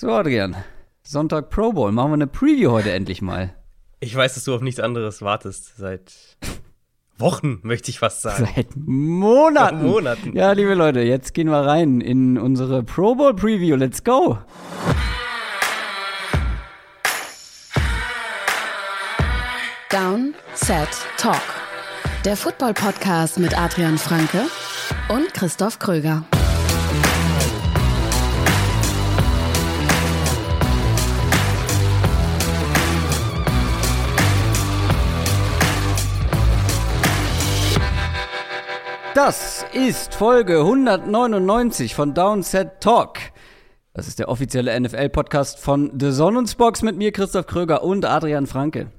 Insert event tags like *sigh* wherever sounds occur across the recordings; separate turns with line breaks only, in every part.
So, Adrian. Sonntag Pro Bowl. Machen wir eine Preview heute endlich mal.
Ich weiß, dass du auf nichts anderes wartest. Seit Wochen, möchte ich fast sagen.
Seit Monaten.
Monaten.
Ja, liebe Leute, jetzt gehen wir rein in unsere Pro Bowl Preview. Let's go.
Down, Set, Talk. Der Football-Podcast mit Adrian Franke und Christoph Kröger.
Das ist Folge 199 von Downset Talk. Das ist der offizielle NFL-Podcast von The Sonnensbox mit mir, Christoph Kröger und Adrian Franke.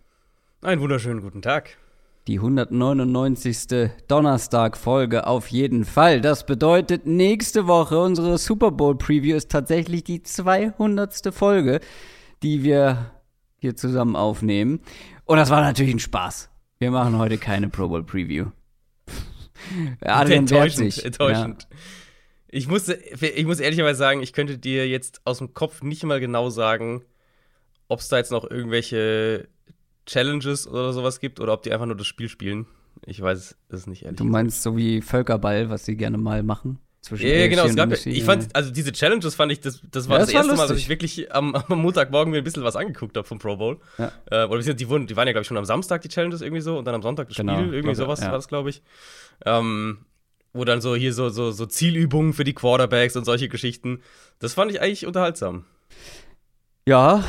Einen wunderschönen guten Tag.
Die 199. Donnerstag-Folge auf jeden Fall. Das bedeutet, nächste Woche unsere Super Bowl-Preview ist tatsächlich die 200. Folge, die wir hier zusammen aufnehmen. Und das war natürlich ein Spaß. Wir machen heute keine Pro Bowl-Preview. *laughs*
Adrian sich. Enttäuschend. Ja. Ich, musste, ich muss ehrlicherweise sagen, ich könnte dir jetzt aus dem Kopf nicht mal genau sagen, ob es da jetzt noch irgendwelche Challenges oder sowas gibt oder ob die einfach nur das Spiel spielen. Ich weiß es nicht ehrlich.
Du meinst so wie Völkerball, was sie gerne mal machen?
Zwischen ja, genau. Es gab, ich fand, also diese Challenges fand ich, das, das war ja, das, das erste war Mal, dass ich wirklich am, *laughs* am, Montagmorgen mir ein bisschen was angeguckt habe vom Pro Bowl. Ja. Äh, oder die, wurden, die waren ja, glaube ich, schon am Samstag die Challenges irgendwie so und dann am Sonntag das genau, Spiel. Irgendwie sowas war das, glaube ich. Ähm, wo dann so hier so, so, so Zielübungen für die Quarterbacks und solche Geschichten. Das fand ich eigentlich unterhaltsam.
Ja,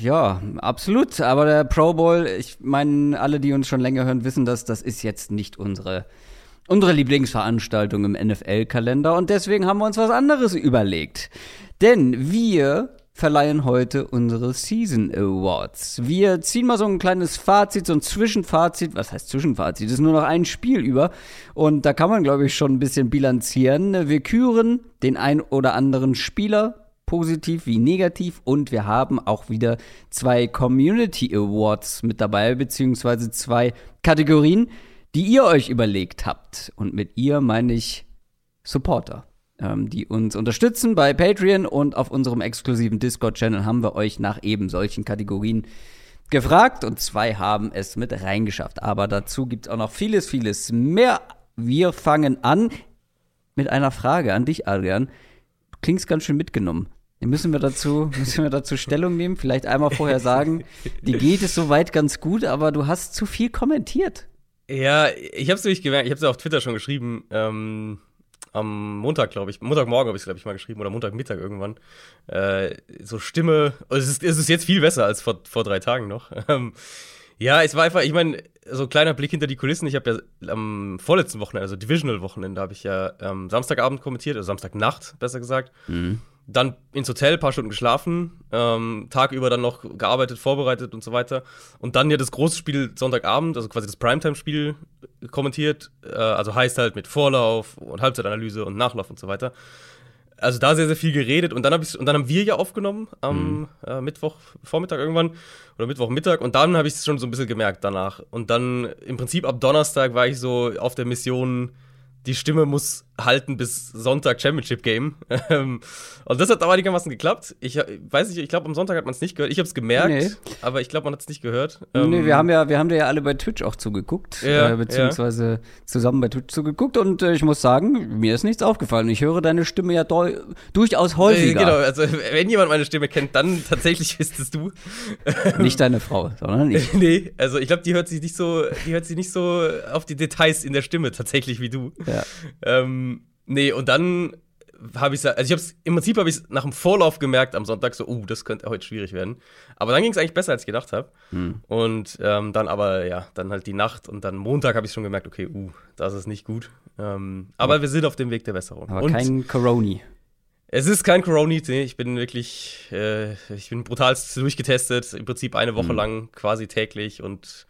ja, absolut. Aber der Pro Bowl, ich meine, alle, die uns schon länger hören, wissen das, das ist jetzt nicht unsere, unsere Lieblingsveranstaltung im NFL-Kalender. Und deswegen haben wir uns was anderes überlegt. Denn wir verleihen heute unsere Season Awards. Wir ziehen mal so ein kleines Fazit, so ein Zwischenfazit. Was heißt Zwischenfazit? Das ist nur noch ein Spiel über. Und da kann man, glaube ich, schon ein bisschen bilanzieren. Wir küren den ein oder anderen Spieler, positiv wie negativ. Und wir haben auch wieder zwei Community Awards mit dabei, beziehungsweise zwei Kategorien, die ihr euch überlegt habt. Und mit ihr meine ich Supporter ähm, die uns unterstützen bei Patreon und auf unserem exklusiven Discord-Channel haben wir euch nach eben solchen Kategorien gefragt und zwei haben es mit reingeschafft. Aber dazu gibt es auch noch vieles, vieles mehr. Wir fangen an mit einer Frage an dich, Adrian. Du klingst ganz schön mitgenommen. Müssen wir dazu, *laughs* müssen wir dazu Stellung nehmen? Vielleicht einmal vorher sagen, die geht es soweit ganz gut, aber du hast zu viel kommentiert.
Ja, ich habe es nämlich gemerkt, ich habe es ja auf Twitter schon geschrieben. Ähm, am Montag, glaube ich, Montagmorgen habe ich es, glaube ich, mal geschrieben oder Montagmittag irgendwann. Äh, so Stimme, also es ist, es ist jetzt viel besser als vor, vor drei Tagen noch. *laughs* Ähm, ja, es war einfach, ich meine, so ein kleiner Blick hinter die Kulissen. Ich habe ja am vorletzten Wochenende, also Divisional-Wochenende, habe ich ja ähm, Samstagabend kommentiert, also Samstagnacht, besser gesagt. Mhm dann ins Hotel, paar Stunden geschlafen, ähm, Tagüber dann noch gearbeitet, vorbereitet und so weiter. Und dann ja das große Spiel Sonntagabend, also quasi das Primetime-Spiel kommentiert. Äh, also heißt halt mit Vorlauf und Halbzeitanalyse und Nachlauf und so weiter. Also da sehr, sehr viel geredet und dann, hab und dann haben wir ja aufgenommen am mhm. äh, Mittwoch Vormittag irgendwann oder Mittwochmittag und dann habe ich es schon so ein bisschen gemerkt danach. Und dann im Prinzip ab Donnerstag war ich so auf der Mission, die Stimme muss halten bis Sonntag Championship Game. *laughs* Ähm, und das hat aber einigermaßen geklappt. Ich weiß nicht, ich glaube, am Sonntag hat man es nicht gehört. Ich habe es gemerkt, nee. aber ich glaube, man hat es nicht gehört.
Nee, ähm, wir haben ja, wir haben dir ja alle bei Twitch auch zugeguckt, ja, äh, beziehungsweise ja. zusammen bei Twitch zugeguckt. Und äh, ich muss sagen, mir ist nichts aufgefallen. Ich höre deine Stimme ja durchaus häufiger.
Äh, genau, also wenn jemand meine Stimme kennt, dann tatsächlich *laughs* bist es du.
nicht deine Frau, sondern ich. *laughs*
nee, also ich glaube, die hört sich nicht so, die hört sich nicht so auf die Details in der Stimme tatsächlich wie du. Ja. Ähm, nee, und dann habe ich also ich habe im Prinzip habe ich es nach dem Vorlauf gemerkt am Sonntag so, uh, das könnte heute schwierig werden. Aber dann ging es eigentlich besser als ich gedacht habe. Hm. Und ähm, dann aber ja, dann halt die Nacht und dann Montag habe ich schon gemerkt, okay, uh, das ist nicht gut. Ähm, aber ja. wir sind auf dem Weg der Besserung.
Aber
und
kein Coroni.
Es ist kein Coroni, nee, ich bin wirklich, äh, ich bin brutal durchgetestet, im Prinzip eine Woche hm. lang quasi täglich und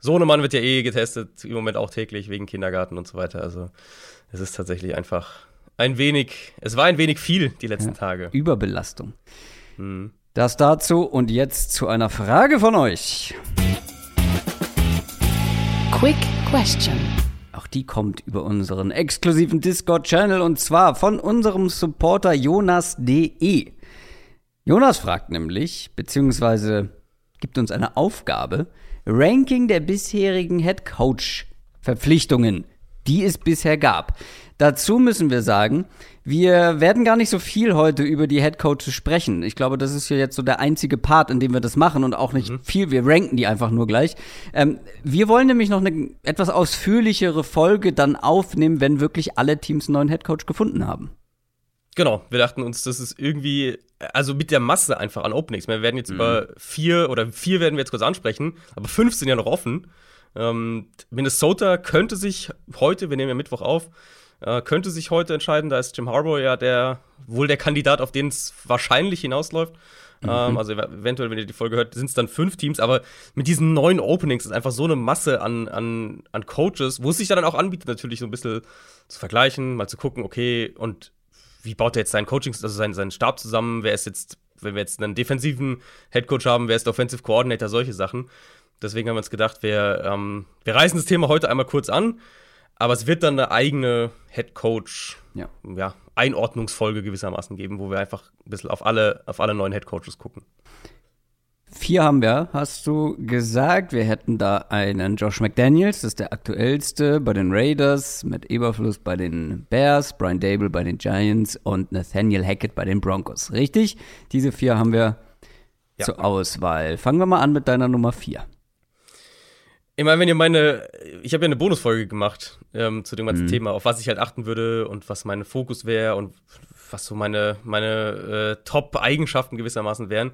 Sohnemann wird ja eh getestet, im Moment auch täglich wegen Kindergarten und so weiter. Also es ist tatsächlich einfach ein wenig, es war ein wenig viel die letzten ja, Tage.
Überbelastung. Hm. Das dazu und jetzt zu einer Frage von euch.
Quick Question.
Auch die kommt über unseren exklusiven Discord-Channel und zwar von unserem Supporter Jonas.de. Jonas fragt nämlich, beziehungsweise gibt uns eine Aufgabe, Ranking der bisherigen Head Coach Verpflichtungen, die es bisher gab. Dazu müssen wir sagen, wir werden gar nicht so viel heute über die Head Coaches sprechen. Ich glaube, das ist hier jetzt so der einzige Part, in dem wir das machen und auch nicht mhm. viel. Wir ranken die einfach nur gleich. Ähm, wir wollen nämlich noch eine etwas ausführlichere Folge dann aufnehmen, wenn wirklich alle Teams einen neuen Head Coach gefunden haben.
Genau, wir dachten uns, das ist irgendwie, also mit der Masse einfach an Openings. Wir werden jetzt mhm. über vier oder vier werden wir jetzt kurz ansprechen, aber fünf sind ja noch offen. Ähm, Minnesota könnte sich heute, wir nehmen ja Mittwoch auf, äh, könnte sich heute entscheiden. Da ist Jim Harbour ja der wohl der Kandidat, auf den es wahrscheinlich hinausläuft. Mhm. Ähm, also eventuell, wenn ihr die Folge hört, sind es dann fünf Teams, aber mit diesen neuen Openings ist einfach so eine Masse an, an, an Coaches, wo es sich dann auch anbietet, natürlich so ein bisschen zu vergleichen, mal zu gucken, okay, und wie baut er jetzt seinen Coaching, also seinen, seinen Stab zusammen, wer ist jetzt, wenn wir jetzt einen defensiven Headcoach haben, wer ist der Offensive Coordinator, solche Sachen. Deswegen haben wir uns gedacht, wir, ähm, wir reißen das Thema heute einmal kurz an, aber es wird dann eine eigene Headcoach, ja. ja, Einordnungsfolge gewissermaßen geben, wo wir einfach ein bisschen auf alle, auf alle neuen Headcoaches gucken.
Vier haben wir, hast du gesagt. Wir hätten da einen Josh McDaniels, das ist der aktuellste bei den Raiders, mit Eberfluss bei den Bears, Brian Dable bei den Giants und Nathaniel Hackett bei den Broncos. Richtig? Diese vier haben wir ja. zur Auswahl. Fangen wir mal an mit deiner Nummer vier.
Ich meine, wenn ihr meine, ich habe ja eine Bonusfolge gemacht ähm, zu dem ganzen mhm. Thema, auf was ich halt achten würde und was mein Fokus wäre und was so meine, meine äh, Top-Eigenschaften gewissermaßen wären.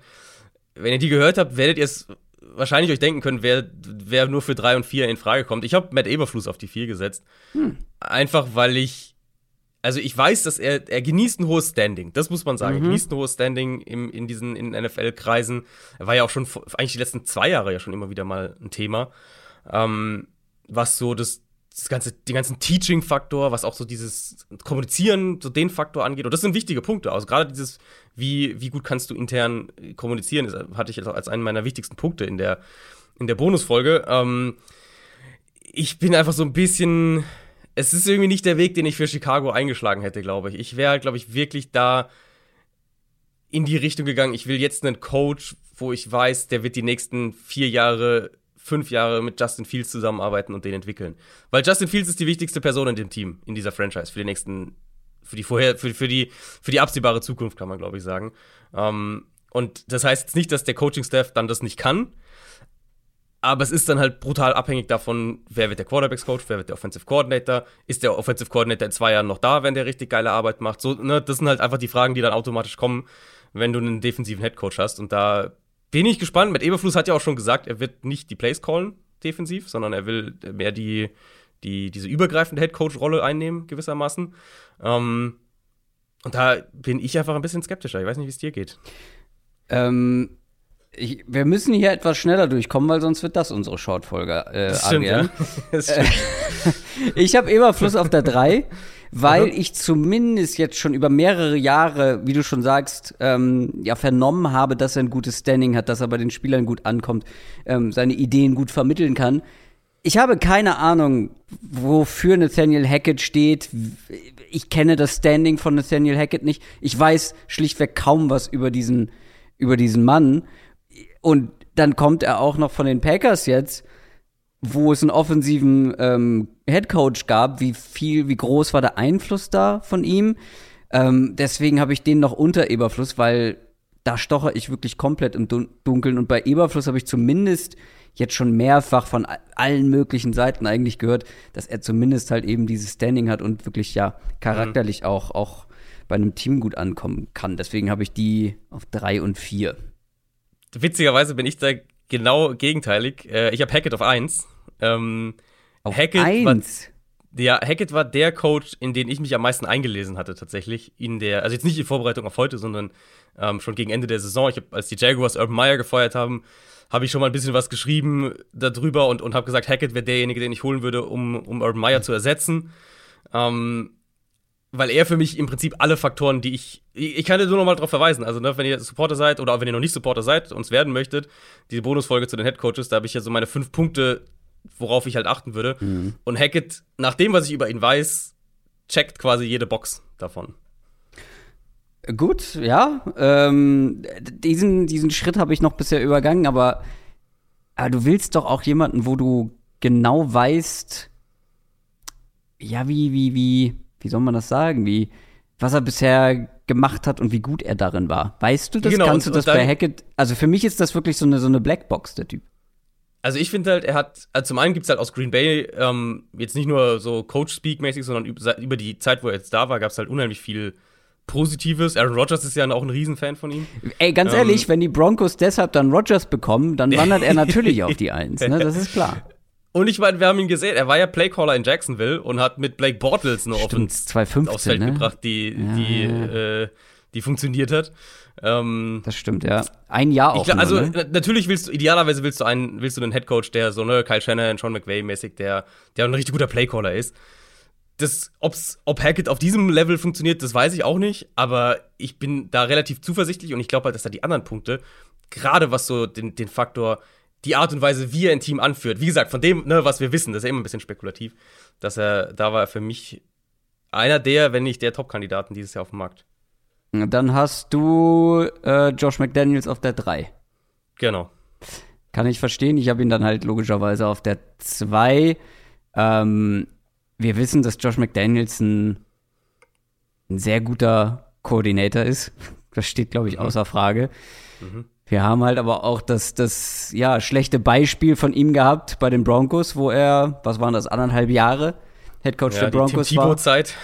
Wenn ihr die gehört habt, werdet ihr es wahrscheinlich euch denken können, wer, wer nur für drei und vier in Frage kommt. Ich habe Matt Eberfluss auf die vier gesetzt. Hm. Einfach weil ich, also ich weiß, dass er, er genießt ein hohes Standing. Das muss man sagen. Mhm. Er genießt ein hohes Standing im, in diesen in NFL-Kreisen. Er war ja auch schon eigentlich die letzten zwei Jahre ja schon immer wieder mal ein Thema ähm, was so das, das ganze, den ganzen Teaching-Faktor, was auch so dieses Kommunizieren, so den Faktor angeht. Und das sind wichtige Punkte. Also gerade dieses, wie, wie gut kannst du intern kommunizieren, das hatte ich als einen meiner wichtigsten Punkte in der, in der Bonusfolge. Ähm, ich bin einfach so ein bisschen. Es ist irgendwie nicht der Weg, den ich für Chicago eingeschlagen hätte, glaube ich. Ich wäre, glaube ich, wirklich da in die Richtung gegangen. Ich will jetzt einen Coach, wo ich weiß, der wird die nächsten vier Jahre fünf Jahre mit Justin Fields zusammenarbeiten und den entwickeln. Weil Justin Fields ist die wichtigste Person in dem Team, in dieser Franchise, für die nächsten, für die vorher, für, für die, für die absehbare Zukunft, kann man, glaube ich, sagen. Ähm, und das heißt jetzt nicht, dass der Coaching-Staff dann das nicht kann, aber es ist dann halt brutal abhängig davon, wer wird der Quarterbacks-Coach, wer wird der Offensive Coordinator, ist der Offensive Coordinator in zwei Jahren noch da, wenn der richtig geile Arbeit macht. So, ne, das sind halt einfach die Fragen, die dann automatisch kommen, wenn du einen defensiven Headcoach hast. Und da bin ich gespannt. Mit Eberfluss hat ja auch schon gesagt, er wird nicht die Plays callen defensiv, sondern er will mehr die, die diese übergreifende Headcoach-Rolle einnehmen, gewissermaßen. Ähm, und da bin ich einfach ein bisschen skeptischer. Ich weiß nicht, wie es dir geht.
Ähm, ich, wir müssen hier etwas schneller durchkommen, weil sonst wird das unsere Shortfolge. Äh, das stimmt, ja. *laughs* das stimmt. *laughs* ich habe Eberfluss auf der 3 weil ich zumindest jetzt schon über mehrere Jahre, wie du schon sagst, ähm, ja vernommen habe, dass er ein gutes Standing hat, dass er bei den Spielern gut ankommt, ähm, seine Ideen gut vermitteln kann. Ich habe keine Ahnung, wofür Nathaniel Hackett steht. Ich kenne das Standing von Nathaniel Hackett nicht. Ich weiß schlichtweg kaum was über diesen, über diesen Mann. Und dann kommt er auch noch von den Packers jetzt wo es einen offensiven ähm, Headcoach gab, wie viel, wie groß war der Einfluss da von ihm? Ähm, deswegen habe ich den noch unter Eberfluss, weil da stoche ich wirklich komplett im Dunkeln. Und bei Eberfluss habe ich zumindest jetzt schon mehrfach von allen möglichen Seiten eigentlich gehört, dass er zumindest halt eben dieses Standing hat und wirklich ja charakterlich mhm. auch, auch bei einem Team gut ankommen kann. Deswegen habe ich die auf drei und vier.
Witzigerweise bin ich da genau gegenteilig. Äh, ich habe Hackett auf eins ähm, Auf Hackett eins. War, ja, Hackett war der Coach, in den ich mich am meisten eingelesen hatte, tatsächlich. In der, also jetzt nicht in Vorbereitung auf heute, sondern ähm, schon gegen Ende der Saison. Ich hab, als die Jaguars Urban Meyer gefeuert haben, habe ich schon mal ein bisschen was geschrieben darüber und, und habe gesagt, Hackett wäre derjenige, den ich holen würde, um, um Urban Meyer zu ersetzen. Ähm, weil er für mich im Prinzip alle Faktoren, die ich. Ich kann dir nur noch mal darauf verweisen. Also, ne, wenn ihr Supporter seid oder auch wenn ihr noch nicht Supporter seid, uns werden möchtet, diese Bonusfolge zu den Headcoaches, da habe ich ja so meine fünf Punkte worauf ich halt achten würde. Mhm. Und Hackett, nach dem, was ich über ihn weiß, checkt quasi jede Box davon.
Gut, ja. Ähm, diesen, diesen Schritt habe ich noch bisher übergangen, aber, aber du willst doch auch jemanden, wo du genau weißt, ja, wie, wie, wie, wie soll man das sagen? Wie, was er bisher gemacht hat und wie gut er darin war. Weißt du das?
Genau,
Kannst du das bei Hackett? Also für mich ist das wirklich so eine, so eine Blackbox, der Typ.
Also ich finde halt, er hat, also zum einen gibt es halt aus Green Bay ähm, jetzt nicht nur so Coach-Speak-mäßig, sondern über, die Zeit, wo er jetzt da war, gab es halt unheimlich viel Positives. Aaron Rodgers ist ja auch ein Riesenfan von ihm.
Ey, ganz
Ähm,
ehrlich, wenn die Broncos deshalb dann Rodgers bekommen, dann *laughs* wandert er natürlich auf die Eins, ne? Das ist klar.
Und ich meine, wir haben ihn gesehen, er war ja Playcaller in Jacksonville und hat mit Blake Bortles eine Offense
2015,
aufs Feld
ne?
gebracht, die,
Ja,
die,
ja,
Äh, die funktioniert hat. Ähm,
Das stimmt, ja. Ein Jahr auch.
glaub,
nur,
also
ne?
na- natürlich willst du, idealerweise willst du einen, willst du einen Headcoach, der so, ne, Kyle Shannon, Sean McVay-mäßig, der, der ein richtig guter Playcaller ist. Das, ob's, ob Hackett auf diesem Level funktioniert, das weiß ich auch nicht, aber ich bin da relativ zuversichtlich und ich glaube halt, dass da die anderen Punkte, gerade was so den, den Faktor, die Art und Weise, wie er ein Team anführt, wie gesagt, von dem, ne, was wir wissen, das ist ja immer ein bisschen spekulativ, dass er, da war er für mich einer der, wenn nicht der Top-Kandidaten dieses Jahr auf dem Markt.
Dann hast du äh, Josh McDaniels auf der 3.
Genau.
Kann ich verstehen. Ich habe ihn dann halt logischerweise auf der 2. Ähm, wir wissen, dass Josh McDaniels ein, ein sehr guter Koordinator ist. *laughs* Das steht, glaube ich, außer Frage. Wir haben halt aber auch das, das ja, schlechte Beispiel von ihm gehabt bei den Broncos, wo er, was waren das, anderthalb Jahre Headcoach
Ja,
der
die Tim
Broncos war.
Tebow-Zeit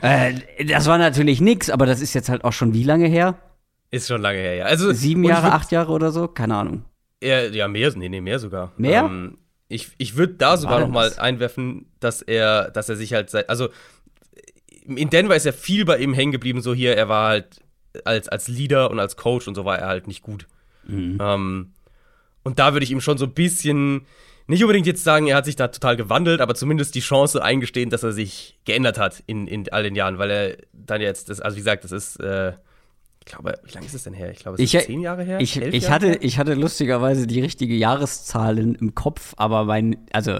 Äh, das war natürlich nix, aber das ist jetzt halt auch schon wie lange her?
ist schon lange her, ja. Also,
Sieben Jahre, acht Jahre oder so? Keine Ahnung.
Ja, ja, mehr, nee, nee, mehr sogar.
Mehr?
Ähm, ich ich würde da sogar
denn
noch mal
das?
einwerfen, dass er, dass er sich halt seit, also in Denver ist ja viel bei ihm hängen geblieben, so hier, er war halt als, als Leader und als Coach und so war er halt nicht gut.
Mhm.
Ähm, und da würde ich ihm schon so ein bisschen, nicht unbedingt jetzt sagen, er hat sich da total gewandelt, aber zumindest die Chance eingestehen, dass er sich geändert hat in, in all den Jahren, weil er dann jetzt, das, also wie gesagt, das ist, äh, ich glaube, wie lange ist es denn her? Ich glaube, es
Ich-
ist zehn Jahre her.
Ich, ich,
Jahre
hatte,
her?
ich hatte lustigerweise die richtige Jahreszahlen im Kopf, aber mein, also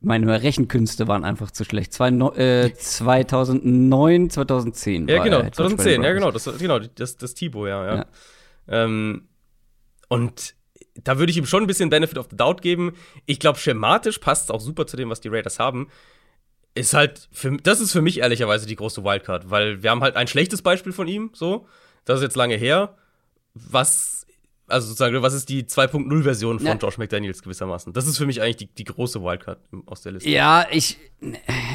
meine Rechenkünste waren einfach zu schlecht. Zwei, äh, 2009, 2010.
Ja,
war
genau,
er Head Coach bei
2010,
den
ja, genau, das, genau, das, das Tibo, ja, ja.
Ja.
Ähm, und da würde ich ihm schon ein bisschen Benefit of the Doubt geben. Ich glaube, schematisch passt es auch super zu dem, was die Raiders haben. Ist halt, für, das ist für mich ehrlicherweise die große Wildcard, weil wir haben halt ein schlechtes Beispiel von ihm, so. Das ist jetzt lange her. Was, also sozusagen, was ist die 2.0-Version von
Ja.
Josh McDaniels gewissermaßen? Das ist für mich eigentlich die, die große Wildcard aus der Liste.
Ja, ich,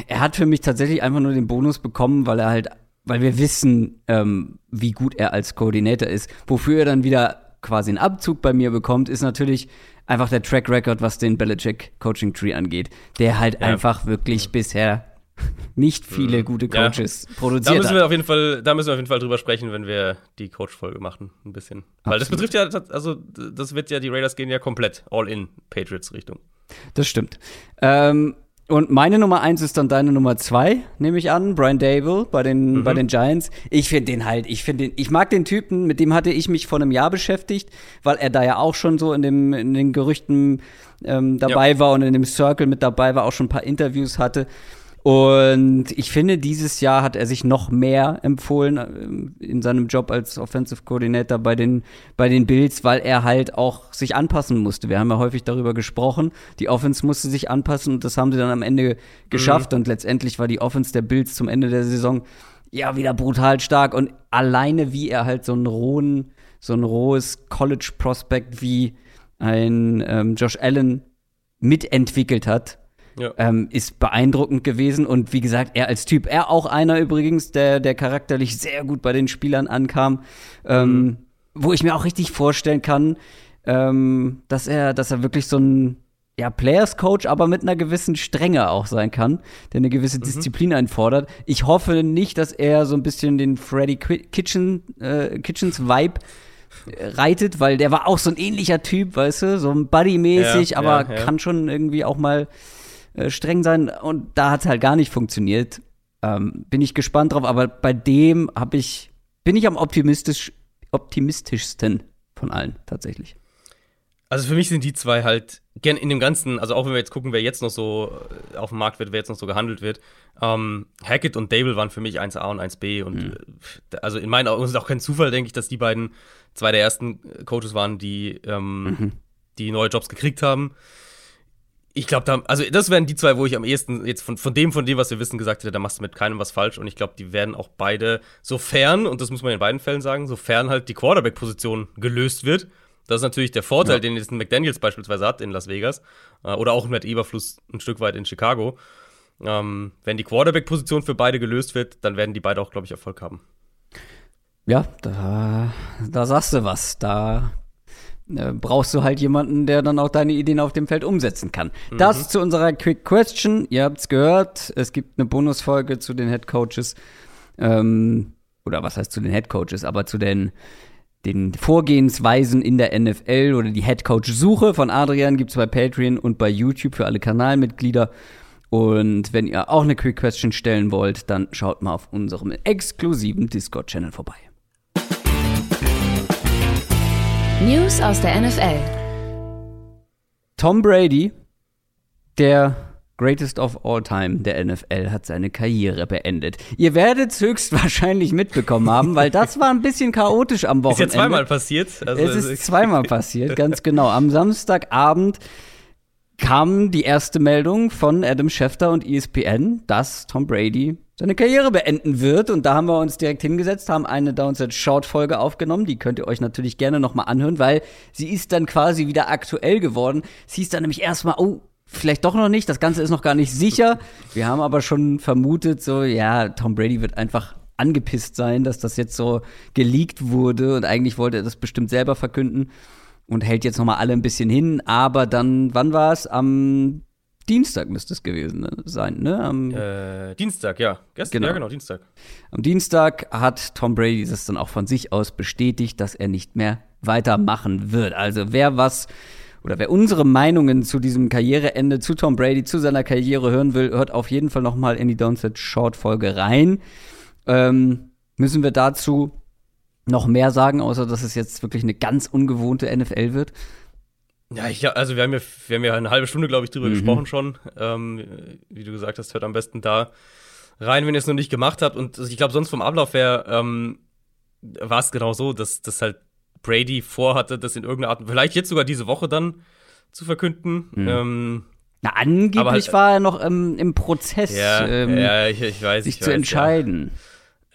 er hat für mich tatsächlich einfach nur den Bonus bekommen, weil er halt, weil wir wissen, ähm, wie gut er als Koordinator ist. Wofür er dann wieder quasi einen Abzug bei mir bekommt, ist natürlich einfach der Track Record, was den Belichick Coaching Tree angeht, der halt einfach wirklich bisher *laughs* nicht viele gute
Mhm. Ja.
Coaches
Da
produziert
müssen
hat.
wir auf jeden Fall, da müssen wir auf jeden Fall drüber sprechen, wenn wir die Coach-Folge machen, ein bisschen. Weil das betrifft ja, also das wird ja, die Raiders gehen ja komplett all in Patriots-Richtung.
Das stimmt. Ähm, und meine Nummer eins ist dann deine Nummer zwei, nehme ich an, Brian Dable bei den,
Mhm.
bei den Giants. Ich finde den halt, ich finde den, ich mag den Typen, mit dem hatte ich mich vor einem Jahr beschäftigt, weil er da ja auch schon so in, dem, in den Gerüchten ähm, dabei war und in dem Circle mit dabei war, auch schon ein paar Interviews hatte. Und ich finde, dieses Jahr hat er sich noch mehr empfohlen ähm, in seinem Job als Offensive Coordinator bei den, bei den Bills, weil er halt auch sich anpassen musste. Wir haben ja häufig darüber gesprochen. Die Offense musste sich anpassen und das haben sie dann am Ende geschafft. Und letztendlich war die Offense der Bills zum Ende der Saison ja wieder brutal stark. Und alleine wie er halt so einen rohen, so ein rohes College-Prospect wie ein ähm, Josh Allen mitentwickelt hat,
Ja.
ähm, ist beeindruckend gewesen. Und wie gesagt, er als Typ, er auch einer übrigens, der, der charakterlich sehr gut bei den Spielern ankam, ähm, wo ich mir auch richtig vorstellen kann, ähm, dass er, dass er wirklich so ein ja, Players Coach, aber mit einer gewissen Strenge auch sein kann, der eine gewisse Disziplin einfordert. Ich hoffe nicht, dass er so ein bisschen den Freddy Kitchen, äh, Kitchens Vibe äh, reitet, weil der war auch so ein ähnlicher Typ, weißt du, so ein Buddy-mäßig,
Ja,
aber
ja, ja.
kann schon irgendwie auch mal äh, streng sein und da hat es halt gar nicht funktioniert. Ähm, bin ich gespannt drauf, aber bei dem habe ich, bin ich am optimistisch, optimistischsten von allen tatsächlich.
Also für mich sind die zwei halt gern in dem Ganzen, also auch wenn wir jetzt gucken, wer jetzt noch so äh, auf dem Markt wird, wer jetzt noch so gehandelt wird. Ähm, Hackett und Dable waren für mich 1A und 1B und mhm. also in meinen Augen ist es auch kein Zufall, denke ich, dass die beiden zwei der ersten Coaches waren, die, ähm, mhm. die neue Jobs gekriegt haben. Ich glaube, da, also das wären die zwei, wo ich am ehesten jetzt von, von dem, von dem, was wir wissen, gesagt hätte, da machst du mit keinem was falsch. Und ich glaube, die werden auch beide, sofern, und das muss man in beiden Fällen sagen, sofern halt die Quarterback-Position gelöst wird, das ist natürlich der Vorteil, ja. den jetzt ein McDaniels beispielsweise hat in Las Vegas äh, oder auch mit Eberfluss ein Stück weit in Chicago. Ähm, wenn die Quarterback-Position für beide gelöst wird, dann werden die beide auch, glaube ich, Erfolg haben.
Ja, da, da sagst du was. Da äh, brauchst du halt jemanden, der dann auch deine Ideen auf dem Feld umsetzen kann. Mhm. Das zu unserer Quick Question. Ihr habt es gehört. Es gibt eine Bonusfolge zu den Head Coaches. Ähm, oder was heißt zu den Head Coaches, aber zu den den Vorgehensweisen in der NFL oder die Headcoach-Suche von Adrian gibt es bei Patreon und bei YouTube für alle Kanalmitglieder. Und wenn ihr auch eine Quick Question stellen wollt, dann schaut mal auf unserem exklusiven Discord-Channel vorbei.
News aus der NFL.
Tom Brady, der Greatest of All Time der NFL hat seine Karriere beendet. Ihr werdet es höchstwahrscheinlich mitbekommen haben, weil das war ein bisschen chaotisch am Wochenende.
Ist ja zweimal passiert.
Also es ist zweimal passiert, ganz genau. Am Samstagabend kam die erste Meldung von Adam Schefter und ESPN, dass Tom Brady seine Karriere beenden wird. Und da haben wir uns direkt hingesetzt, haben eine Downset Short Folge aufgenommen. Die könnt ihr euch natürlich gerne nochmal anhören, weil sie ist dann quasi wieder aktuell geworden. Es hieß dann nämlich erstmal, oh, vielleicht doch noch nicht. Das Ganze ist noch gar nicht sicher. Wir haben aber schon vermutet, so, ja, Tom Brady wird einfach angepisst sein, dass das jetzt so geleakt wurde und eigentlich wollte er das bestimmt selber verkünden und hält jetzt noch mal alle ein bisschen hin. Aber dann, wann war es? Am Dienstag müsste es gewesen sein, ne? Am
äh, Dienstag, ja. Gestern, genau. ja, genau, Dienstag.
Am Dienstag hat Tom Brady das dann auch von sich aus bestätigt, dass er nicht mehr weitermachen wird. Also wer was oder wer unsere Meinungen zu diesem Karriereende, zu Tom Brady, zu seiner Karriere hören will, hört auf jeden Fall noch mal in die Downset Short Folge rein. Ähm, müssen wir dazu noch mehr sagen, außer dass es jetzt wirklich eine ganz ungewohnte NFL wird?
Ja, ich, also wir haben ja, wir haben ja eine halbe Stunde, glaube ich, drüber mhm. gesprochen schon. Ähm, wie du gesagt hast, hört am besten da rein, wenn ihr es noch nicht gemacht habt. Und ich glaube, sonst vom Ablauf her ähm, war es genau so, dass das halt Brady vorhatte, das in irgendeiner Art, vielleicht jetzt sogar diese Woche dann zu verkünden. Mhm. Ähm,
Na, angeblich halt, war er noch im Prozess,
ja,
ähm,
ja ich, ich weiß,
sich
ich
zu
weiß,
entscheiden.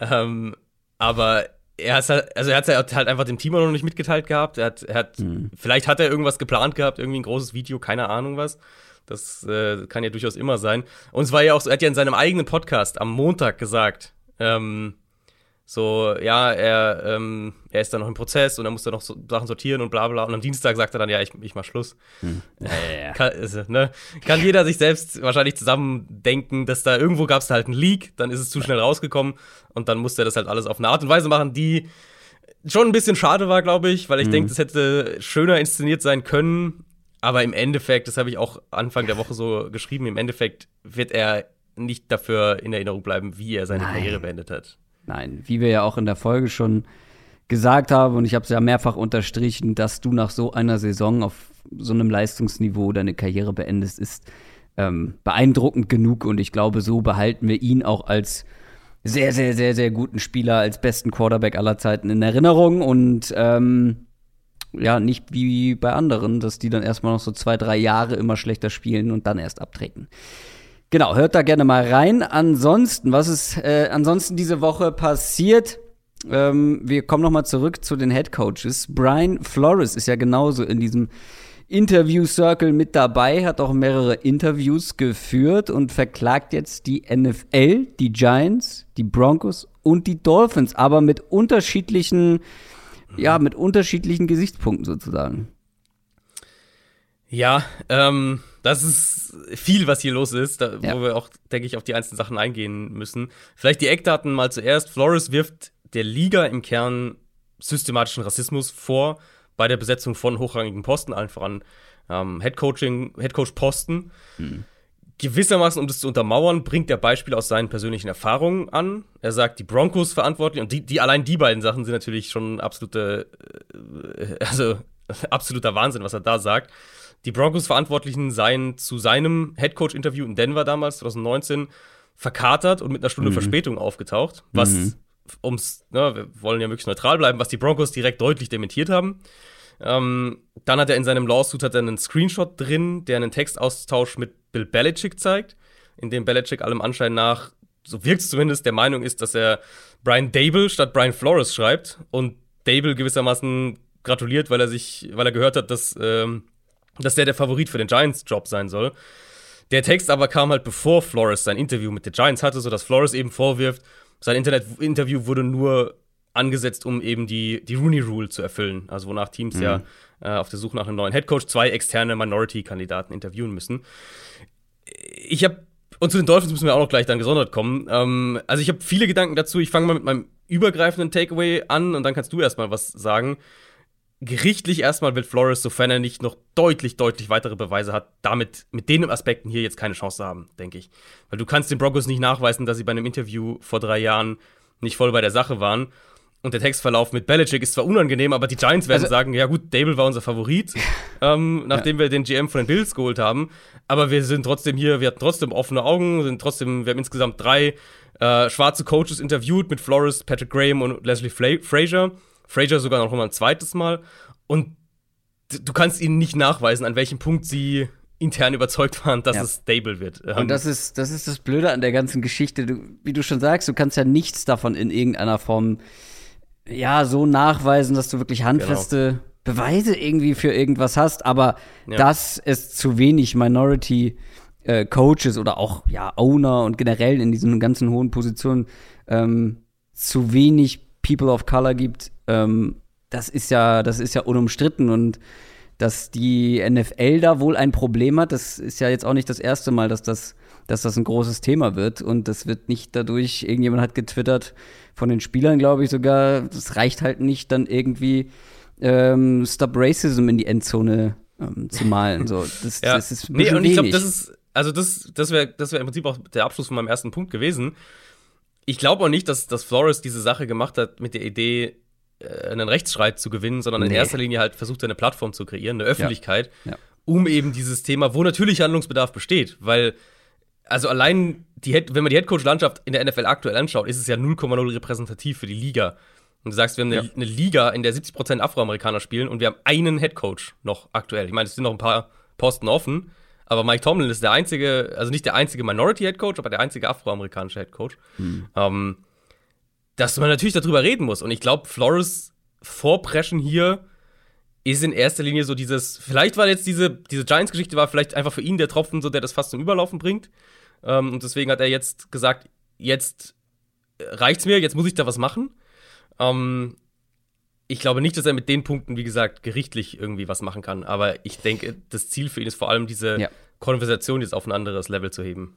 Ja. Ähm, aber er hat also er hat halt einfach dem Team noch nicht mitgeteilt gehabt. Er hat, er hat mhm. vielleicht hat er irgendwas geplant gehabt, irgendwie ein großes Video, keine Ahnung was. Das äh, kann ja durchaus immer sein. Und es war ja auch so, er hat ja in seinem eigenen Podcast am Montag gesagt, ähm, so, ja, er, ähm, er ist dann noch im Prozess und er muss dann noch so Sachen sortieren und bla bla. Und am Dienstag sagt er dann, ja, ich, ich mach Schluss. Hm. Kann, also, ne? Kann jeder sich selbst wahrscheinlich zusammendenken, dass da irgendwo gab es halt einen Leak, dann ist es zu schnell rausgekommen und dann musste er das halt alles auf eine Art und Weise machen, die schon ein bisschen schade war, glaube ich, weil ich hm. denke, das hätte schöner inszeniert sein können. Aber im Endeffekt, das habe ich auch Anfang der Woche so geschrieben, im Endeffekt wird er nicht dafür in Erinnerung bleiben, wie er seine Nein. Karriere beendet hat.
Nein, wie wir ja auch in der Folge schon gesagt haben, und ich habe es ja mehrfach unterstrichen, dass du nach so einer Saison auf so einem Leistungsniveau deine Karriere beendest, ist ähm, beeindruckend genug. Und ich glaube, so behalten wir ihn auch als sehr, sehr, sehr, sehr guten Spieler, als besten Quarterback aller Zeiten in Erinnerung. Und ähm, ja, nicht wie bei anderen, dass die dann erstmal noch so zwei, drei Jahre immer schlechter spielen und dann erst abtreten. Genau, hört da gerne mal rein. Ansonsten, was ist äh, ansonsten diese Woche passiert? Ähm, wir kommen noch mal zurück zu den Head Coaches. Brian Flores ist ja genauso in diesem Interview Circle mit dabei, hat auch mehrere Interviews geführt und verklagt jetzt die NFL, die Giants, die Broncos und die Dolphins, aber mit unterschiedlichen, ja, mit unterschiedlichen Gesichtspunkten sozusagen.
Ja, ähm, das ist viel, was hier los ist, da, ja. wo wir auch, denke ich, auf die einzelnen Sachen eingehen müssen. Vielleicht die Eckdaten mal zuerst. Flores wirft der Liga im Kern systematischen Rassismus vor bei der Besetzung von hochrangigen Posten, allen voran ähm, Headcoaching, Headcoach-Posten. Hm. Gewissermaßen, um das zu untermauern, bringt er Beispiele aus seinen persönlichen Erfahrungen an. Er sagt, die Broncos verantwortlich und die, die allein die beiden Sachen sind natürlich schon absolute, äh, also *laughs* absoluter Wahnsinn, was er da sagt. Die Broncos-Verantwortlichen seien zu seinem Headcoach-Interview in Denver damals, 2019, verkatert und mit einer Stunde mhm. Verspätung aufgetaucht, was mhm. ums, ne, wir wollen ja möglichst neutral bleiben, was die Broncos direkt deutlich dementiert haben. Ähm, dann hat er in seinem Lawsuit hat er einen Screenshot drin, der einen Textaustausch mit Bill Belichick zeigt, in dem Belichick allem Anschein nach, so wirkt es zumindest, der Meinung ist, dass er Brian Dable statt Brian Flores schreibt und Dable gewissermaßen gratuliert, weil er sich, weil er gehört hat, dass, ähm, dass der der Favorit für den Giants-Job sein soll. Der Text aber kam halt bevor Flores sein Interview mit den Giants hatte, sodass Flores eben vorwirft, sein Internet-Interview wurde nur angesetzt, um eben die, die Rooney Rule zu erfüllen. Also wonach Teams mhm. ja äh, auf der Suche nach einem neuen Headcoach zwei externe Minority-Kandidaten interviewen müssen. Ich habe und zu den Dolphins müssen wir auch noch gleich dann gesondert kommen. Ähm, also ich habe viele Gedanken dazu. Ich fange mal mit meinem übergreifenden Takeaway an und dann kannst du erstmal was sagen. Gerichtlich erstmal wird Flores, sofern er nicht noch deutlich, deutlich weitere Beweise hat, damit mit den Aspekten hier jetzt keine Chance haben, denke ich. Weil du kannst den Broncos nicht nachweisen, dass sie bei einem Interview vor drei Jahren nicht voll bei der Sache waren. Und der Textverlauf mit Belichick ist zwar unangenehm, aber die Giants werden also, sagen, ja gut, Dable war unser Favorit, *laughs* ähm, nachdem ja. wir den GM von den Bills geholt haben. Aber wir sind trotzdem hier, wir hatten trotzdem offene Augen, sind trotzdem, wir haben insgesamt drei äh, schwarze Coaches interviewt mit Flores, Patrick Graham und Leslie Fla Frazier. Frazier sogar noch mal ein zweites Mal. Und du kannst ihnen nicht nachweisen, an welchem Punkt sie intern überzeugt waren, dass ja. es stable wird.
Und ähm, das ist, das ist das Blöde an der ganzen Geschichte. Du, wie du schon sagst, du kannst ja nichts davon in irgendeiner Form ja, so nachweisen, dass du wirklich handfeste genau. Beweise irgendwie für irgendwas hast, aber ja. dass es zu wenig Minority äh, Coaches oder auch ja Owner und generell in diesen ganzen hohen Positionen ähm, zu wenig People of Color gibt, ähm, das ist ja, das ist ja unumstritten und dass die NFL da wohl ein Problem hat, das ist ja jetzt auch nicht das erste Mal, dass das, dass das ein großes Thema wird und das wird nicht dadurch, irgendjemand hat getwittert, von den Spielern, glaube ich sogar, das reicht halt nicht, dann irgendwie ähm, Stop Racism in die Endzone ähm, zu malen. So, das, *laughs*
ja. das ist ein nee, und ich glaube, das ist, also das, das wäre das wär im Prinzip auch der Abschluss von meinem ersten Punkt gewesen. Ich glaube auch nicht, dass, dass Flores diese Sache gemacht hat mit der Idee, äh, einen Rechtsstreit zu gewinnen, sondern nee. in erster Linie halt versucht, eine Plattform zu kreieren, eine Öffentlichkeit, ja. Ja. um eben dieses Thema, wo natürlich Handlungsbedarf besteht, weil also allein, die, wenn man die Headcoach-Landschaft in der NFL aktuell anschaut, ist es ja 0,0 repräsentativ für die Liga. Und du sagst, wir haben eine, ja. eine Liga, in der 70% Afroamerikaner spielen und wir haben einen Headcoach noch aktuell. Ich meine, es sind noch ein paar Posten offen, aber Mike Tomlin ist der einzige, also nicht der einzige Minority-Headcoach, aber der einzige afroamerikanische Headcoach. Mhm. Ähm, dass man natürlich darüber reden muss. Und ich glaube, Flores Vorpreschen hier ist in erster Linie so dieses, vielleicht war jetzt diese, diese Giants-Geschichte war vielleicht einfach für ihn der Tropfen, so der das fast zum Überlaufen bringt. Ähm, und deswegen hat er jetzt gesagt, jetzt reicht's mir, jetzt muss ich da was machen. Ähm, ich glaube nicht, dass er mit den Punkten, wie gesagt, gerichtlich irgendwie was machen kann. Aber ich denke, das Ziel für ihn ist vor allem diese ja. Konversation jetzt auf ein anderes Level zu heben.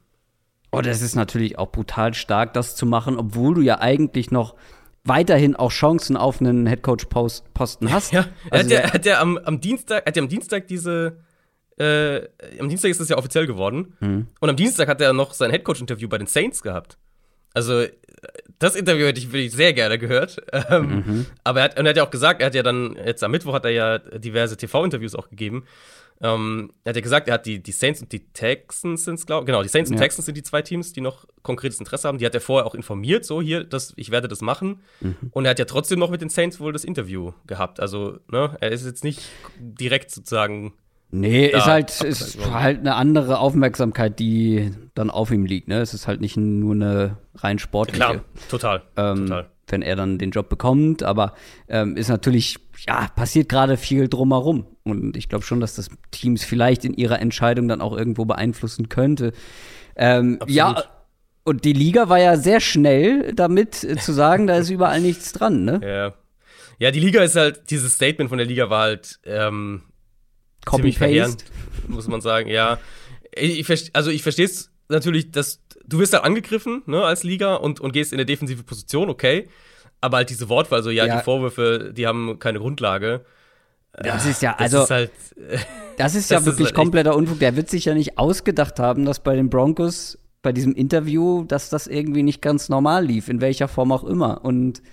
Oh, das ist natürlich auch brutal stark, das zu machen, obwohl du ja eigentlich noch weiterhin auch Chancen auf einen Headcoach-Posten *laughs* hast.
Ja, er also hat ja, hat ja am, am Dienstag, hat ja am Dienstag diese, äh, am Dienstag ist das ja offiziell geworden. Mhm. Und am Dienstag hat er noch sein Headcoach-Interview bei den Saints gehabt. Also, das Interview hätte ich wirklich sehr gerne gehört. Ähm, mhm. Aber er hat, und er hat ja auch gesagt, er hat ja dann, jetzt am Mittwoch hat er ja diverse TV-Interviews auch gegeben. Ähm, er hat ja gesagt, er hat die, die Saints und die Texans sind glaube genau, die Saints und ja. Texans sind die zwei Teams, die noch konkretes Interesse haben. Die hat er vorher auch informiert, so hier, dass ich werde das machen. Mhm. Und er hat ja trotzdem noch mit den Saints wohl das Interview gehabt. Also, ne, er ist jetzt nicht direkt sozusagen.
Nee, ist halt, ist halt eine andere Aufmerksamkeit, die dann auf ihm liegt. Ne? Es ist halt nicht nur eine rein sportliche.
Klar, total,
ähm,
total.
Wenn er dann den Job bekommt, aber ähm, ist natürlich ja, passiert gerade viel drumherum. Und ich glaube schon, dass das Teams vielleicht in ihrer Entscheidung dann auch irgendwo beeinflussen könnte. Ähm, ja, und die Liga war ja sehr schnell damit äh, zu sagen, da ist überall nichts dran, ne?
Ja. Ja, die Liga ist halt, dieses Statement von der Liga war halt ähm, Copy-Paste, muss man sagen, ja. Ich, also ich verstehe es natürlich, dass du wirst da angegriffen, ne, als Liga und, und gehst in eine defensive Position, okay aber halt diese Wortwahl, so, ja, ja, die Vorwürfe, die haben keine Grundlage.
Das ist ja, also, das ist, halt, *laughs* das ist ja das wirklich ist halt kompletter Unfug. Der wird sich ja nicht ausgedacht haben, dass bei den Broncos, bei diesem Interview, dass das irgendwie nicht ganz normal lief, in welcher Form auch immer. Und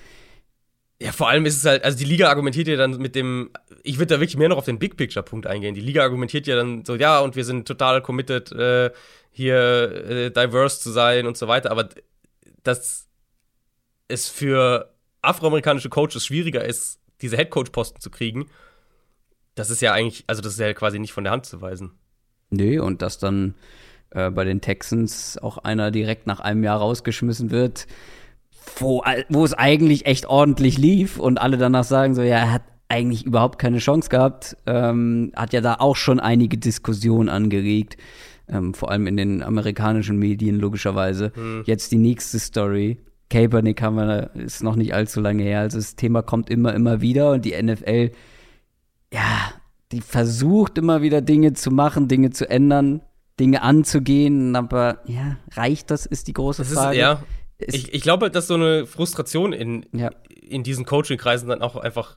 Ja, vor allem ist es halt, also die Liga argumentiert ja dann mit dem, ich würde da wirklich mehr noch auf den Big Picture-Punkt eingehen. Die Liga argumentiert ja dann so, ja, und wir sind total committed, äh, hier äh, diverse zu sein und so weiter, aber dass es für afroamerikanische Coaches schwieriger ist, diese Headcoach-Posten zu kriegen, das ist ja eigentlich, also das ist ja quasi nicht von der Hand zu weisen.
Nee, und dass dann äh, bei den Texans auch einer direkt nach einem Jahr rausgeschmissen wird, wo, wo es eigentlich echt ordentlich lief und alle danach sagen so, ja, er hat eigentlich überhaupt keine Chance gehabt, ähm, hat ja da auch schon einige Diskussionen angeregt, ähm, vor allem in den amerikanischen Medien logischerweise. Hm. Jetzt die nächste Story. Kaepernick haben wir, ist noch nicht allzu lange her. Also das Thema kommt immer, immer wieder und die NFL, ja, die versucht immer wieder Dinge zu machen, Dinge zu ändern, Dinge anzugehen, aber ja, reicht das, ist die große
das
Frage.
Ist, ja, ich, ich glaube, dass so eine Frustration in,
ja.
in diesen Coaching-Kreisen dann auch einfach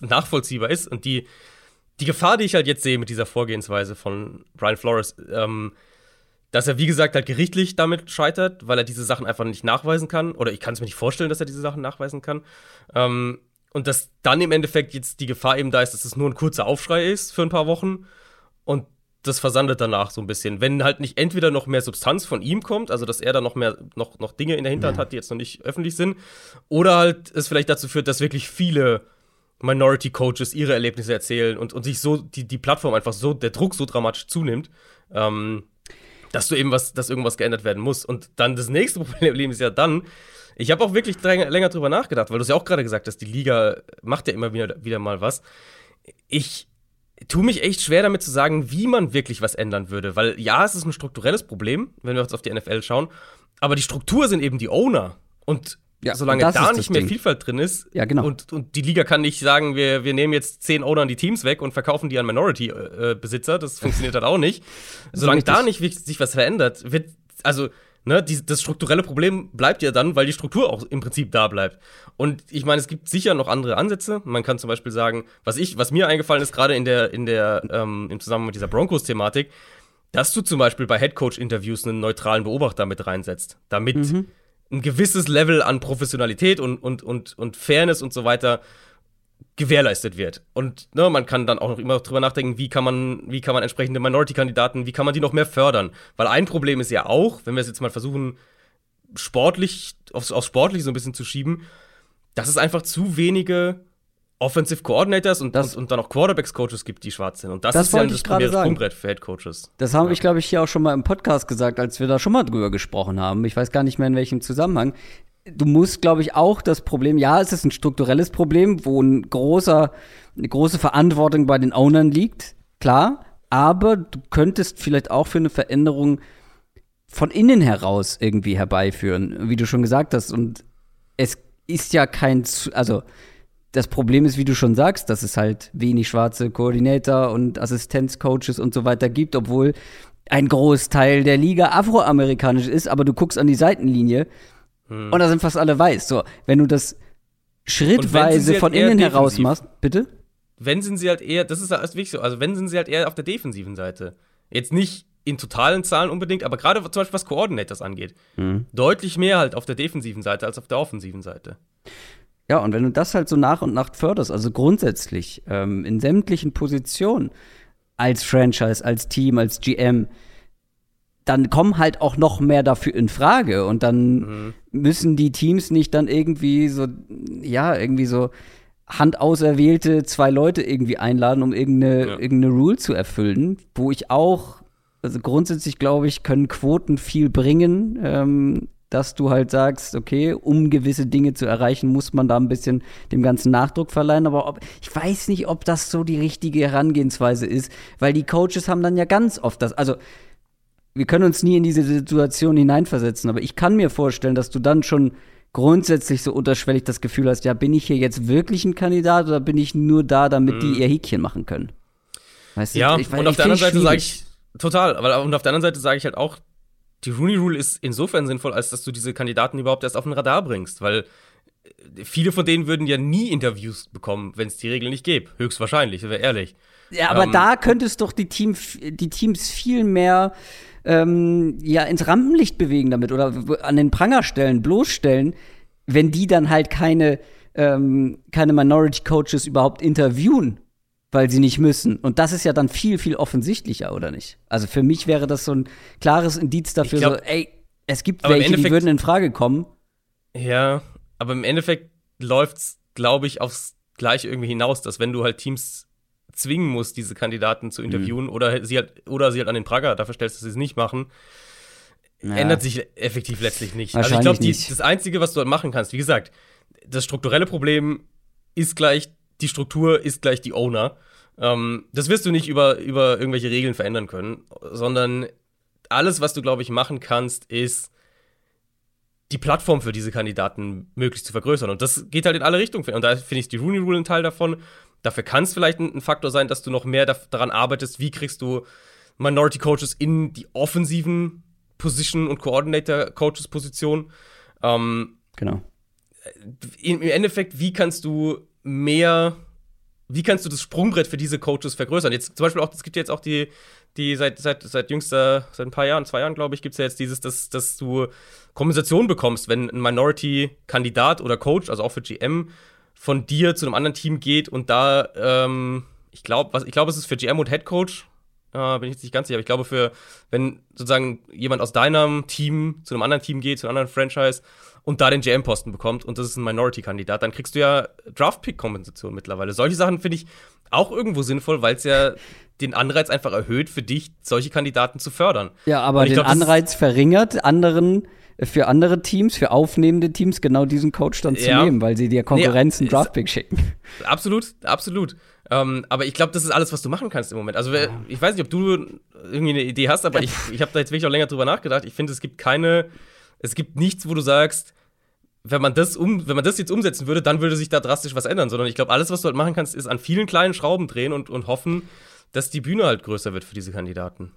nachvollziehbar ist. Und die, die Gefahr, die ich halt jetzt sehe mit dieser Vorgehensweise von Brian Flores, ähm, dass er, wie gesagt, halt gerichtlich damit scheitert, weil er diese Sachen einfach nicht nachweisen kann. Oder ich kann es mir nicht vorstellen, dass er diese Sachen nachweisen kann. Ähm, und dass dann im Endeffekt jetzt die Gefahr eben da ist, dass es nur ein kurzer Aufschrei ist für ein paar Wochen. Und das versandet danach so ein bisschen. Wenn halt nicht entweder noch mehr Substanz von ihm kommt, also dass er da noch mehr, noch, noch Dinge in der Hinterhand hat, die jetzt noch nicht öffentlich sind, oder halt es vielleicht dazu führt, dass wirklich viele Minority Coaches ihre Erlebnisse erzählen und, und sich so die, die Plattform einfach so, der Druck so dramatisch zunimmt, ähm, dass du eben was, dass irgendwas geändert werden muss. Und dann das nächste *laughs* Problem ist ja dann, ich habe auch wirklich länger drüber nachgedacht, weil du es ja auch gerade gesagt hast, die Liga macht ja immer wieder, wieder mal was. Ich tue mich echt schwer damit zu sagen, wie man wirklich was ändern würde. Weil ja, es ist ein strukturelles Problem, wenn wir jetzt auf die NFL schauen. Aber die Struktur sind eben die Owner. Und ja, solange und da nicht mehr Ding. Vielfalt drin ist
ja, genau.
und, und die Liga kann nicht sagen, wir, wir nehmen jetzt zehn Ownern die Teams weg und verkaufen die an Minority-Besitzer, äh, das funktioniert halt auch nicht. *laughs* Solange da nicht sich was verändert, wird, also ne, die, das strukturelle Problem bleibt ja dann, weil die Struktur auch im Prinzip da bleibt. Und ich meine, es gibt sicher noch andere Ansätze. Man kann zum Beispiel sagen, was ich, was mir eingefallen ist, gerade in der, in der, ähm, im Zusammenhang mit dieser Broncos-Thematik, dass du zum Beispiel bei Headcoach-Interviews einen neutralen Beobachter mit reinsetzt, damit mhm. ein gewisses Level an Professionalität und, und, und, und Fairness und so weiter gewährleistet wird. Und ne, man kann dann auch noch immer drüber nachdenken, wie kann man, wie kann man entsprechende Minority-Kandidaten, wie kann man die noch mehr fördern? Weil ein Problem ist ja auch, wenn wir es jetzt mal versuchen, sportlich, aufs, aufs Sportliche so ein bisschen zu schieben, dass es einfach zu wenige Offensive Coordinators und, das, und, und, dann auch Quarterbacks-Coaches gibt, die schwarz sind. Und das,
das
ist ja
das primäre
Sprungbrett für Head-Coaches.
Das habe ja. ich, glaube ich, hier auch schon mal im Podcast gesagt, als wir da schon mal drüber gesprochen haben. Ich weiß gar nicht mehr, in welchem Zusammenhang du musst, glaube ich, auch das Problem, ja, es ist ein strukturelles Problem, wo ein großer, eine große Verantwortung bei den Ownern liegt, klar, aber du könntest vielleicht auch für eine Veränderung von innen heraus irgendwie herbeiführen, wie du schon gesagt hast. Und es ist ja kein, also das Problem ist, wie du schon sagst, dass es halt wenig schwarze Koordinator und Assistenzcoaches und so weiter gibt, obwohl ein Großteil der Liga afroamerikanisch ist, aber du guckst an die Seitenlinie hm. Und da sind fast alle weiß. So, wenn du das schrittweise halt von innen heraus machst, bitte?
Wenn sind sie halt eher, das ist halt wichtig so, also wenn sind sie halt eher auf der defensiven Seite. Jetzt nicht in totalen Zahlen unbedingt, aber gerade zum Beispiel was Coordinators angeht. Hm. Deutlich mehr halt auf der defensiven Seite als auf der offensiven Seite.
Ja, und wenn du das halt so nach und nach förderst, also grundsätzlich ähm, in sämtlichen Positionen, als Franchise, als Team, als GM, dann kommen halt auch noch mehr dafür in Frage und dann mhm. müssen die Teams nicht dann irgendwie so, ja, irgendwie so handauserwählte zwei Leute irgendwie einladen, um irgendeine, ja. irgendeine Rule zu erfüllen, wo ich auch, also grundsätzlich glaube ich, können Quoten viel bringen, ähm, dass du halt sagst, okay, um gewisse Dinge zu erreichen, muss man da ein bisschen dem ganzen Nachdruck verleihen. Aber ob, ich weiß nicht, ob das so die richtige Herangehensweise ist, weil die Coaches haben dann ja ganz oft das, also wir können uns nie in diese Situation hineinversetzen, aber ich kann mir vorstellen, dass du dann schon grundsätzlich so unterschwellig das Gefühl hast, ja, bin ich hier jetzt wirklich ein Kandidat oder bin ich nur da, damit mhm. die ihr Häkchen machen können?
Weißt du, ja, ich, und auf der anderen Seite sage ich, total, aber und auf der anderen Seite sage ich halt auch, die Rooney Rule ist insofern sinnvoll, als dass du diese Kandidaten überhaupt erst auf den Radar bringst, weil äh, viele von denen würden ja nie Interviews bekommen, wenn es die Regel nicht gäbe. Höchstwahrscheinlich, wäre ehrlich.
Ja, aber ähm, da könntest doch die, Team, die Teams viel mehr ähm, ja ins Rampenlicht bewegen damit oder an den Pranger stellen, bloßstellen, wenn die dann halt keine ähm, keine Minority Coaches überhaupt interviewen, weil sie nicht müssen. Und das ist ja dann viel, viel offensichtlicher, oder nicht? Also für mich wäre das so ein klares Indiz dafür,
glaub,
so, ey, es gibt welche, die würden in Frage kommen.
Ja, aber im Endeffekt läuft's, glaube ich, aufs Gleiche irgendwie hinaus, dass wenn du halt Teams zwingen musst, diese Kandidaten
Mhm.
zu interviewen oder sie halt oder sie halt an den Prager dafür stellst, dass sie es nicht machen,
Ja.
ändert sich effektiv letztlich nicht. Also ich glaube, das Einzige, was du halt machen kannst, wie gesagt, das strukturelle Problem ist gleich die Struktur, ist gleich die Owner. Ähm, das wirst du nicht über, über irgendwelche Regeln verändern können, sondern alles, was du, glaube ich, machen kannst, ist die Plattform für diese Kandidaten möglichst zu vergrößern. Und das geht halt in alle Richtungen. Und da finde ich die Rooney Rule ein Teil davon. Dafür kann es vielleicht ein, ein Faktor sein, dass du noch mehr daran arbeitest, wie kriegst du Minority Coaches in die offensiven Position- und Coordinator-Coaches-Position. Ähm,
Genau.
im im Endeffekt, wie kannst du mehr, wie kannst du das Sprungbrett für diese Coaches vergrößern? Jetzt zum Beispiel auch, es gibt jetzt auch die, die seit, seit, seit jüngster, seit ein paar Jahren, zwei Jahren, glaube ich, gibt es ja jetzt dieses, dass, dass du Kompensation bekommst, wenn ein Minority-Kandidat oder Coach, also auch für GM, von dir zu einem anderen Team geht und da, ähm, ich glaube, was, ich glaube, es ist für GM und Head Coach, äh, bin ich jetzt nicht ganz sicher, aber ich glaube, für, wenn sozusagen jemand aus deinem Team zu einem anderen Team geht, zu einem anderen Franchise und da den GM-Posten bekommt und das ist ein Minority-Kandidat, dann kriegst du ja Draft-Pick-Kompensation mittlerweile. Solche Sachen finde ich auch irgendwo sinnvoll, weil es ja den Anreiz einfach erhöht, für dich solche Kandidaten zu fördern.
Ja, aber den
glaub,
Anreiz verringert, anderen für andere Teams, für aufnehmende Teams genau diesen Coach dann zu
Ja.
nehmen, weil sie dir Konkurrenz einen
ist-
Draftpick schicken. *laughs*
Absolut, absolut. Ähm, aber ich glaube, das ist alles, was du machen kannst im Moment. Also, ich weiß nicht, ob du irgendwie eine Idee hast, aber ich, ich habe da jetzt wirklich auch länger drüber nachgedacht. Ich finde, es gibt keine, es gibt nichts, wo du sagst, wenn man das um, wenn man das jetzt umsetzen würde, dann würde sich da drastisch was ändern. Sondern ich glaube, alles, was du halt machen kannst, ist an vielen kleinen Schrauben drehen und, und hoffen, dass die Bühne halt größer wird für diese Kandidaten.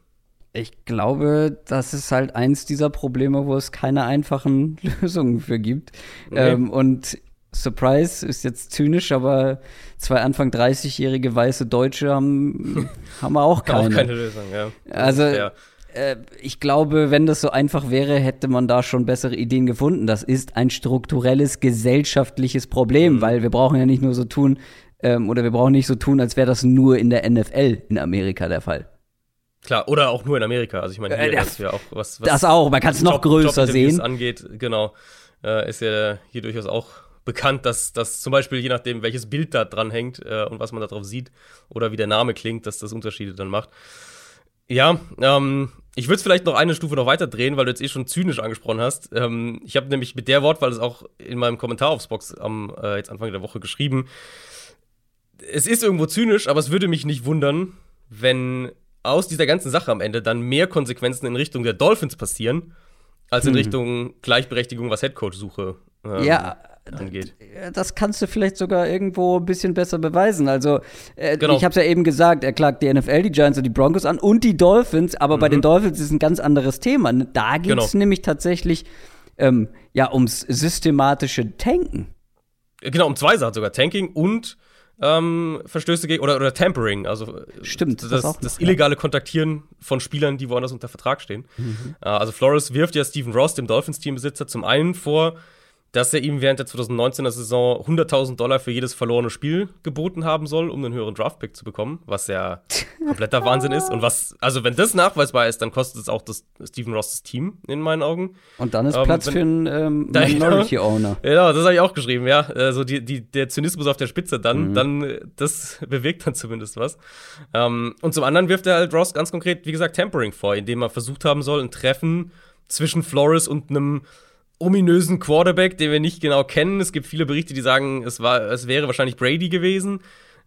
Ich glaube, das ist halt eins dieser Probleme, wo es keine einfachen *laughs* Lösungen für gibt.
Nee.
Ähm, und Surprise ist jetzt zynisch, aber zwei Anfang 30-jährige weiße Deutsche haben, *laughs* haben auch keine.
Auch keine Lösung, ja.
Also,
Ja.
äh, ich glaube, wenn das so einfach wäre, hätte man da schon bessere Ideen gefunden. Das ist ein strukturelles gesellschaftliches Problem,
Mhm.
weil wir brauchen ja nicht nur so tun, ähm, oder wir brauchen nicht so tun, als wäre das nur in der NFL in Amerika der Fall.
Klar, oder auch nur in Amerika. Also ich meine,
Äh,
hier
ja,
ist ja auch was, was
Das auch, man kann es noch
Job-
größer
Jobinterviews
sehen.
angeht, genau, äh, ist ja hier durchaus auch bekannt, dass das zum Beispiel je nachdem, welches Bild da dran hängt äh, und was man da drauf sieht oder wie der Name klingt, dass das Unterschiede dann macht. Ja, ähm, ich würde es vielleicht noch eine Stufe noch weiter drehen, weil du jetzt eh schon zynisch angesprochen hast. Ähm, ich habe nämlich mit der Wortwahl das auch in meinem Kommentar aufs Box am äh, jetzt Anfang der Woche geschrieben. Es ist irgendwo zynisch, aber es würde mich nicht wundern, wenn aus dieser ganzen Sache am Ende dann mehr Konsequenzen in Richtung der Dolphins passieren, als in
Hm.
Richtung Gleichberechtigung, was Headcoach-Suche ähm,
Ja,
angeht.
das kannst du vielleicht sogar irgendwo ein bisschen besser beweisen. Also, äh,
Genau.
ich habe es ja eben gesagt, er klagt die NFL, die Giants und die Broncos an und die Dolphins, aber bei den Dolphins ist ein ganz anderes Thema. Da geht es
Genau.
nämlich tatsächlich ähm, ja ums systematische Tanken.
Genau, um zwei Sachen sogar. Tanking und ähm, Verstöße gegen oder, oder Tampering, also
Stimmt,
das,
das
das, illegale Kontaktieren von Spielern, die woanders unter Vertrag stehen. Äh, also Flores wirft ja Stephen Ross, dem Dolphins-Teambesitzer, zum einen vor, dass er ihm während der 2019er Saison 100.000 Dollar für jedes verlorene Spiel geboten haben soll, um einen höheren Draftpick zu bekommen, was ja kompletter Wahnsinn ist. Und was, also wenn das nachweisbar ist, dann kostet es auch das Stephen Ross' Team in meinen Augen.
Und dann ist
Ähm,
Platz
wenn-
für einen ähm, *laughs* Minority Owner.
Ja, *laughs* das habe ich auch geschrieben, ja. Also die, die, der Zynismus auf der Spitze dann,
Mhm.
dann, äh, das *laughs* bewirkt dann zumindest was. Ähm, und zum anderen wirft er halt Ross ganz konkret, wie gesagt, Tampering vor, indem er versucht haben soll, ein Treffen zwischen Flores und einem ominösen Quarterback, den wir nicht genau kennen. Es gibt viele Berichte, die sagen, es, war, es wäre wahrscheinlich Brady gewesen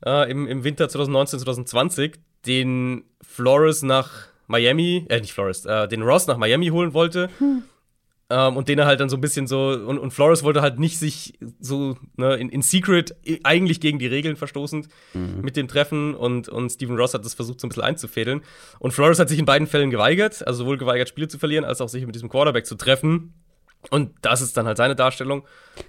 äh, im, im Winter 2019, 2020, den Flores nach Miami, äh, nicht Flores, äh, den Ross nach Miami holen wollte. Ähm, und den er halt dann so ein bisschen so, und, und Flores wollte halt nicht sich so ne, in, in Secret, i- eigentlich gegen die Regeln verstoßend, mit dem Treffen und, und Stephen Ross hat das versucht, so ein bisschen einzufädeln. Und Flores hat sich in beiden Fällen geweigert, also sowohl geweigert, Spiele zu verlieren, als auch sich mit diesem Quarterback zu treffen. Und das ist dann halt seine Darstellung,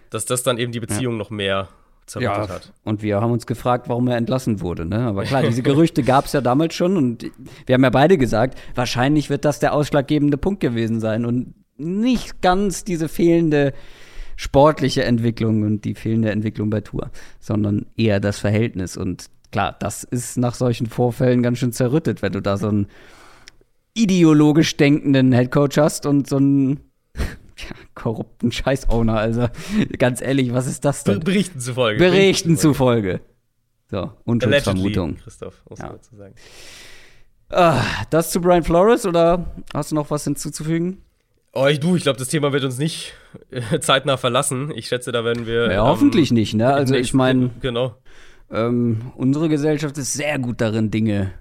dass das dann eben die Beziehung noch mehr zerrüttet hat.
und wir haben uns gefragt, warum er entlassen wurde. Ne? Aber klar, diese *laughs* Gerüchte gab es ja damals schon und wir haben ja beide gesagt, wahrscheinlich wird das der ausschlaggebende Punkt gewesen sein und nicht ganz diese fehlende sportliche Entwicklung und die fehlende Entwicklung bei Tour, sondern eher das Verhältnis. Und klar, das ist nach solchen Vorfällen ganz schön zerrüttet, wenn du da so einen ideologisch denkenden Headcoach hast und so einen ja, korrupten Scheiß-Owner. Also ganz ehrlich, was ist das denn?
Berichten zufolge.
Berichten zufolge. So, Unschuldsvermutung.
Christoph, muss
Ja.
dazu sagen.
Ah, das zu Brian Flores oder hast du noch was hinzuzufügen?
Oh, ich, du, ich glaube, das Thema wird uns nicht äh, zeitnah verlassen. Ich schätze, da werden wir.
Ja,
ähm,
hoffentlich nicht, ne? Also ich meine,
Genau.
ähm, unsere Gesellschaft ist sehr gut darin, Dinge,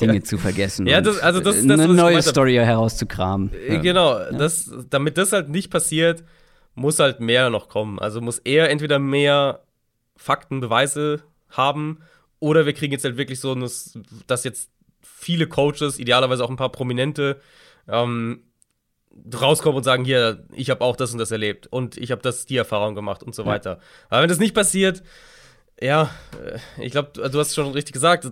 Dinge zu vergessen.
Ja, das- also das das,
eine neue. Story herauszukramen.
Äh,
Ja.
Genau, das, damit das halt nicht passiert, muss halt mehr noch kommen. Also muss er entweder mehr Fakten, Beweise haben oder wir kriegen jetzt halt wirklich so, dass jetzt viele Coaches, idealerweise auch ein paar Prominente, ähm, rauskommen und sagen, hier, ich habe auch das und das erlebt und ich habe das die Erfahrung gemacht und so
Ja.
weiter. Aber wenn das nicht passiert, ja, äh, ich glaube, du hast es schon richtig gesagt,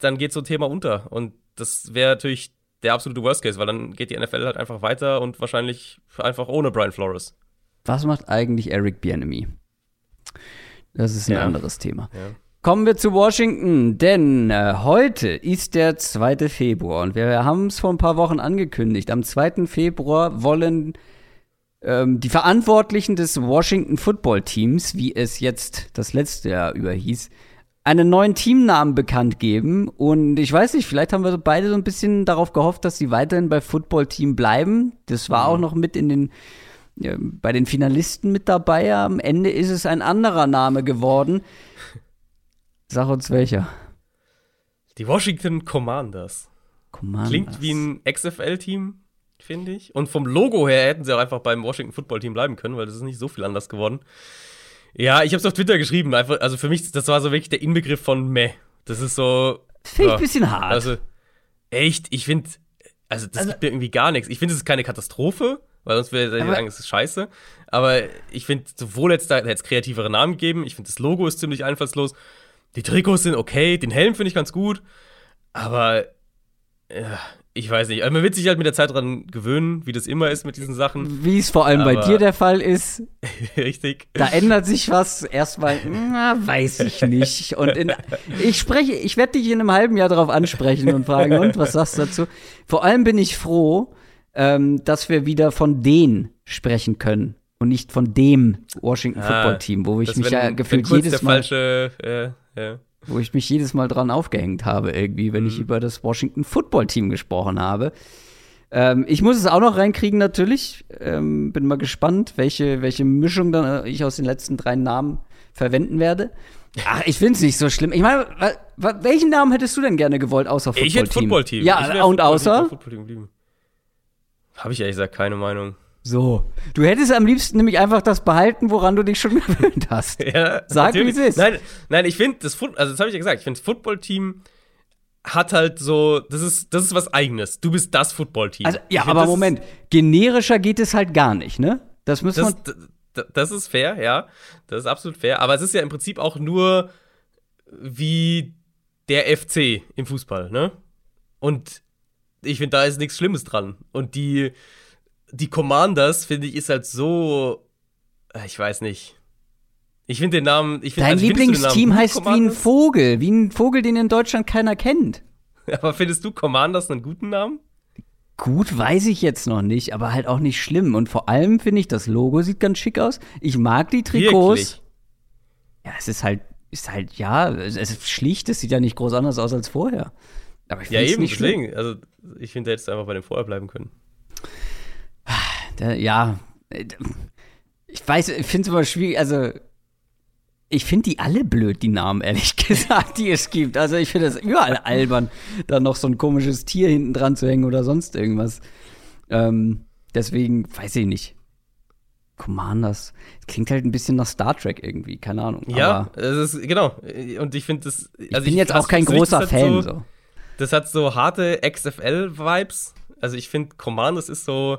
dann geht so ein Thema unter und das wäre natürlich der absolute Worst Case, weil dann geht die NFL halt einfach weiter und wahrscheinlich einfach ohne Brian Flores.
Was macht eigentlich Eric Bieniemy? Das ist ein
Ja.
anderes Thema.
Ja.
Kommen wir zu Washington, denn äh, heute ist der 2. Februar und wir haben es vor ein paar Wochen angekündigt. Am 2. Februar wollen ähm, die Verantwortlichen des Washington Football Teams, wie es jetzt das letzte Jahr über hieß, einen neuen Teamnamen bekannt geben. Und ich weiß nicht, vielleicht haben wir beide so ein bisschen darauf gehofft, dass sie weiterhin bei Football Team bleiben. Das war auch noch mit in den ja, bei den Finalisten mit dabei. Am Ende ist es ein anderer Name geworden. Sag uns welcher.
Die Washington Commanders.
Commanders.
Klingt wie ein XFL-Team, finde ich. Und vom Logo her hätten sie auch einfach beim Washington Football Team bleiben können, weil das ist nicht so viel anders geworden. Ja, ich habe es auf Twitter geschrieben. Einfach, also für mich, das war so wirklich der Inbegriff von meh. Das ist so.
Finde ich
ja,
ein bisschen hart.
Also, echt, ich finde, also das gibt mir irgendwie gar nichts. Ich finde, es ist keine Katastrophe, weil sonst würde ich sagen, es ist scheiße. Aber ich finde, sowohl hätte es kreativere Namen gegeben, ich finde, das Logo ist ziemlich einfallslos. Die Trikots sind okay, den Helm finde ich ganz gut. Aber, ja, ich weiß nicht. Also man wird sich halt mit der Zeit dran gewöhnen, wie das immer ist mit diesen Sachen.
Wie es vor allem bei
Aber-
dir der Fall ist, *laughs*
Richtig.
da ändert sich was. Erstmal, na, weiß ich nicht. Und in, ich spreche, ich werde dich in einem halben Jahr darauf ansprechen und fragen, und was sagst du dazu? Vor allem bin ich froh, ähm, dass wir wieder von den sprechen können und nicht von dem Washington
Ah,
Football Team, wo ich mich
wenn-
ja gefühlt jedes
der
Mal
falsche, ja, ja.
Wo ich mich jedes Mal dran aufgehängt habe, irgendwie, wenn ich
Mhm.
über das Washington Football Team gesprochen habe. Ähm, ich muss es auch noch reinkriegen, natürlich. Ähm, bin mal gespannt, welche, welche Mischung dann äh, ich aus den letzten drei Namen verwenden werde. Ach, ich finde es nicht so schlimm. Ich meine, welchen Namen hättest du denn gerne gewollt, außer Football
Ich hätte
Team?
Football-Team. Ich
Ja, und außer?
Habe ich ehrlich gesagt keine Meinung.
So. Du hättest am liebsten nämlich einfach das behalten, woran du dich schon *laughs* gewöhnt hast.
Ja,
Sag, wie es ist.
Nein, nein, ich finde das Foot, also das habe ich ja gesagt, ich finde das Football-Team hat halt so, das ist, das ist was Eigenes. Du bist das Football-Team.
Also, ja,
find,
aber Moment. Generischer geht es halt gar nicht, ne? Das muss man.
Das ist fair, ja. Das ist absolut fair. Aber es ist ja im Prinzip auch nur wie der FC im Fußball, ne? Und ich finde, da ist nichts Schlimmes dran. Und die, die Commanders, finde ich, ist halt so, äh, ich weiß nicht. Ich finde den Namen, ich finde
Dein
also,
Lieblingsteam heißt wie ein
Commanders?
Vogel, wie ein Vogel, den in Deutschland keiner kennt. *laughs*
Aber findest du Commanders einen guten Namen?
Gut, weiß ich jetzt noch nicht, aber halt auch nicht schlimm. Und vor allem finde ich, das Logo sieht ganz schick aus. Ich mag die Trikots.
Wirklich?
Ja, es ist halt, ist halt, ja, es ist schlicht, es sieht ja nicht groß anders aus als vorher. Aber ich
Ja, eben,
nicht schlimm.
deswegen. Also, ich finde, der hättest du einfach bei dem vorher bleiben können.
Ja, äh, ich weiß, ich finde es immer schwierig, also ich finde die alle blöd, die Namen, *laughs* ehrlich gesagt, die es gibt. Also ich finde es überall albern, da noch so ein komisches Tier hinten dran zu hängen oder sonst irgendwas. Ähm, deswegen, weiß ich nicht. Commanders. Das klingt halt ein bisschen nach Star Trek irgendwie, keine Ahnung.
Ja, es ist, genau. Und ich finde das.
ich bin jetzt auch kein großer Fan.
So,
So.
Das hat so harte XFL-Vibes. Also ich finde, Commanders ist so.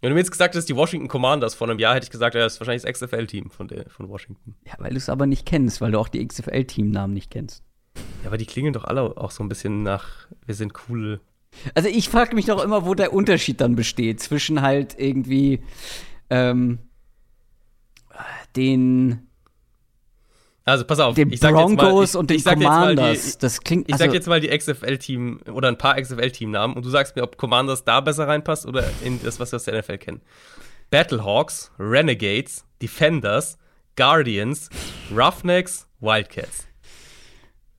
Wenn du mir jetzt gesagt hättest, die Washington Commanders vor einem Jahr, hätte ich gesagt, ja, das ist wahrscheinlich das XFL-Team von, der- von Washington.
Ja, weil du es aber nicht kennst, weil du auch die XFL-Teamnamen nicht kennst.
Ja, aber die klingen doch alle auch so ein bisschen nach, wir sind cool.
Also ich frage mich doch immer, wo der Unterschied dann besteht zwischen halt irgendwie, ähm, den,
Also pass auf,
den
ich sag jetzt mal,
Broncos
ich,
und den
ich sag jetzt mal
Commanders.
die,
das klingt,
ich
also,
sag jetzt mal die XFL-Team oder ein paar XFL-Team-Namen und du sagst mir, ob Commanders da besser reinpasst oder in das, was wir aus der NFL kennen. Battlehawks, Renegades, Defenders, Guardians, Roughnecks, Wildcats.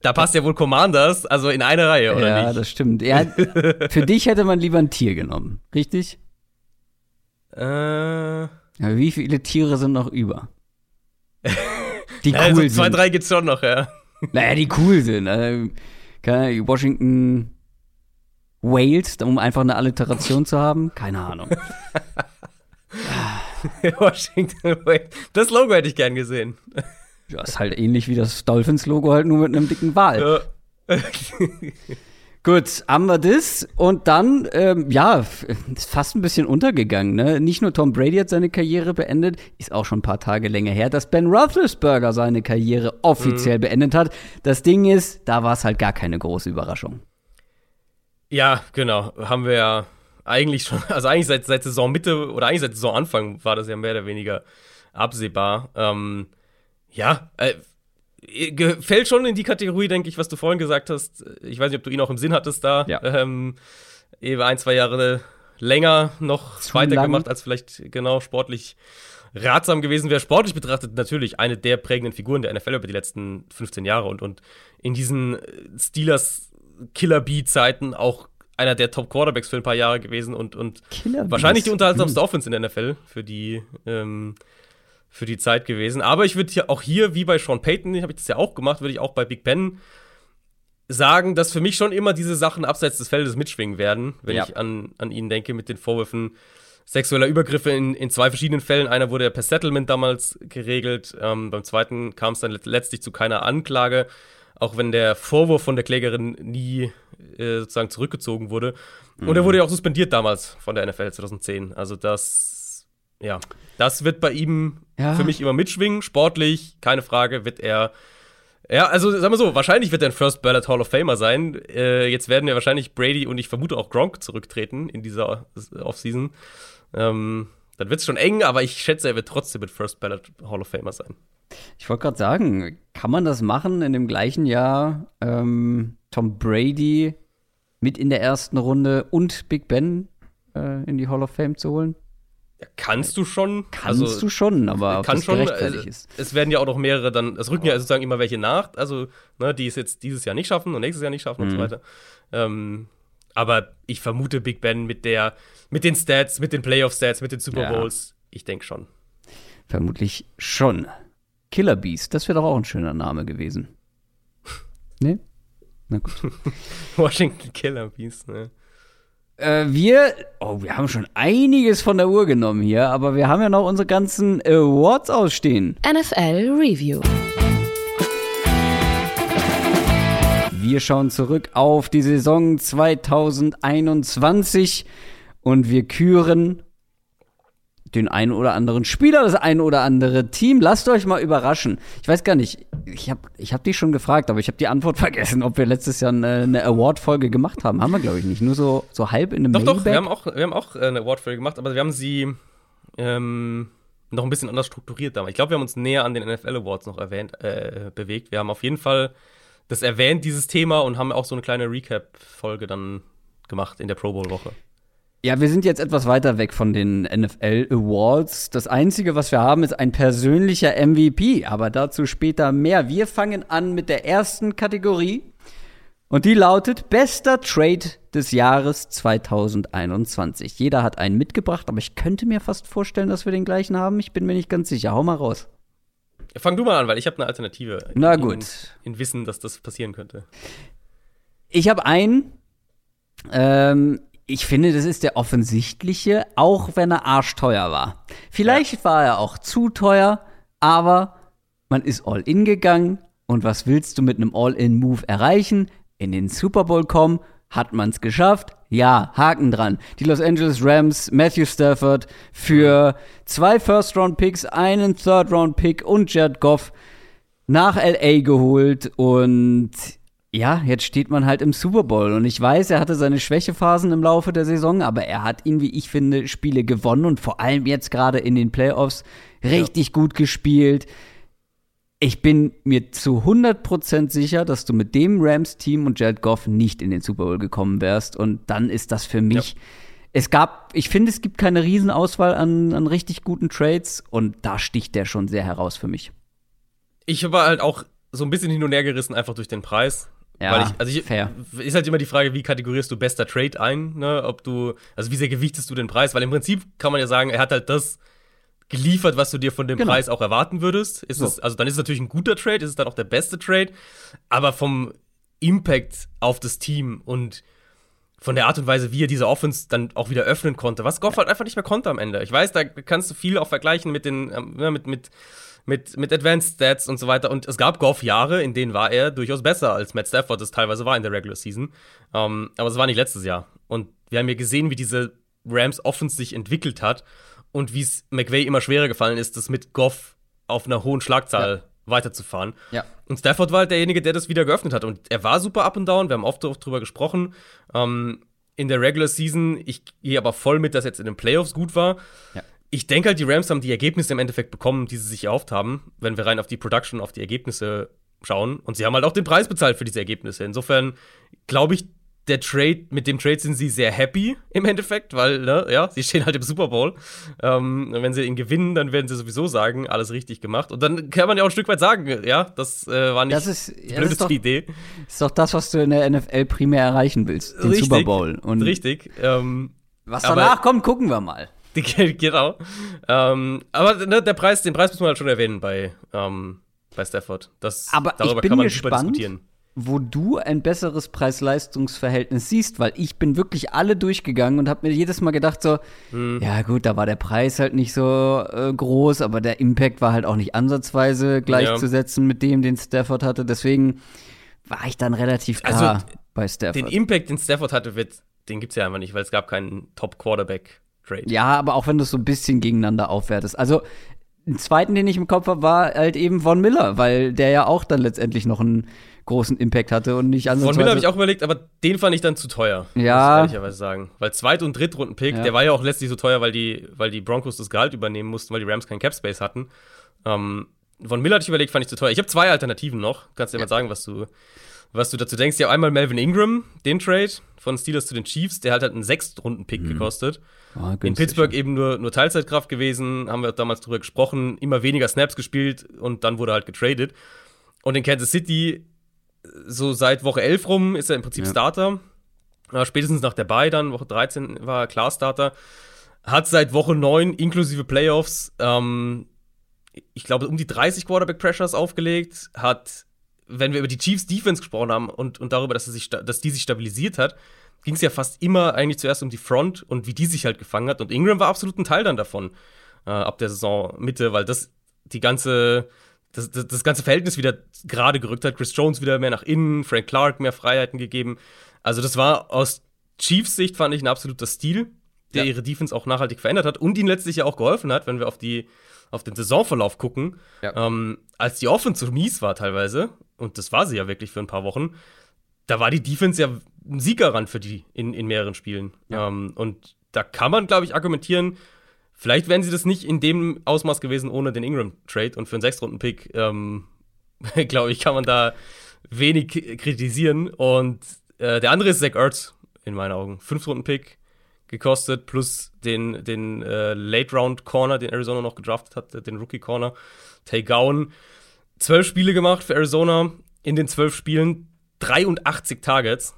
Da passt ja wohl Commanders, also in eine Reihe, oder
ja,
nicht?
das stimmt. Ja, für dich hätte man lieber ein Tier genommen, richtig?
Äh,
Ja, wie viele Tiere sind noch über? *laughs* Die cool
also zwei,
sind.
drei gibt's schon noch, ja.
Naja, die cool sind. Also, Washington Wales, um einfach eine Alliteration zu haben? Keine Ahnung. *laughs*
Washington, wait. Das Logo hätte ich gern gesehen.
Ja, ist halt ähnlich wie das Dolphins-Logo, halt nur mit einem dicken Wal.
Ja. *laughs*
Gut, haben wir das. Und dann, ähm, ja, ist fast ein bisschen untergegangen. Ne? Nicht nur Tom Brady hat seine Karriere beendet, ist auch schon ein paar Tage länger her, dass Ben Roethlisberger seine Karriere offiziell beendet hat. Das Ding ist, da war es halt gar keine große Überraschung.
Ja, genau. Haben wir ja eigentlich schon, also eigentlich seit, seit Saisonmitte oder eigentlich seit Saisonanfang war das ja mehr oder weniger absehbar. Ähm, ja, äh, fällt schon in die Kategorie, denke ich, was du vorhin gesagt hast. Ich weiß nicht, ob du ihn auch im Sinn hattest da.
Ja.
Ähm, eben ein, zwei Jahre länger noch
Zu
weitergemacht,
lang.
als vielleicht genau sportlich ratsam gewesen wäre. Sportlich betrachtet natürlich eine der prägenden Figuren der NFL über die letzten 15 Jahre und, und in diesen äh, Steelers Killer Bee-Zeiten auch einer der Top Quarterbacks für ein paar Jahre gewesen und, und wahrscheinlich die unterhaltsamste Offense in der NFL für die, ähm, für die Zeit gewesen. Aber ich würde hier auch hier, wie bei Sean Payton, habe ich das ja auch gemacht, würde ich auch bei Big Ben sagen, dass für mich schon immer diese Sachen abseits des Feldes mitschwingen werden, wenn
Ja.
ich an, an ihn denke, mit den Vorwürfen sexueller Übergriffe in, in zwei verschiedenen Fällen. Einer wurde ja per Settlement damals geregelt, ähm, beim zweiten kam es dann let letztlich zu keiner Anklage, auch wenn der Vorwurf von der Klägerin nie äh, sozusagen zurückgezogen wurde. Und er wurde ja auch suspendiert damals von der NFL 2010. Also das, ja, das wird bei ihm
Ja.
für mich immer mitschwingen. Sportlich, keine Frage, wird er ja, also sagen wir so, wahrscheinlich wird er ein First Ballot Hall of Famer sein. Äh, jetzt werden ja wahrscheinlich Brady und ich vermute auch Gronk zurücktreten in dieser Offseason. Ähm, dann wird es schon eng, aber ich schätze, er wird trotzdem mit First Ballot Hall of Famer sein.
Ich wollte gerade sagen, kann man das machen, in dem gleichen Jahr ähm, Tom Brady mit in der ersten Runde und Big Ben äh, in die Hall of Fame zu holen?
Ja, kannst du schon.
Kannst du schon, aber
kann schon.
gerechtfertigt
äh,
ist.
Es werden ja auch noch mehrere dann, es rücken ja sozusagen immer welche nach, also, ne, die es jetzt dieses Jahr nicht schaffen und nächstes Jahr nicht schaffen und
Mhm.
so weiter. Ähm, aber ich vermute Big Ben mit der, mit den Stats, mit den Playoff-Stats, mit den Super
Ja.
Bowls, ich denke schon.
Vermutlich schon. Killer Beast, das wäre doch auch ein schöner Name gewesen. *laughs* Ne? Na gut. *laughs*
Washington Killer Beast, ne?
Äh, wir, oh, wir haben schon einiges von der Uhr genommen hier, aber wir haben ja noch unsere ganzen Awards ausstehen.
NFL Review.
Wir schauen zurück auf die Saison 2021 und wir küren den einen oder anderen Spieler, das ein oder andere Team. Lasst euch mal überraschen. Ich weiß gar nicht, ich habe ich hab dich schon gefragt, aber ich habe die Antwort *laughs* vergessen, ob wir letztes Jahr eine, eine Award-Folge gemacht haben. Haben wir, glaube ich, nicht. Nur so, so halb in einem
Doch, doch, wir
Mailback.
haben auch, wir haben auch äh, eine Award-Folge gemacht, aber wir haben sie ähm, noch ein bisschen anders strukturiert damals. Ich glaube, wir haben uns näher an den NFL Awards noch erwähnt, äh, bewegt. Wir haben auf jeden Fall das erwähnt, dieses Thema, und haben auch so eine kleine Recap-Folge dann gemacht in der Pro Bowl-Woche.
Ja, wir sind jetzt etwas weiter weg von den NFL Awards. Das Einzige, was wir haben, ist ein persönlicher MVP, aber dazu später mehr. Wir fangen an mit der ersten Kategorie und die lautet Bester Trade des Jahres 2021. Jeder hat einen mitgebracht, aber ich könnte mir fast vorstellen, dass wir den gleichen haben. Ich bin mir nicht ganz sicher. Hau mal raus.
Fang du mal an, weil ich habe eine Alternative.
Na gut.
In, in Wissen, dass das passieren könnte.
Ich habe einen. Ähm, ich finde, das ist der offensichtliche, auch wenn er arschteuer war. Vielleicht war er auch zu teuer, aber man ist all in gegangen. Und was willst du mit einem All-in-Move erreichen? In den Super Bowl kommen? Hat man's geschafft? Ja, Haken dran. Die Los Angeles Rams, Matthew Stafford für zwei First-Round-Picks, einen Third-Round-Pick und Jared Goff nach LA geholt und ja, jetzt steht man halt im Super Bowl. Und ich weiß, er hatte seine Schwächephasen im Laufe der Saison, aber er hat ihn, wie ich finde, Spiele gewonnen und vor allem jetzt gerade in den Playoffs richtig ja. gut gespielt. Ich bin mir zu 100% sicher, dass du mit dem Rams-Team und Jared Goff nicht in den Super Bowl gekommen wärst. Und dann ist das für mich. Ja. Es gab, ich finde, es gibt keine Riesenauswahl an, an richtig guten Trades und da sticht der schon sehr heraus für mich.
Ich war halt auch so ein bisschen hin und her gerissen, einfach durch den Preis.
Ja,
ich, also ich,
fair.
Ist halt immer die Frage, wie kategorierst du bester Trade ein, ne? Ob du, also wie sehr gewichtest du den Preis? Weil im Prinzip kann man ja sagen, er hat halt das geliefert, was du dir von dem genau. Preis auch erwarten würdest. Ist so. es, also dann ist es natürlich ein guter Trade, ist es dann auch der beste Trade, aber vom Impact auf das Team und von der Art und Weise, wie er diese Offense dann auch wieder öffnen konnte, was Goff halt einfach nicht mehr konnte am Ende. Ich weiß, da kannst du viel auch vergleichen mit den, ähm, mit, mit mit, mit Advanced Stats und so weiter. Und es gab Goff-Jahre, in denen war er durchaus besser, als Matt Stafford es teilweise war in der Regular Season. Ähm, aber es war nicht letztes Jahr. Und wir haben ja gesehen, wie diese Rams Offense sich entwickelt hat und wie es McVay immer schwerer gefallen ist, das mit Goff auf einer hohen Schlagzahl ja. weiterzufahren.
Ja.
Und Stafford war halt derjenige, der das wieder geöffnet hat. Und er war super up and down. Wir haben oft, oft drüber gesprochen. Ähm, in der Regular Season, ich gehe aber voll mit, dass jetzt in den Playoffs gut war. Ja ich denke halt, die Rams haben die Ergebnisse im Endeffekt bekommen, die sie sich erhofft haben, wenn wir rein auf die Production, auf die Ergebnisse schauen. Und sie haben halt auch den Preis bezahlt für diese Ergebnisse. Insofern glaube ich, der Trade, mit dem Trade sind sie sehr happy im Endeffekt, weil, ne, ja, sie stehen halt im Super Bowl. Ähm, wenn sie ihn gewinnen, dann werden sie sowieso sagen, alles richtig gemacht. Und dann kann man ja auch ein Stück weit sagen, ja, das äh, war nicht
das ist,
die blödeste ja, Idee.
Ist doch das, was du in der NFL primär erreichen willst, den richtig, Super Bowl.
Und richtig. Ähm,
was danach kommt, gucken wir mal. *laughs*
genau. Ähm, aber ne, der Preis, den Preis muss man halt schon erwähnen bei, ähm, bei Stafford. Das,
aber darüber ich bin kann man gespannt, diskutieren. Wo du ein besseres Preis-Leistungs-Verhältnis siehst, weil ich bin wirklich alle durchgegangen und habe mir jedes Mal gedacht so, hm. ja gut, da war der Preis halt nicht so äh, groß, aber der Impact war halt auch nicht ansatzweise gleichzusetzen ja. mit dem, den Stafford hatte. Deswegen war ich dann relativ klar also, bei Stafford.
Den Impact, den Stafford hatte, wird, den gibt's ja einfach nicht, weil es gab keinen Top-Quarterback
Trade. Ja, aber auch wenn du es so ein bisschen gegeneinander aufwertest. Also, den zweiten, den ich im Kopf habe, war halt eben Von Miller, weil der ja auch dann letztendlich noch einen großen Impact hatte und nicht
anders. Von Miller habe ich auch überlegt, aber den fand ich dann zu teuer.
Ja.
Muss ich ehrlicherweise sagen. Weil Zweit- und Drittrunden-Pick, ja. der war ja auch letztlich so teuer, weil die, weil die Broncos das Gehalt übernehmen mussten, weil die Rams keinen Cap-Space hatten. Ähm, von Miller hatte ich überlegt, fand ich zu teuer. Ich habe zwei Alternativen noch. Kannst du dir ja. mal sagen, was du, was du dazu denkst. Ja, einmal Melvin Ingram, den Trade von Steelers zu den Chiefs, der hat halt einen Sechstrunden-Pick mhm. gekostet. Oh, in Pittsburgh eben nur, nur Teilzeitkraft gewesen, haben wir damals drüber gesprochen, immer weniger Snaps gespielt und dann wurde halt getradet. Und in Kansas City, so seit Woche 11 rum, ist er im Prinzip ja. Starter. Ja, spätestens nach der Bye dann, Woche 13 war er klar Starter. Hat seit Woche 9 inklusive Playoffs, ähm, ich glaube, um die 30 Quarterback Pressures aufgelegt, hat wenn wir über die Chiefs Defense gesprochen haben und, und darüber, dass, sich, dass die sich stabilisiert hat, ging es ja fast immer eigentlich zuerst um die Front und wie die sich halt gefangen hat. Und Ingram war absolut ein Teil dann davon, äh, ab der Saison Mitte, weil das die ganze, das, das, das ganze Verhältnis wieder gerade gerückt hat. Chris Jones wieder mehr nach innen, Frank Clark mehr Freiheiten gegeben. Also das war aus Chiefs Sicht, fand ich, ein absoluter Stil, der ja. ihre Defense auch nachhaltig verändert hat und ihnen letztlich ja auch geholfen hat, wenn wir auf die auf den Saisonverlauf gucken, ja. ähm, als die Offense so mies war teilweise, und das war sie ja wirklich für ein paar Wochen, da war die Defense ja ein Siegerrand für die in, in mehreren Spielen. Ja. Ähm, und da kann man, glaube ich, argumentieren, vielleicht wären sie das nicht in dem Ausmaß gewesen ohne den Ingram-Trade und für einen Sechstrunden-Pick, ähm, *laughs* glaube ich, kann man da wenig kritisieren. Und äh, der andere ist Zach Ertz, in meinen Augen. Fünftrunden-Pick gekostet, plus den, den äh, Late-Round-Corner, den Arizona noch gedraftet hat, den Rookie-Corner, Tay Gowan. Zwölf Spiele gemacht für Arizona. In den zwölf Spielen 83 Targets.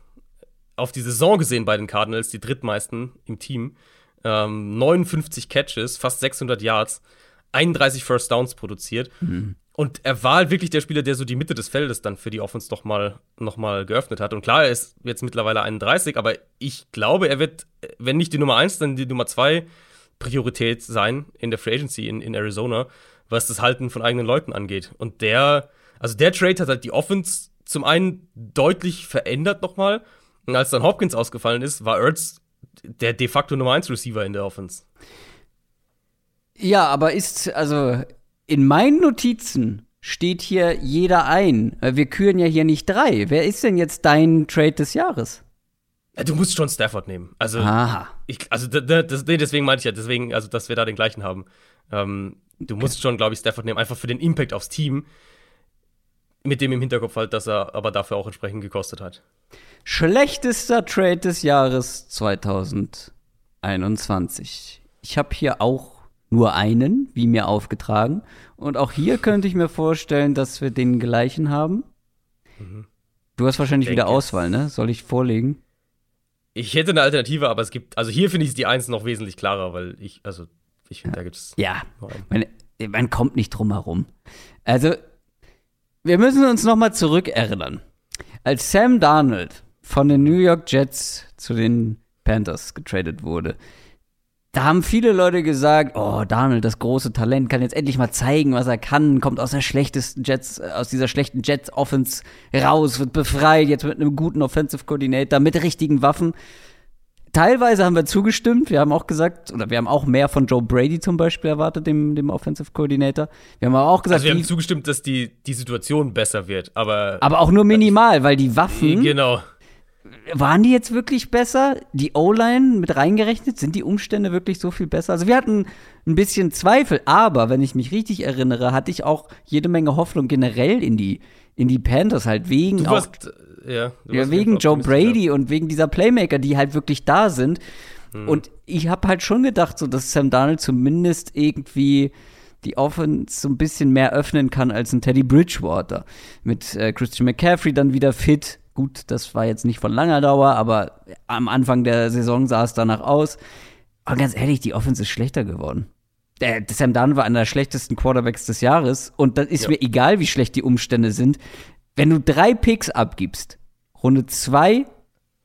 Auf die Saison gesehen bei den Cardinals, die drittmeisten im Team. Ähm, 59 Catches, fast 600 Yards, 31 First Downs produziert. Mhm. Und er war halt wirklich der Spieler, der so die Mitte des Feldes dann für die Offense noch mal, noch mal geöffnet hat. Und klar, er ist jetzt mittlerweile 31, aber ich glaube, er wird, wenn nicht die Nummer 1, dann die Nummer 2 Priorität sein in der Free Agency in, in Arizona, was das Halten von eigenen Leuten angeht. Und der, also der Trade hat halt die Offense zum einen deutlich verändert nochmal. Und als dann Hopkins ausgefallen ist, war Ertz der de facto Nummer 1 Receiver in der Offense.
Ja, aber ist, also in meinen Notizen steht hier jeder ein. Äh, wir küren ja hier nicht drei. Wer ist denn jetzt dein Trade des Jahres?
Du musst schon Stafford nehmen. Also,
Aha.
ich, also das, nee, deswegen meinte ich ja, deswegen, also dass wir da den gleichen haben. Ähm, du musst schon, glaube ich, Stafford nehmen, einfach für den Impact aufs Team. Mit dem im Hinterkopf halt, dass er aber dafür auch entsprechend gekostet hat.
Schlechtester Trade des Jahres 2021. Ich habe hier auch nur einen, wie mir aufgetragen. Und auch hier könnte ich mir vorstellen, dass wir den gleichen haben. Mhm. Du hast wahrscheinlich wieder Auswahl, ne? Soll ich vorlegen?
Ich hätte eine Alternative, aber es gibt, also hier finde ich die Eins noch wesentlich klarer, weil ich, also ich finde,
ja.
da gibt es.
Ja, man, man kommt nicht drum herum. Also, wir müssen uns noch mal zurückerinnern. Als Sam Darnold von den New York Jets zu den Panthers getradet wurde, da haben viele Leute gesagt, oh, Darnold, das große Talent, kann jetzt endlich mal zeigen, was er kann, kommt aus der schlechtesten Jets, aus dieser schlechten Jets Offense raus, wird befreit, jetzt mit einem guten Offensive Coordinator, mit richtigen Waffen teilweise haben wir zugestimmt. Wir haben auch gesagt, oder wir haben auch mehr von Joe Brady zum Beispiel erwartet, dem, dem Offensive Coordinator. Wir haben aber auch gesagt,
also wir haben zugestimmt, dass die, die Situation besser wird, aber.
Aber auch nur minimal, weil die Waffen.
Genau.
Waren die jetzt wirklich besser? Die O-Line mit reingerechnet? Sind die Umstände wirklich so viel besser? Also wir hatten ein bisschen Zweifel, aber wenn ich mich richtig erinnere, hatte ich auch jede Menge Hoffnung generell in die, in die Panthers halt wegen.
Warst, ja,
ja wegen Joe Brady und wegen dieser Playmaker, die halt wirklich da sind. Hm. Und ich habe halt schon gedacht, so dass Sam Darnold zumindest irgendwie die Offense so ein bisschen mehr öffnen kann als ein Teddy Bridgewater. Mit äh, Christian McCaffrey dann wieder fit. Gut, das war jetzt nicht von langer Dauer, aber am Anfang der Saison sah es danach aus. Aber ganz ehrlich, die Offense ist schlechter geworden. Der, Sam Darnold war einer der schlechtesten Quarterbacks des Jahres und das ist ja. mir egal, wie schlecht die Umstände sind wenn du drei Picks abgibst, Runde zwei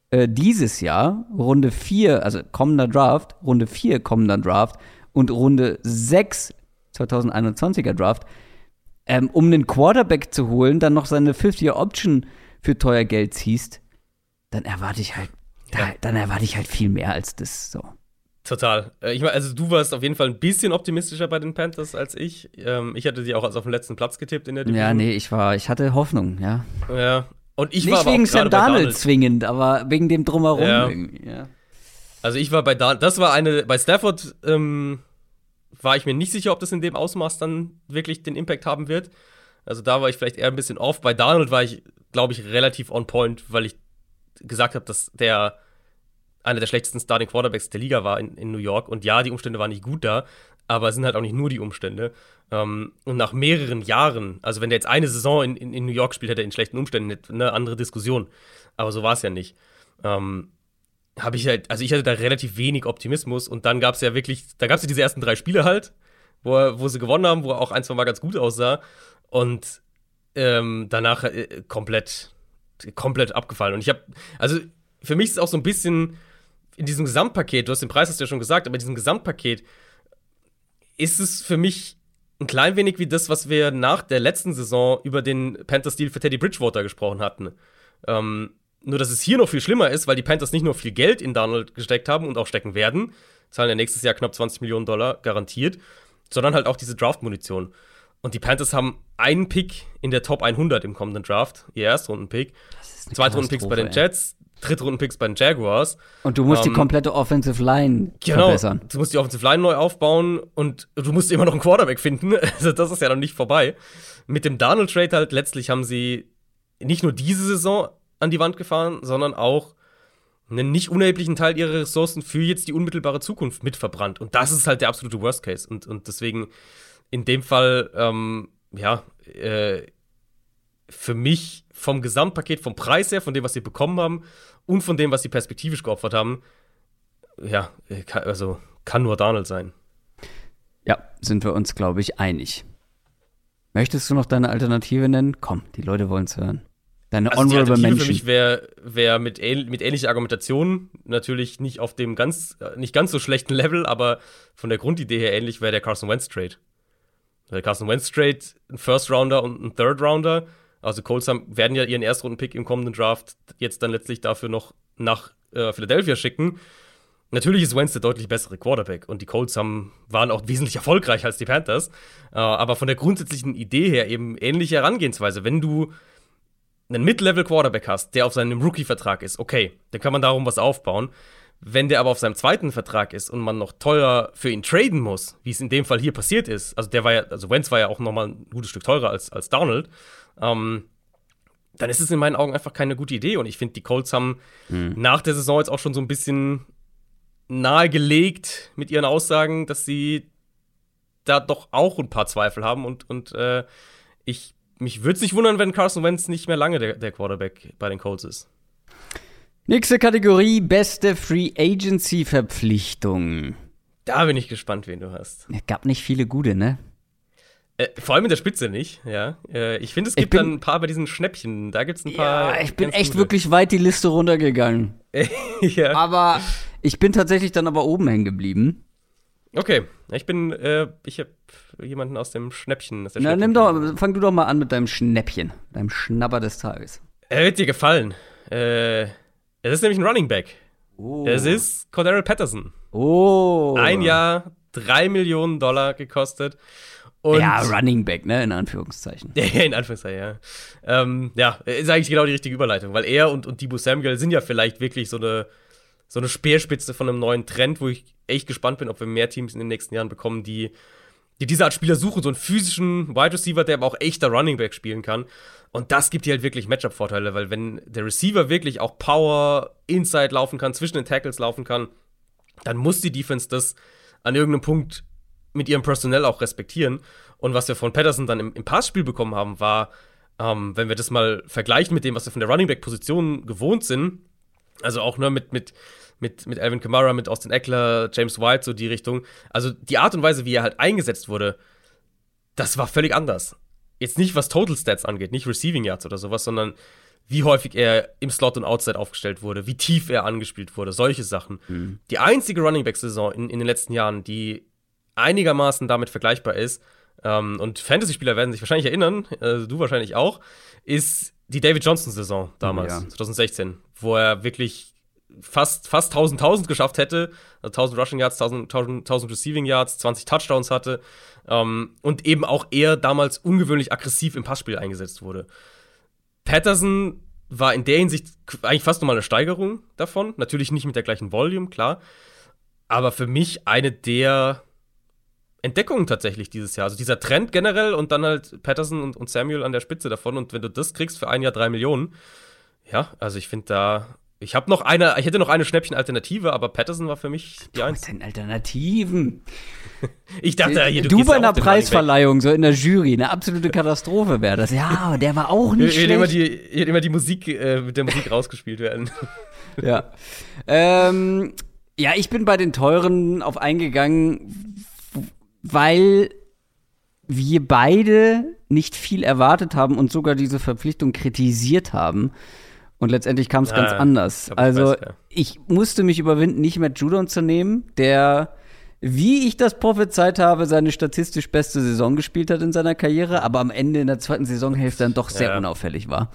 äh, dieses Jahr, Runde vier, also kommender Draft, Runde vier kommender Draft und Runde sechs 2021er Draft, ähm, um einen Quarterback zu holen, dann noch seine Fifth-Year-Option für teuer Geld ziehst, dann erwarte ich halt, ja. da, dann erwarte ich halt viel mehr als das so.
Total. Äh, ich meine, also du warst auf jeden Fall ein bisschen optimistischer bei den Panthers als ich. Ähm, ich hatte sie auch als auf den letzten Platz getippt in der
Division. Ja, nee, ich war, ich hatte Hoffnung, ja.
Ja. Und ich
Nicht
war
wegen Sam Darnold zwingend, aber wegen dem Drumherum
ja.
ja.
Also ich war bei Darnold, das war eine, bei Stafford ähm, war ich mir nicht sicher, ob das in dem Ausmaß dann wirklich den Impact haben wird. Also da war ich vielleicht eher ein bisschen off. Bei Darnold war ich, glaube ich, relativ on point, weil ich gesagt habe, dass der einer der schlechtesten Starting Quarterbacks der Liga war in, in New York. Und ja, die Umstände waren nicht gut da, aber es sind halt auch nicht nur die Umstände. Ähm, und nach mehreren Jahren, also wenn der jetzt eine Saison in, in, in New York spielt, hätte er in schlechten Umständen eine andere Diskussion. Aber so war es ja nicht. Ähm, habe ich halt, also ich hatte da relativ wenig Optimismus und dann gab es ja wirklich, da gab es ja diese ersten drei Spiele halt, wo, wo sie gewonnen haben, wo auch ein, zwei Mal ganz gut aussah und ähm, danach äh, komplett, komplett abgefallen. Und ich habe, also für mich ist es auch so ein bisschen, in diesem Gesamtpaket, du hast den Preis hast du ja schon gesagt, aber in diesem Gesamtpaket ist es für mich ein klein wenig wie das, was wir nach der letzten Saison über den Panthers-Deal für Teddy Bridgewater gesprochen hatten. Ähm, nur, dass es hier noch viel schlimmer ist, weil die Panthers nicht nur viel Geld in Donald gesteckt haben und auch stecken werden, zahlen ja nächstes Jahr knapp 20 Millionen Dollar garantiert, sondern halt auch diese Draft-Munition. Und die Panthers haben einen Pick in der Top 100 im kommenden Draft, ihr Erstrunden-Pick, Zweitrunden-Picks bei den Jets, Drittrunden-Picks bei den Jaguars.
Und du musst ähm, die komplette Offensive Line
genau, verbessern. Du musst die Offensive Line neu aufbauen und du musst immer noch einen Quarterback finden. *laughs* Also das ist ja noch nicht vorbei. Mit dem Donald Trade halt letztlich haben sie nicht nur diese Saison an die Wand gefahren, sondern auch einen nicht unerheblichen Teil ihrer Ressourcen für jetzt die unmittelbare Zukunft mitverbrannt. Und das ist halt der absolute Worst Case. Und, und deswegen in dem Fall, ähm, ja, äh, für mich vom Gesamtpaket, vom Preis her, von dem, was sie bekommen haben und von dem, was sie perspektivisch geopfert haben, ja, also kann nur Donald sein.
Ja, sind wir uns, glaube ich, einig. Möchtest du noch deine Alternative nennen? Komm, die Leute wollen es hören. Deine
also Honorable die Mention. Für mich wäre wär mit, mit ähnlicher Argumentation, natürlich nicht auf dem ganz, nicht ganz so schlechten Level, aber von der Grundidee her ähnlich, wäre der Carson Wentz Trade. Der Carson Wentz Trade, ein First Rounder und ein Third Rounder, also Colts haben, werden ja ihren Erstrunden-Pick im kommenden Draft jetzt dann letztlich dafür noch nach äh, Philadelphia schicken. Natürlich ist Wentz der deutlich bessere Quarterback und die Colts haben, waren auch wesentlich erfolgreicher als die Panthers. Äh, aber von der grundsätzlichen Idee her eben ähnliche Herangehensweise. Wenn du einen Mid-Level-Quarterback hast, der auf seinem Rookie-Vertrag ist, okay, dann kann man darum was aufbauen. Wenn der aber auf seinem zweiten Vertrag ist und man noch teuer für ihn traden muss, wie es in dem Fall hier passiert ist, also der war ja, also Wentz war ja auch nochmal ein gutes Stück teurer als, als Donald, ähm, dann ist es in meinen Augen einfach keine gute Idee. Und ich finde, die Colts haben hm. nach der Saison jetzt auch schon so ein bisschen nahegelegt mit ihren Aussagen, dass sie da doch auch ein paar Zweifel haben und, und äh, ich mich würde es nicht wundern, wenn Carson Wentz nicht mehr lange der, der Quarterback bei den Colts ist.
Nächste Kategorie: beste Free Agency Verpflichtung.
Da bin ich gespannt, wen du hast.
Es gab nicht viele gute, ne?
Äh, vor allem in der Spitze nicht, ja. Äh, ich finde, es gibt bin, dann ein paar bei diesen Schnäppchen. Da gibt es ein paar.
Ja, ich bin echt gute. wirklich weit die Liste runtergegangen. *laughs* ja. Aber ich bin tatsächlich dann aber oben hängen geblieben.
Okay, ich bin, äh, ich habe jemanden aus dem Schnäppchen. Aus
Na, nimm doch, fang du doch mal an mit deinem Schnäppchen, deinem Schnapper des Tages.
Er wird dir gefallen. Äh, es ist nämlich ein Running Back. Oh. Es ist Cordero Patterson.
Oh.
Ein Jahr, drei Millionen Dollar gekostet.
Und ja, Running Back, ne, in Anführungszeichen. *laughs*
Ja, in Anführungszeichen, ja. Ähm, ja, ist eigentlich genau die richtige Überleitung, weil er und, und Debo Samuel sind ja vielleicht wirklich so eine so eine Speerspitze von einem neuen Trend, wo ich echt gespannt bin, ob wir mehr Teams in den nächsten Jahren bekommen, die, die diese Art Spieler suchen. So einen physischen Wide Receiver, der aber auch echter Running Back spielen kann. Und das gibt dir halt wirklich Matchup-Vorteile, weil wenn der Receiver wirklich auch Power, Inside laufen kann, zwischen den Tackles laufen kann, dann muss die Defense das an irgendeinem Punkt mit ihrem Personell auch respektieren. Und was wir von Patterson dann im, im Passspiel bekommen haben, war, ähm, wenn wir das mal vergleichen mit dem, was wir von der Running Back-Position gewohnt sind, also auch nur mit, mit, mit, mit Alvin Kamara, mit Austin Eckler, James White, so die Richtung. Also die Art und Weise, wie er halt eingesetzt wurde, das war völlig anders. Jetzt nicht, was Total Stats angeht, nicht Receiving Yards oder sowas, sondern wie häufig er im Slot und Outside aufgestellt wurde, wie tief er angespielt wurde, solche Sachen. Mhm. Die einzige Running Back-Saison in, in den letzten Jahren, die einigermaßen damit vergleichbar ist, ähm, und Fantasy-Spieler werden sich wahrscheinlich erinnern, äh, du wahrscheinlich auch, ist die David Johnson-Saison damals, ja. 2016, wo er wirklich fast, fast 1000 1000 geschafft hätte, also 1000 Rushing Yards, 1000, 1000, 1000 Receiving Yards, 20 Touchdowns hatte ähm, und eben auch er damals ungewöhnlich aggressiv im Passspiel eingesetzt wurde. Patterson war in der Hinsicht eigentlich fast nochmal eine Steigerung davon, natürlich nicht mit der gleichen Volume, klar, aber für mich eine der Entdeckungen tatsächlich dieses Jahr. Also dieser Trend generell und dann halt Patterson und, und Samuel an der Spitze davon. Und wenn du das kriegst für ein Jahr drei Millionen, ja, also ich finde da. Ich habe noch eine, ich hätte noch eine Schnäppchen-Alternative, aber Patterson war für mich die
eins. denn Alternativen? *laughs*
ich dachte, hier,
du, du bei einer Preisverleihung, so in der Jury, eine absolute Katastrophe wäre das. Ja, aber der war auch nicht hier, schlecht.
Immer die, hier immer die Musik, äh, mit der Musik rausgespielt werden. *laughs*
ja. Ähm, ja, ich bin bei den teuren auf eingegangen, weil wir beide nicht viel erwartet haben und sogar diese Verpflichtung kritisiert haben. Und letztendlich kam es ja, ganz anders. Ich also weiß, ja. ich musste mich überwinden, nicht mehr Judon zu nehmen, der, wie ich das prophezeit habe, seine statistisch beste Saison gespielt hat in seiner Karriere, aber am Ende in der zweiten Saisonhälfte dann doch sehr ja. unauffällig war.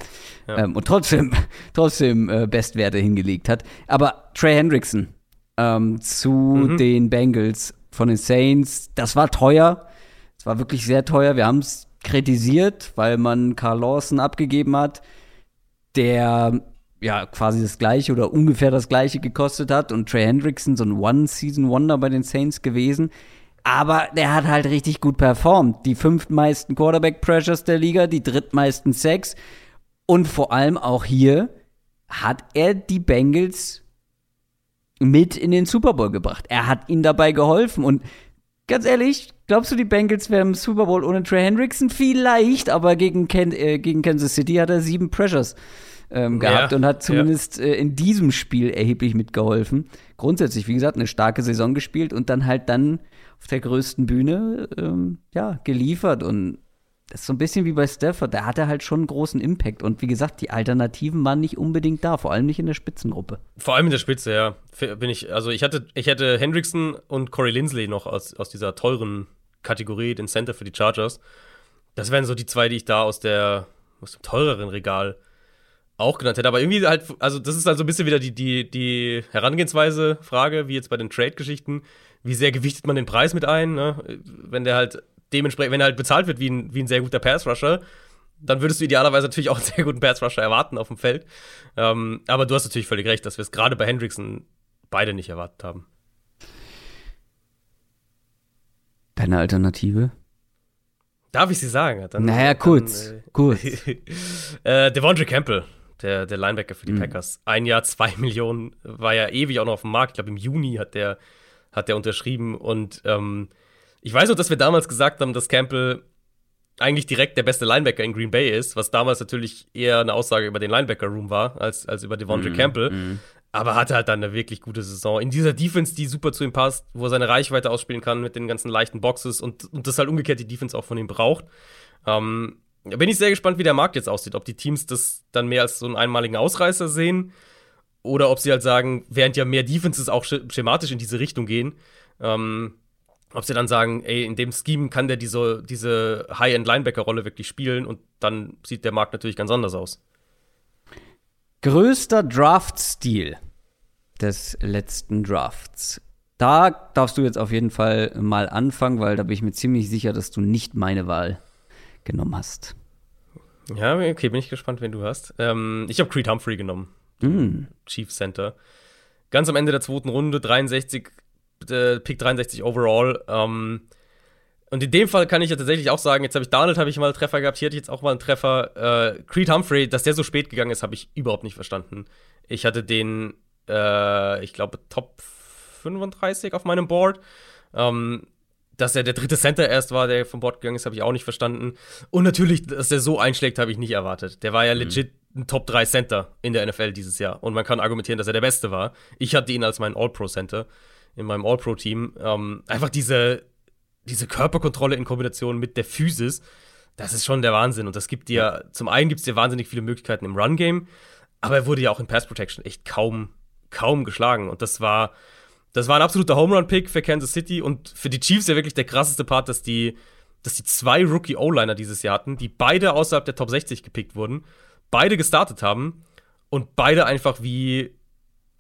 Ähm, und trotzdem, *laughs* trotzdem äh, Bestwerte hingelegt hat. Aber Trey Hendrickson ähm, zu mhm. den Bengals von den Saints. Das war teuer. Es war wirklich sehr teuer. Wir haben es kritisiert, weil man Carl Lawson abgegeben hat, der ja quasi das gleiche oder ungefähr das gleiche gekostet hat und Trey Hendrickson so ein One-Season-Wonder bei den Saints gewesen. Aber der hat halt richtig gut performt. Die fünftmeisten Quarterback-Pressures der Liga, die drittmeisten Sacks und vor allem auch hier hat er die Bengals mit in den Super Bowl gebracht. Er hat ihnen dabei geholfen und ganz ehrlich, glaubst du, die Bengals wären im Super Bowl ohne Trey Hendrickson? Vielleicht, aber gegen, Ken, äh, gegen Kansas City hat er sieben Pressures ähm, gehabt ja, und hat zumindest ja. äh, in diesem Spiel erheblich mitgeholfen. Grundsätzlich, wie gesagt, eine starke Saison gespielt und dann halt dann auf der größten Bühne ähm, ja, geliefert und das ist so ein bisschen wie bei Stafford, da hat er halt schon einen großen Impact. Und wie gesagt, die Alternativen waren nicht unbedingt da, vor allem nicht in der Spitzengruppe.
Vor allem in der Spitze, ja. Bin ich, also ich hatte, ich hätte Hendrickson und Corey Lindsley noch aus, aus dieser teuren Kategorie, den Center für die Chargers. Das wären so die zwei, die ich da aus der, aus dem teureren Regal auch genannt hätte. Aber irgendwie halt, also das ist halt so ein bisschen wieder die, die, die Herangehensweise, Frage, wie jetzt bei den Trade-Geschichten. Wie sehr gewichtet man den Preis mit ein? Ne? Wenn der halt dementsprechend, wenn er halt bezahlt wird wie ein, wie ein sehr guter Pass-Rusher, dann würdest du idealerweise natürlich auch einen sehr guten Pass-Rusher erwarten auf dem Feld. Ähm, aber du hast natürlich völlig recht, dass wir es gerade bei Hendrickson beide nicht erwartet haben.
Deine Alternative?
Darf ich sie sagen?
Dann, naja, kurz. Dann, äh, kurz. *laughs*
äh, Devondre Campbell, der, der Linebacker für die mhm. Packers. Ein Jahr, zwei *laughs* Millionen, war ja ewig auch noch auf dem Markt. Ich glaube, im Juni hat der, hat der unterschrieben. Und ähm, ich weiß noch, dass wir damals gesagt haben, dass Campbell eigentlich direkt der beste Linebacker in Green Bay ist, was damals natürlich eher eine Aussage über den Linebacker-Room war, als, als über Devondre mm, Campbell. Mm. Aber hatte halt dann eine wirklich gute Saison. In dieser Defense, die super zu ihm passt, wo er seine Reichweite ausspielen kann mit den ganzen leichten Boxes und, und das halt umgekehrt die Defense auch von ihm braucht. Ähm, bin ich sehr gespannt, wie der Markt jetzt aussieht. Ob die Teams das dann mehr als so einen einmaligen Ausreißer sehen oder ob sie halt sagen, während ja mehr Defenses auch schematisch in diese Richtung gehen, ähm, ob sie dann sagen, ey, in dem Scheme kann der diese, diese High-End-Linebacker-Rolle wirklich spielen und dann sieht der Markt natürlich ganz anders aus.
Größter Draft-Stil des letzten Drafts. Da darfst du jetzt auf jeden Fall mal anfangen, weil da bin ich mir ziemlich sicher, dass du nicht meine Wahl genommen hast.
Ja, okay, bin ich gespannt, wen du hast. Ähm, ich habe Creed Humphrey genommen. Mm. Chief Center. Ganz am Ende der zweiten Runde, 63, äh, Pick 63 overall. Ähm, und in dem Fall kann ich ja tatsächlich auch sagen, jetzt habe ich Donald, habe ich mal einen Treffer gehabt, hier hatte ich jetzt auch mal einen Treffer. Äh, Creed Humphrey, dass der so spät gegangen ist, habe ich überhaupt nicht verstanden. Ich hatte den, äh, ich glaube, Top 35 auf meinem Board. Ähm, dass er der dritte Center erst war, der vom Board gegangen ist, habe ich auch nicht verstanden. Und natürlich, dass er so einschlägt, habe ich nicht erwartet. Der war ja mhm. legit ein Top 3 Center in der NFL dieses Jahr. Und man kann argumentieren, dass er der Beste war. Ich hatte ihn als meinen All-Pro-Center in meinem All-Pro-Team. Ähm, einfach diese diese Körperkontrolle in Kombination mit der Physis, das ist schon der Wahnsinn. Und das gibt dir, ja. zum einen gibt es dir wahnsinnig viele Möglichkeiten im Run-Game, aber er wurde ja auch in Pass Protection echt kaum, kaum geschlagen. Und das war, das war ein absoluter Home Run-Pick für Kansas City und für die Chiefs ja wirklich der krasseste Part, dass die, dass die zwei Rookie-O-Liner dieses Jahr hatten, die beide außerhalb der Top 60 gepickt wurden, beide gestartet haben und beide einfach wie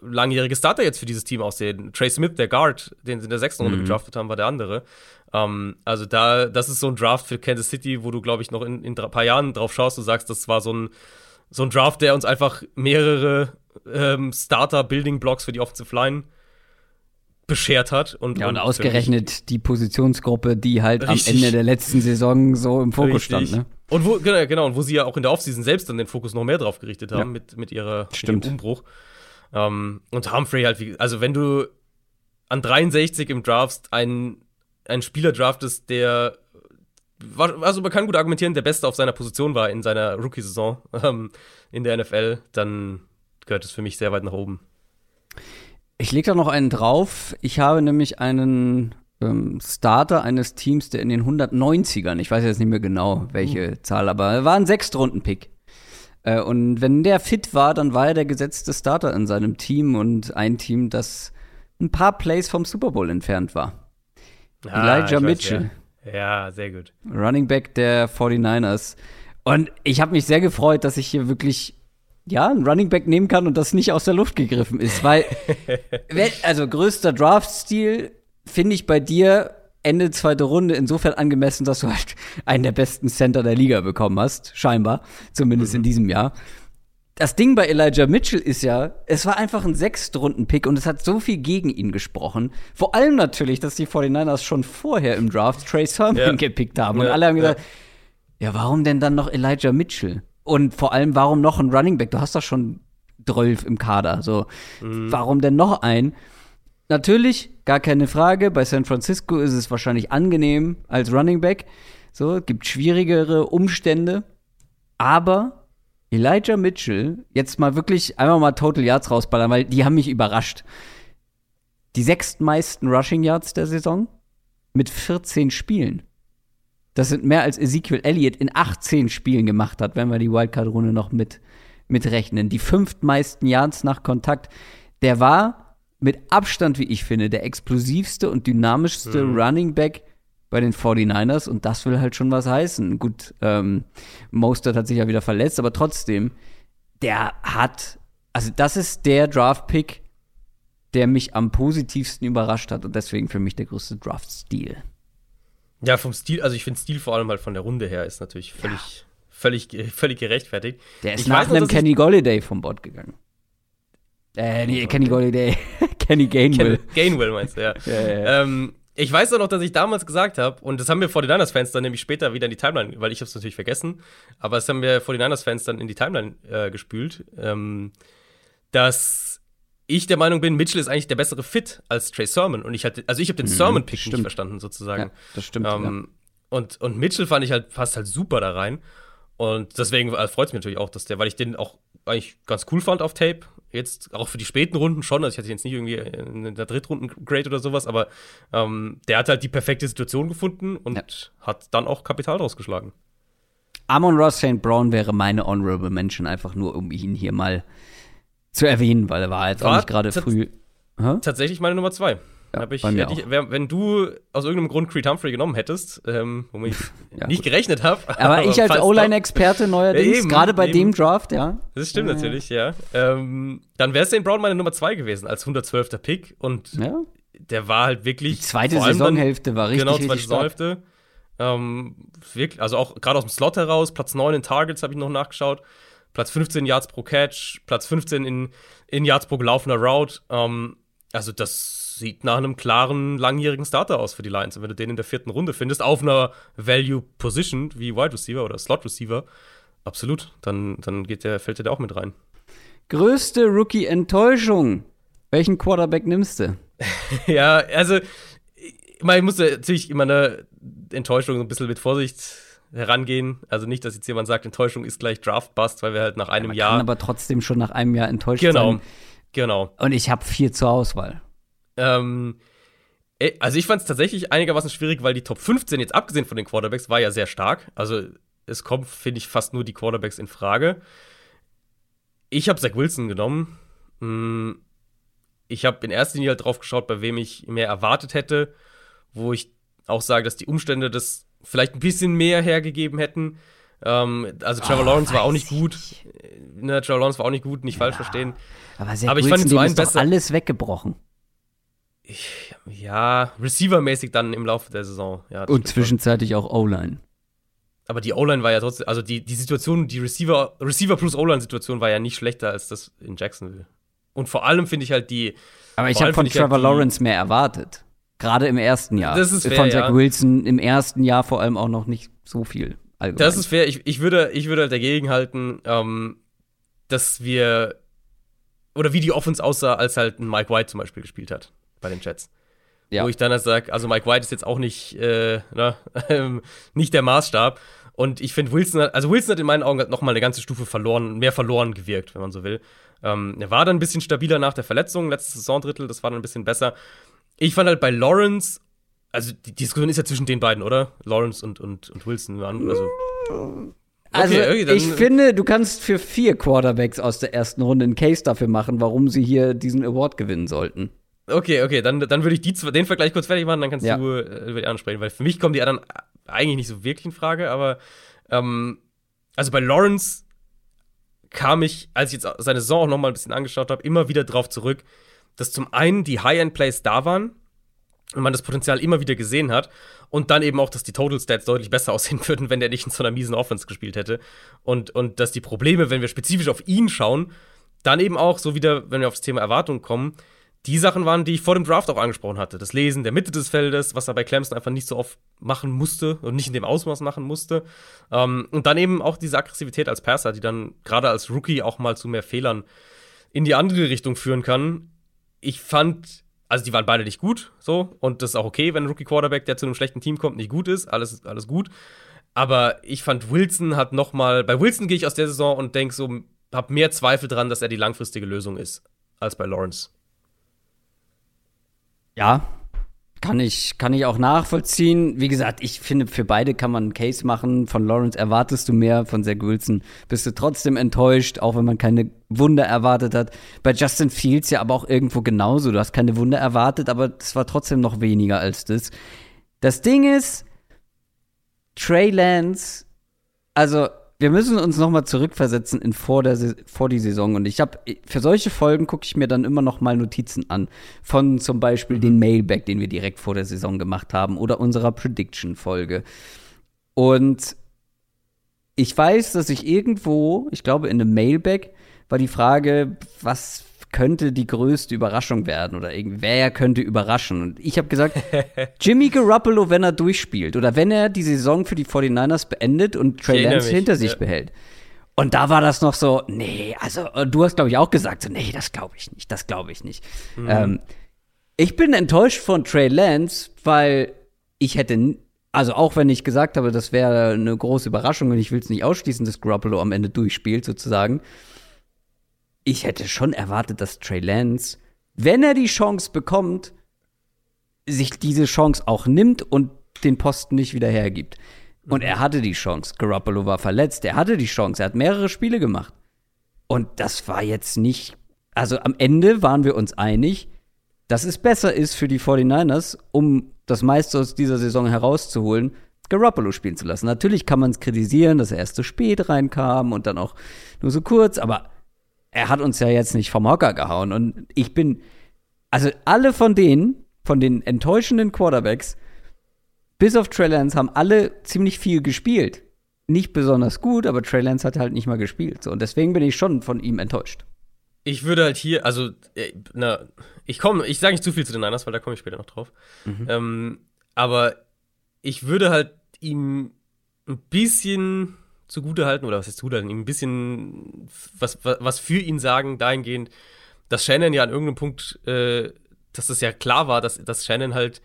langjährige Starter jetzt für dieses Team aussehen. Trey Smith, der Guard, den sie in der sechsten Runde mhm. gedraftet haben, war der andere. Ähm, also da, das ist so ein Draft für Kansas City, wo du, glaube ich, noch in, in ein paar Jahren drauf schaust und sagst, das war so ein, so ein Draft, der uns einfach mehrere ähm, Starter-Building-Blocks für die Offensive Line beschert hat. Und,
ja, und, und ausgerechnet die Positionsgruppe, die halt richtig. am Ende der letzten Saison so im Fokus richtig. stand. Ne?
Und wo, genau, genau, und wo sie ja auch in der Offseason selbst dann den Fokus noch mehr drauf gerichtet haben ja. mit, mit, ihrer, mit ihrem Umbruch. Ähm, und Humphrey halt, wie, also wenn du an 63 im Draft einen ein Spieler draftest, der also man kann gut argumentieren, der Beste auf seiner Position war in seiner Rookie-Saison *laughs* ähm, in der NFL, dann gehört es für mich sehr weit nach oben.
Ich lege da noch einen drauf. Ich habe nämlich einen ähm, Starter eines Teams, der in den 190ern, ich weiß jetzt nicht mehr genau, welche uh. Zahl, aber er war ein Sechstrunden-Pick. Äh, und wenn der fit war, dann war er der gesetzte Starter in seinem Team und ein Team, das ein paar Plays vom Super Bowl entfernt war. Ah, Elijah Mitchell.
Weiß, ja. ja, sehr gut.
Running Back der 49ers. Und ich habe mich sehr gefreut, dass ich hier wirklich ja, einen Running Back nehmen kann und das nicht aus der Luft gegriffen ist, weil *laughs* also größter Draft-Stil finde ich bei dir Ende zweite Runde insofern angemessen, dass du halt einen der besten Center der Liga bekommen hast, scheinbar, zumindest mhm. in diesem Jahr das Ding bei Elijah Mitchell ist ja, es war einfach ein Sechstrunden-Pick und es hat so viel gegen ihn gesprochen. Vor allem natürlich, dass die 49ers schon vorher im Draft Trey Sermon ja. gepickt haben. Und ja, alle haben gesagt, ja. ja, warum denn dann noch Elijah Mitchell? Und vor allem, warum noch ein Running Back? Du hast doch schon 12 im Kader. So, mhm. warum denn noch ein? Natürlich, gar keine Frage. Bei San Francisco ist es wahrscheinlich angenehm als Running Back. So, gibt schwierigere Umstände. Aber Elijah Mitchell, jetzt mal wirklich einmal mal Total Yards rausballern, weil die haben mich überrascht. Die sechstmeisten Rushing Yards der Saison mit 14 Spielen. Das sind mehr als Ezekiel Elliott in 18 Spielen gemacht hat, wenn wir die Wildcard-Runde noch mit, mitrechnen. Die fünftmeisten Yards nach Kontakt. Der war mit Abstand, wie ich finde, der explosivste und dynamischste mhm. Running Back bei den 49ers und das will halt schon was heißen. Gut, ähm, Mostert hat sich ja wieder verletzt, aber trotzdem, der hat, also das ist der Draft-Pick, der mich am positivsten überrascht hat und deswegen für mich der größte Draft-Stil.
Ja, vom Stil, also ich finde Stil vor allem halt von der Runde her ist natürlich völlig, ja. völlig, völlig gerechtfertigt.
Der ist ich nach einem Kenny Golliday vom Bord gegangen. Äh, nee, Kenny Golliday. Kenny Gainwell. *laughs*
Gainwell meinst du, ja. *laughs* ja, ja, ja. Ähm, ich weiß auch noch, dass ich damals gesagt habe, und das haben wir vor den Niners-Fans dann nämlich später wieder in die Timeline, weil ich habe es natürlich vergessen, aber das haben wir vor den Niners-Fans dann in die Timeline äh, gespült, ähm, dass ich der Meinung bin, Mitchell ist eigentlich der bessere Fit als Trey Sermon. Und ich hatte, also ich habe den mhm, Sermon-Pick nicht verstanden, sozusagen. Ja,
das stimmt. Ähm,
und, und Mitchell fand ich halt, passt halt super da rein. Und deswegen äh, freut es mich natürlich auch, dass der, weil ich den auch eigentlich ganz cool fand auf Tape. Jetzt auch für die späten Runden schon. Also ich hatte jetzt nicht irgendwie in der Drittrunden Grade oder sowas, aber ähm, der hat halt die perfekte Situation gefunden und ja. hat dann auch Kapital draus geschlagen.
Amon Ross St. Brown wäre meine Honorable Mention, einfach nur um ihn hier mal zu erwähnen, weil er war jetzt war auch nicht gerade früh.
Hä? Tatsächlich meine Nummer zwei. Ja, ich, hätte ich, wenn du aus irgendeinem Grund Creed Humphrey genommen hättest, ähm, womit ich *laughs* ja, nicht gut. gerechnet habe.
Aber, *laughs* aber, ich als O-Line-Experte neuerdings, gerade bei eben. dem Draft, ja.
Das stimmt ja, natürlich, ja. Ähm, dann wäre St. Brown meine Nummer zwei gewesen, als 112. Pick. Und der war halt wirklich.
Die zweite Saisonhälfte dann, war richtig. Genau, zweite Saisonhälfte.
Ähm, wirklich, also auch gerade aus dem Slot heraus, Platz 9 in Targets habe ich noch nachgeschaut. Platz 15 Yards pro Catch, Platz 15 in, in Yards pro gelaufener Route. Ähm, also das sieht nach einem klaren, langjährigen Starter aus für die Lions. Und wenn du den in der vierten Runde findest, auf einer Value Position wie Wide Receiver oder Slot Receiver, absolut, dann, dann geht der, fällt der da auch mit rein.
Größte Rookie-Enttäuschung. Welchen Quarterback nimmst du? *laughs*
ja, also, ich, meine, ich muss natürlich immer eine Enttäuschung ein bisschen mit Vorsicht herangehen. Also nicht, dass jetzt jemand sagt, Enttäuschung ist gleich Draft-Bust, weil wir halt nach einem ja, man Jahr. Kann
aber trotzdem schon nach einem Jahr enttäuscht
genau,
sein.
Genau.
Und ich habe vier zur Auswahl.
Ähm, also ich fand es tatsächlich einigermaßen schwierig, weil die Top 15 jetzt abgesehen von den Quarterbacks war ja sehr stark. Also es kommt, finde ich, fast nur die Quarterbacks in Frage. Ich habe Zach Wilson genommen. Hm, ich habe in erster Linie halt drauf geschaut, bei wem ich mehr erwartet hätte, wo ich auch sage, dass die Umstände das vielleicht ein bisschen mehr hergegeben hätten. Ähm, also Trevor oh, Lawrence war auch nicht gut. Ne, Trevor Lawrence war auch nicht gut, nicht ja. falsch verstehen.
Aber, sehr aber ich fand ihn so einen besser. alles weggebrochen.
Ich, ja, Receiver-mäßig dann im Laufe der Saison. Ja,
Und zwischenzeitlich auch O-Line.
Aber die O-Line war ja trotzdem, also die, die Situation, die Receiver, Receiver plus O-Line-Situation war ja nicht schlechter als das in Jacksonville. Und vor allem finde ich halt die.
Aber ich habe von Trevor halt Lawrence mehr erwartet. Gerade im ersten Jahr.
Das ist fair,
Von Zach ja. Wilson im ersten Jahr vor allem auch noch nicht so viel.
Allgemein. Das ist fair. Ich, ich, würde, ich würde halt dagegen halten, ähm, dass wir. Oder wie die Offense aussah, als halt ein Mike White zum Beispiel gespielt hat bei den Jets. Ja. Wo ich dann halt sage, also Mike White ist jetzt auch nicht, äh, na, *laughs* ähm, nicht der Maßstab. Und ich finde, Wilson hat, also Wilson hat in meinen Augen halt nochmal eine ganze Stufe verloren, mehr verloren gewirkt, wenn man so will. Ähm, er war dann ein bisschen stabiler nach der Verletzung, letztes Saisondrittel, das war dann ein bisschen besser ich fand halt bei Lawrence, also die Diskussion ist ja zwischen den beiden, oder? Lawrence und, und, und Wilson. Also,
also okay, okay, ich finde, du kannst für vier Quarterbacks aus der ersten Runde einen Case dafür machen, warum sie hier diesen Award gewinnen sollten.
Okay, okay, dann, dann würde ich die, den Vergleich kurz fertig machen, dann kannst ja. du äh, über die anderen sprechen, weil für mich kommen die anderen eigentlich nicht so wirklich in Frage, aber ähm, also bei Lawrence kam ich, als ich jetzt seine Saison auch noch mal ein bisschen angeschaut habe, immer wieder drauf zurück, dass zum einen die High-End-Plays da waren und man das Potenzial immer wieder gesehen hat und dann eben auch, dass die Total Stats deutlich besser *laughs* aussehen würden, wenn der nicht in so einer miesen Offense gespielt hätte und, und dass die Probleme, wenn wir spezifisch auf ihn schauen, dann eben auch, so wieder, wenn wir auf das Thema Erwartung kommen, die Sachen waren, die ich vor dem Draft auch angesprochen hatte. Das Lesen der Mitte des Feldes, was er bei Clemson einfach nicht so oft machen musste und nicht in dem Ausmaß machen musste. Ähm, und dann eben auch diese Aggressivität als Passer, die dann gerade als Rookie auch mal zu mehr Fehlern in die andere Richtung führen kann ich fand, also die waren beide nicht gut, so, und das ist auch okay, wenn ein Rookie-Quarterback, der zu einem schlechten Team kommt, nicht gut ist, alles, alles gut. Aber ich fand, Wilson hat noch mal, bei Wilson gehe ich aus der Saison und denke so, habe mehr Zweifel dran, dass er die langfristige Lösung ist, als bei Lawrence.
Ja, kann ich, kann ich auch nachvollziehen. Wie gesagt, ich finde, für beide kann man einen Case machen. Von Lawrence erwartest du mehr, von Zach Wilson bist du trotzdem enttäuscht, auch wenn man keine Wunder erwartet hat. Bei Justin Fields ja aber auch irgendwo genauso. Du hast keine Wunder erwartet, aber es war trotzdem noch weniger als das. Das Ding ist, Trey Lance, also wir müssen uns noch mal zurückversetzen in vor, der, vor die Saison. Und ich habe für solche Folgen gucke ich mir dann immer noch mal Notizen an. Von zum Beispiel den Mailback, den wir direkt vor der Saison gemacht haben, oder unserer Prediction-Folge. Und ich weiß, dass ich irgendwo, ich glaube in einem Mailback, war die Frage, was könnte die größte Überraschung werden oder wer könnte überraschen. Und ich habe gesagt, *laughs* Jimmy Garoppolo, wenn er durchspielt oder wenn er die Saison für die 49ers beendet und Trey Lance hinter sich ja. behält. Und da war das noch so, nee, also du hast, glaube ich, auch gesagt, so, nee, das glaube ich nicht, das glaube ich nicht. Mhm. Ähm, ich bin enttäuscht von Trey Lance, weil ich hätte, also auch wenn ich gesagt habe, das wäre eine große Überraschung und ich will es nicht ausschließen, dass Garoppolo am Ende durchspielt, sozusagen ich hätte schon erwartet, dass Trey Lance, wenn er die Chance bekommt, sich diese Chance auch nimmt und den Posten nicht wieder hergibt. Und er hatte die Chance. Garoppolo war verletzt. Er hatte die Chance. Er hat mehrere Spiele gemacht. Und das war jetzt nicht. Also am Ende waren wir uns einig, dass es besser ist für die 49ers, um das meiste aus dieser Saison herauszuholen, Garoppolo spielen zu lassen. Natürlich kann man es kritisieren, dass er erst zu spät reinkam und dann auch nur so kurz, aber er hat uns ja jetzt nicht vom Hocker gehauen. Und ich bin, also alle von denen, von den enttäuschenden Quarterbacks, bis auf Trey Lance, haben alle ziemlich viel gespielt. Nicht besonders gut, aber Trey Lance hat halt nicht mal gespielt. So, und deswegen bin ich schon von ihm enttäuscht.
Ich würde halt hier, also, äh, na, ich komme, ich sage nicht zu viel zu den Niners, weil da komme ich später noch drauf. Mhm. Ähm, aber ich würde halt ihm ein bisschen zugutehalten, oder was heißt zugutehalten, ihm ein bisschen was, was für ihn sagen, dahingehend, dass Shannon ja an irgendeinem Punkt, äh, dass das ja klar war, dass, dass Shannon halt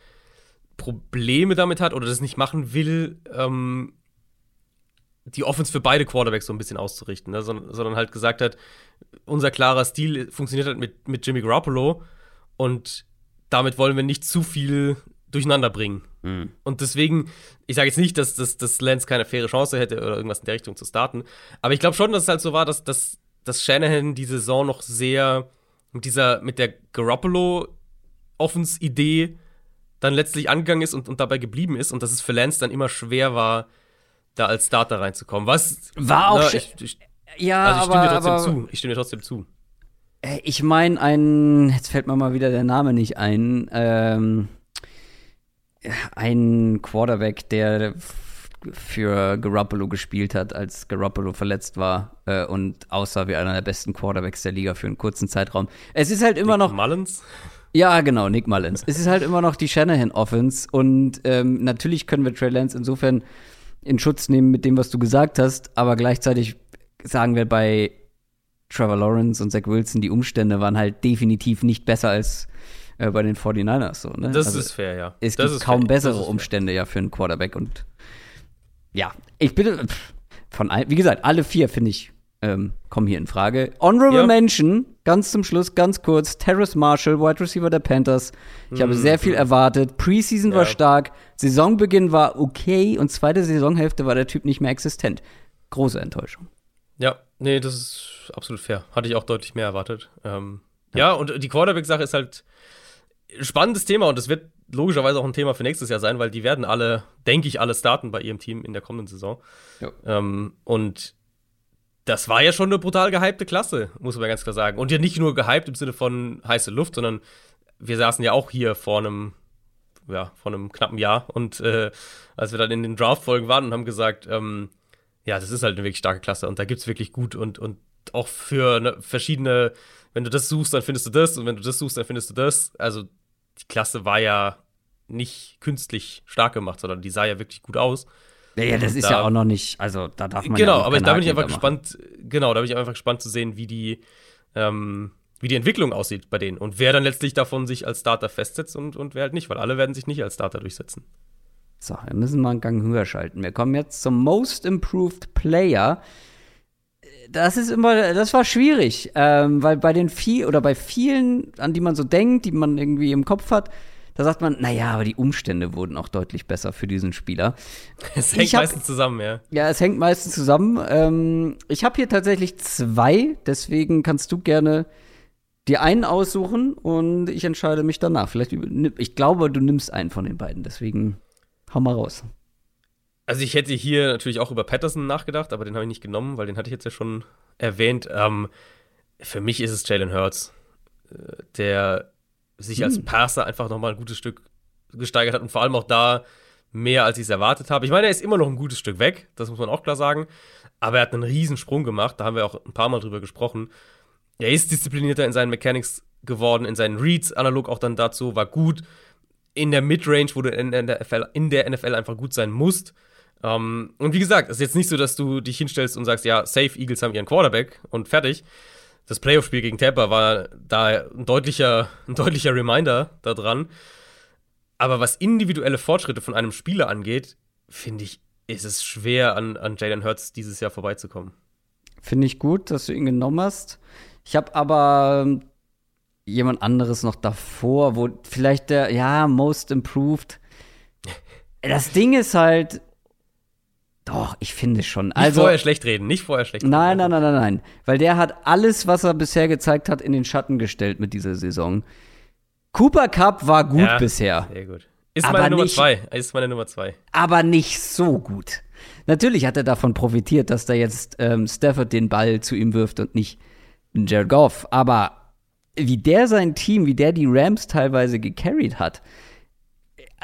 Probleme damit hat oder das nicht machen will, ähm, die Offense für beide Quarterbacks so ein bisschen auszurichten, ne? sondern, sondern halt gesagt hat, unser klarer Stil funktioniert halt mit, mit Jimmy Garoppolo und damit wollen wir nicht zu viel durcheinander bringen. Mhm. Und deswegen, ich sage jetzt nicht, dass, dass, dass Lance keine faire Chance hätte oder irgendwas in der Richtung zu starten, aber ich glaube schon, dass es halt so war, dass, dass, dass Shanahan die Saison noch sehr mit dieser, mit der Garoppolo-Offens-Idee dann letztlich angegangen ist und, und dabei geblieben ist und dass es für Lance dann immer schwer war, da als Starter reinzukommen. Was
war auch na, ich, ich,
ja, also ich stimme dir trotzdem aber, zu. Ich stimme dir trotzdem zu.
Äh, ich meine, ein, jetzt fällt mir mal wieder der Name nicht ein. Ähm, ein Quarterback, der für Garoppolo gespielt hat, als Garoppolo verletzt war äh, und aussah wie einer der besten Quarterbacks der Liga für einen kurzen Zeitraum. Es ist halt immer
Nick
noch.
Mullins?
Ja, genau, Nick Mullins. es ist halt immer noch die Shanahan Offense und ähm, natürlich können wir Trey Lance insofern in Schutz nehmen mit dem, was du gesagt hast, aber gleichzeitig sagen wir bei Trevor Lawrence und Zach Wilson, die Umstände waren halt definitiv nicht besser als äh, bei den 49ers. So, ne?
Das also, ist fair, ja.
Es
das
gibt kaum fair. bessere Umstände ja für einen Quarterback und ja, ich bitte, von all, wie gesagt, alle vier finde ich ähm, kommen hier in Frage. Honorable ja. Mention, ganz zum Schluss, ganz kurz, Terrace Marshall, Wide Receiver der Panthers. Ich mhm. habe sehr viel erwartet. Preseason ja. war stark, Saisonbeginn war okay und zweite Saisonhälfte war der Typ nicht mehr existent. Große Enttäuschung.
Ja, nee, das ist absolut fair. Hatte ich auch deutlich mehr erwartet. Ähm, ja. ja, und die Quarterback-Sache ist halt spannendes Thema und es wird logischerweise auch ein Thema für nächstes Jahr sein, weil die werden alle, denke ich, alle starten bei ihrem Team in der kommenden Saison. Ja. Ähm, und das war ja schon eine brutal gehypte Klasse, muss man ganz klar sagen. Und ja nicht nur gehypt im Sinne von heiße Luft, sondern wir saßen ja auch hier vor einem, ja, vor einem knappen Jahr und äh, als wir dann in den Draft-Folgen waren und haben gesagt, ähm, ja, das ist halt eine wirklich starke Klasse und da gibt es wirklich gut und, und auch für eine, verschiedene, wenn du das suchst, dann findest du das und wenn du das suchst, dann findest du das. Also die Klasse war ja nicht künstlich stark gemacht, sondern die sah ja wirklich gut aus.
Ja, ja das ist da, ja auch noch nicht, also da darf man
Genau,
ja
aber da bin ich einfach gespannt, genau, da bin ich einfach gespannt zu sehen, wie die, ähm, wie die Entwicklung aussieht bei denen und wer dann letztlich davon sich als Starter festsetzt und, und wer halt nicht, weil alle werden sich nicht als Starter durchsetzen.
So, wir müssen mal einen Gang höher schalten. Wir kommen jetzt zum Most Improved Player das ist immer, das war schwierig, ähm, weil bei den viel oder bei vielen, an die man so denkt, die man irgendwie im Kopf hat, da sagt man, naja, aber die Umstände wurden auch deutlich besser für diesen Spieler.
Es hängt hab, meistens zusammen, ja.
Ja, es hängt meistens zusammen. Ähm, ich habe hier tatsächlich zwei, deswegen kannst du gerne dir einen aussuchen und ich entscheide mich danach. Vielleicht, ich glaube, du nimmst einen von den beiden, deswegen hau mal raus.
Also ich hätte hier natürlich auch über Patterson nachgedacht, aber den habe ich nicht genommen, weil den hatte ich jetzt ja schon erwähnt. Ähm, für mich ist es Jalen Hurts, äh, der sich als hm. Passer einfach nochmal ein gutes Stück gesteigert hat und vor allem auch da mehr, als ich es erwartet habe. Ich meine, er ist immer noch ein gutes Stück weg, das muss man auch klar sagen, aber er hat einen riesen Sprung gemacht, da haben wir auch ein paar Mal drüber gesprochen. Er ist disziplinierter in seinen Mechanics geworden, in seinen Reads, analog auch dann dazu, war gut in der Midrange, wo du in der NFL, in der NFL einfach gut sein musst. Um, ähm, und wie gesagt, es ist jetzt nicht so, dass du dich hinstellst und sagst, ja, safe, Eagles haben ihren Quarterback und fertig. Das Playoff-Spiel gegen Tampa war da ein deutlicher, ein deutlicher Reminder daran. Aber was individuelle Fortschritte von einem Spieler angeht, finde ich, ist es schwer, an, an Jalen Hurts dieses Jahr vorbeizukommen.
Finde ich gut, dass du ihn genommen hast. Ich habe aber ähm, jemand anderes noch davor, wo vielleicht der, ja, Most Improved. *laughs* Das Ding ist halt, doch, ich finde schon.
Nicht also, vorher schlecht reden, nicht vorher schlecht reden.
Nein, nein, nein, nein, nein. Weil der hat alles, was er bisher gezeigt hat, in den Schatten gestellt mit dieser Saison. Cooper Cup war gut ja, bisher.
Sehr gut. Ist aber meine Nummer nicht, zwei. Ist meine Nummer zwei.
Aber nicht so gut. Natürlich hat er davon profitiert, dass da jetzt ähm, Stafford den Ball zu ihm wirft und nicht Jared Goff. Aber wie der sein Team, wie der die Rams teilweise gecarried hat.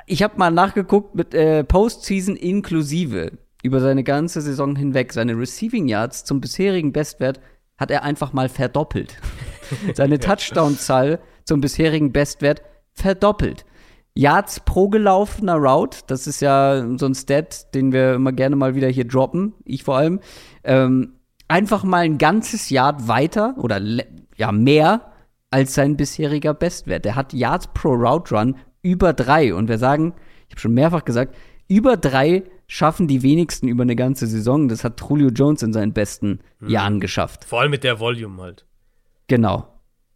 Ich habe mal nachgeguckt mit äh, Postseason inklusive über seine ganze Saison hinweg. Seine Receiving Yards zum bisherigen Bestwert hat er einfach mal verdoppelt. *laughs* seine Touchdown-Zahl zum bisherigen Bestwert verdoppelt. Yards pro gelaufener Route, das ist ja so ein Stat, den wir immer gerne mal wieder hier droppen, ich vor allem. Ähm, einfach mal ein ganzes Yard weiter oder ja mehr als sein bisheriger Bestwert. Der hat Yards pro Route Run über drei. Und wir sagen, ich habe schon mehrfach gesagt, über drei schaffen die wenigsten über eine ganze Saison. Das hat Julio Jones in seinen besten mhm. Jahren geschafft.
Vor allem mit der Volume halt.
Genau.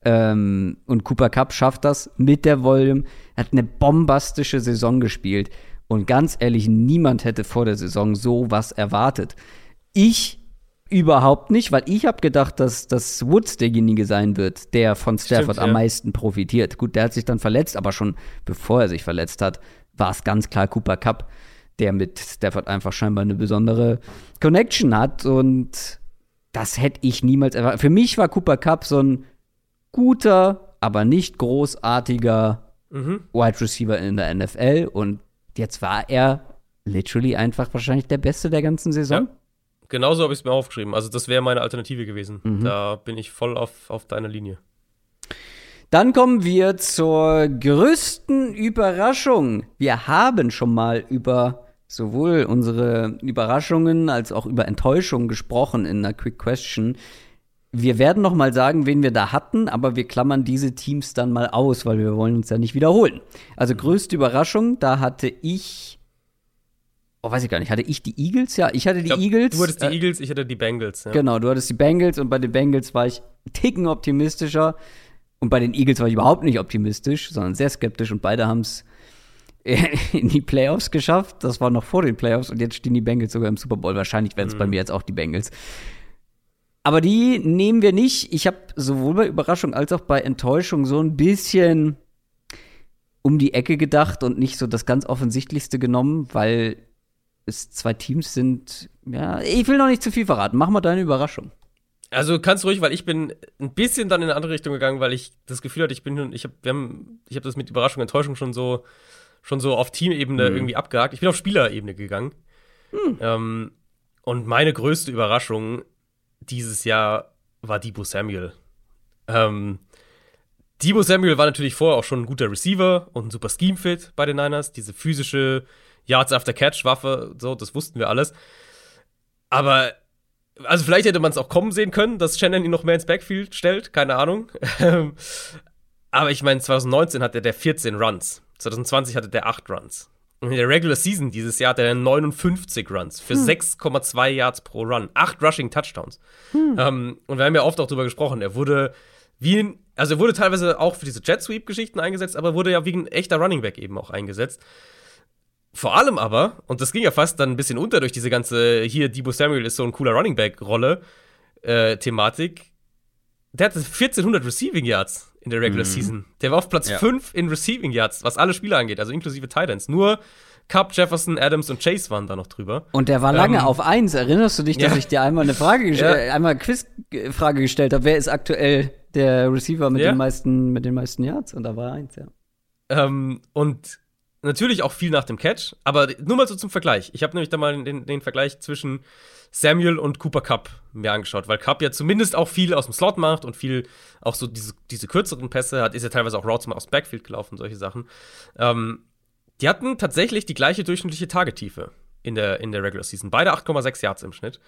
Ähm, und Cooper Cup schafft das mit der Volume. Er hat eine bombastische Saison gespielt. Und ganz ehrlich, niemand hätte vor der Saison so was erwartet. Ich Überhaupt nicht, weil ich habe gedacht, dass, dass Woods derjenige sein wird, der von Stafford Stimmt, am ja. meisten profitiert. Gut, der hat sich dann verletzt, aber schon bevor er sich verletzt hat, war es ganz klar Cooper Cup, der mit Stafford einfach scheinbar eine besondere Connection hat. Und das hätte ich niemals erwartet. Für mich war Cooper Cup so ein guter, aber nicht großartiger mhm. Wide Receiver in der NFL. Und jetzt war er literally einfach wahrscheinlich der Beste der ganzen Saison. Ja.
Genauso habe ich es mir aufgeschrieben. Also, das wäre meine Alternative gewesen. Mhm. Da bin ich voll auf, auf deiner Linie.
Dann kommen wir zur größten Überraschung. Wir haben schon mal über sowohl unsere Überraschungen als auch über Enttäuschungen gesprochen in einer Quick Question. Wir werden noch mal sagen, wen wir da hatten, aber wir klammern diese Teams dann mal aus, weil wir wollen uns ja nicht wiederholen. Also größte Überraschung, da hatte ich oh, weiß ich gar nicht, hatte ich die Eagles? Ja, ich hatte die ich glaub, Eagles.
Du hattest die äh, Eagles, ich hatte die Bengals. Ja.
Genau, du hattest die Bengals und bei den Bengals war ich Ticken optimistischer. Und bei den Eagles war ich überhaupt nicht optimistisch, sondern sehr skeptisch und beide haben es *laughs* in die Playoffs geschafft. Das war noch vor den Playoffs und jetzt stehen die Bengals sogar im Super Bowl. Wahrscheinlich werden es mhm. bei mir jetzt auch die Bengals. Aber die nehmen wir nicht. Ich habe sowohl bei Überraschung als auch bei Enttäuschung so ein bisschen um die Ecke gedacht und nicht so das ganz Offensichtlichste genommen, weil es zwei Teams sind. Ja, ich will noch nicht zu viel verraten. Mach mal deine Überraschung.
Also kannst ruhig, weil ich bin ein bisschen dann in eine andere Richtung gegangen, weil ich das Gefühl hatte, ich bin ich habe wir haben ich habe das mit Überraschung Enttäuschung schon so schon so auf Teamebene mhm. irgendwie abgehakt. Ich bin auf Spielerebene gegangen. Mhm. Ähm, und meine größte Überraschung dieses Jahr war Debo Samuel. Ähm, Debo Samuel war natürlich vorher auch schon ein guter Receiver und ein super Scheme-Fit bei den Niners. Diese physische Yards after Catch Waffe, so, das wussten wir alles. Aber also vielleicht hätte man es auch kommen sehen können, dass Shannon ihn noch mehr ins Backfield stellt, keine Ahnung. *laughs* Aber ich meine, 2019 hatte der 14 Runs, 2020 hatte der 8 Runs. Und in der Regular Season dieses Jahr hat er 59 Runs für hm. 6,2 Yards pro Run, 8 Rushing Touchdowns. Hm. Ähm, und wir haben ja oft auch darüber gesprochen, er wurde wie ein, also er wurde teilweise auch für diese Jet Sweep Geschichten eingesetzt, aber wurde ja wie ein echter Running Back eben auch eingesetzt. Vor allem aber, und das ging ja fast dann ein bisschen unter durch diese ganze, hier, Debo Samuel ist so ein cooler Running Back-Rolle, äh, Thematik. Der hatte 1400 Receiving Yards in der Regular mhm. Season. Der war auf Platz ja. 5 in Receiving Yards, was alle Spieler angeht, also inklusive Titans. Nur Cup, Jefferson, Adams und Chase waren da noch drüber.
Und der war lange ähm, auf eins. Erinnerst du dich, dass ja. ich dir einmal eine Frage, *laughs* ja. äh, einmal eine Quizfrage gestellt habe? Wer ist aktuell der Receiver mit ja. den meisten, mit den meisten Yards? Und da war eins, ja.
Ähm, und natürlich auch viel nach dem Catch, aber nur mal so zum Vergleich. Ich habe nämlich da mal den, den, Vergleich zwischen Samuel und Cooper Cup mir angeschaut, weil Cup ja zumindest auch viel aus dem Slot macht und viel auch so diese, diese kürzeren Pässe hat, ist ja teilweise auch Routes mal aus dem Backfield gelaufen, solche Sachen. Ähm, die hatten tatsächlich die gleiche durchschnittliche Tagetiefe in der, in der Regular Season. Beide 8,6 Yards im Schnitt.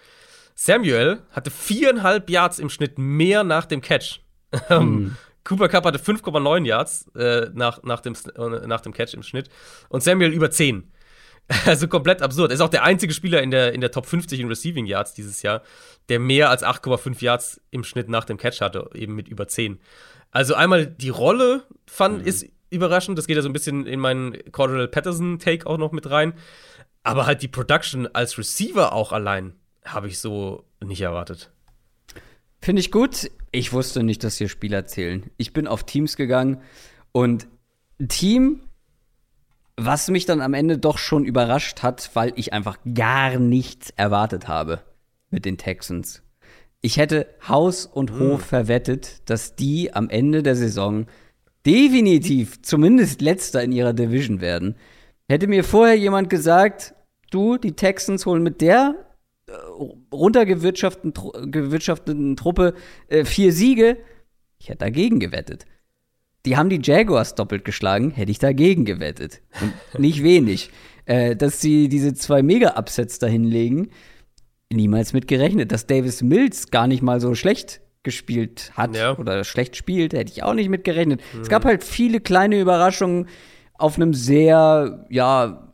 Samuel hatte viereinhalb Yards im Schnitt mehr nach dem Catch. Mhm. *laughs* Cooper Cup hatte 5,9 Yards äh, nach, nach, dem, äh, nach dem Catch im Schnitt und Samuel über 10. *laughs* Also komplett absurd. Er ist auch der einzige Spieler in der, in der Top 50 in Receiving Yards dieses Jahr, der mehr als 8,5 Yards im Schnitt nach dem Catch hatte, eben mit über 10. Also einmal die Rolle fand, mhm. ist überraschend. Das geht ja so ein bisschen in meinen Cordell Patterson-Take auch noch mit rein. Aber halt die Production als Receiver auch allein habe ich so nicht erwartet.
Finde ich gut. Ich wusste nicht, dass hier Spieler zählen. Ich bin auf Teams gegangen und ein Team, was mich dann am Ende doch schon überrascht hat, weil ich einfach gar nichts erwartet habe mit den Texans. Ich hätte Haus und Hof mm. verwettet, dass die am Ende der Saison definitiv zumindest letzter in ihrer Division werden. Hätte mir vorher jemand gesagt, du, die Texans holen mit der äh, runtergewirtschafteten Truppe äh, vier Siege, ich hätte dagegen gewettet. Die haben die Jaguars doppelt geschlagen, hätte ich dagegen gewettet. Und nicht wenig. Äh, dass sie diese zwei Mega-Upsets dahinlegen, niemals mit gerechnet. Dass Davis Mills gar nicht mal so schlecht gespielt hat ja. oder schlecht spielt, hätte ich auch nicht mit gerechnet. Mhm. Es gab halt viele kleine Überraschungen auf einem sehr, ja,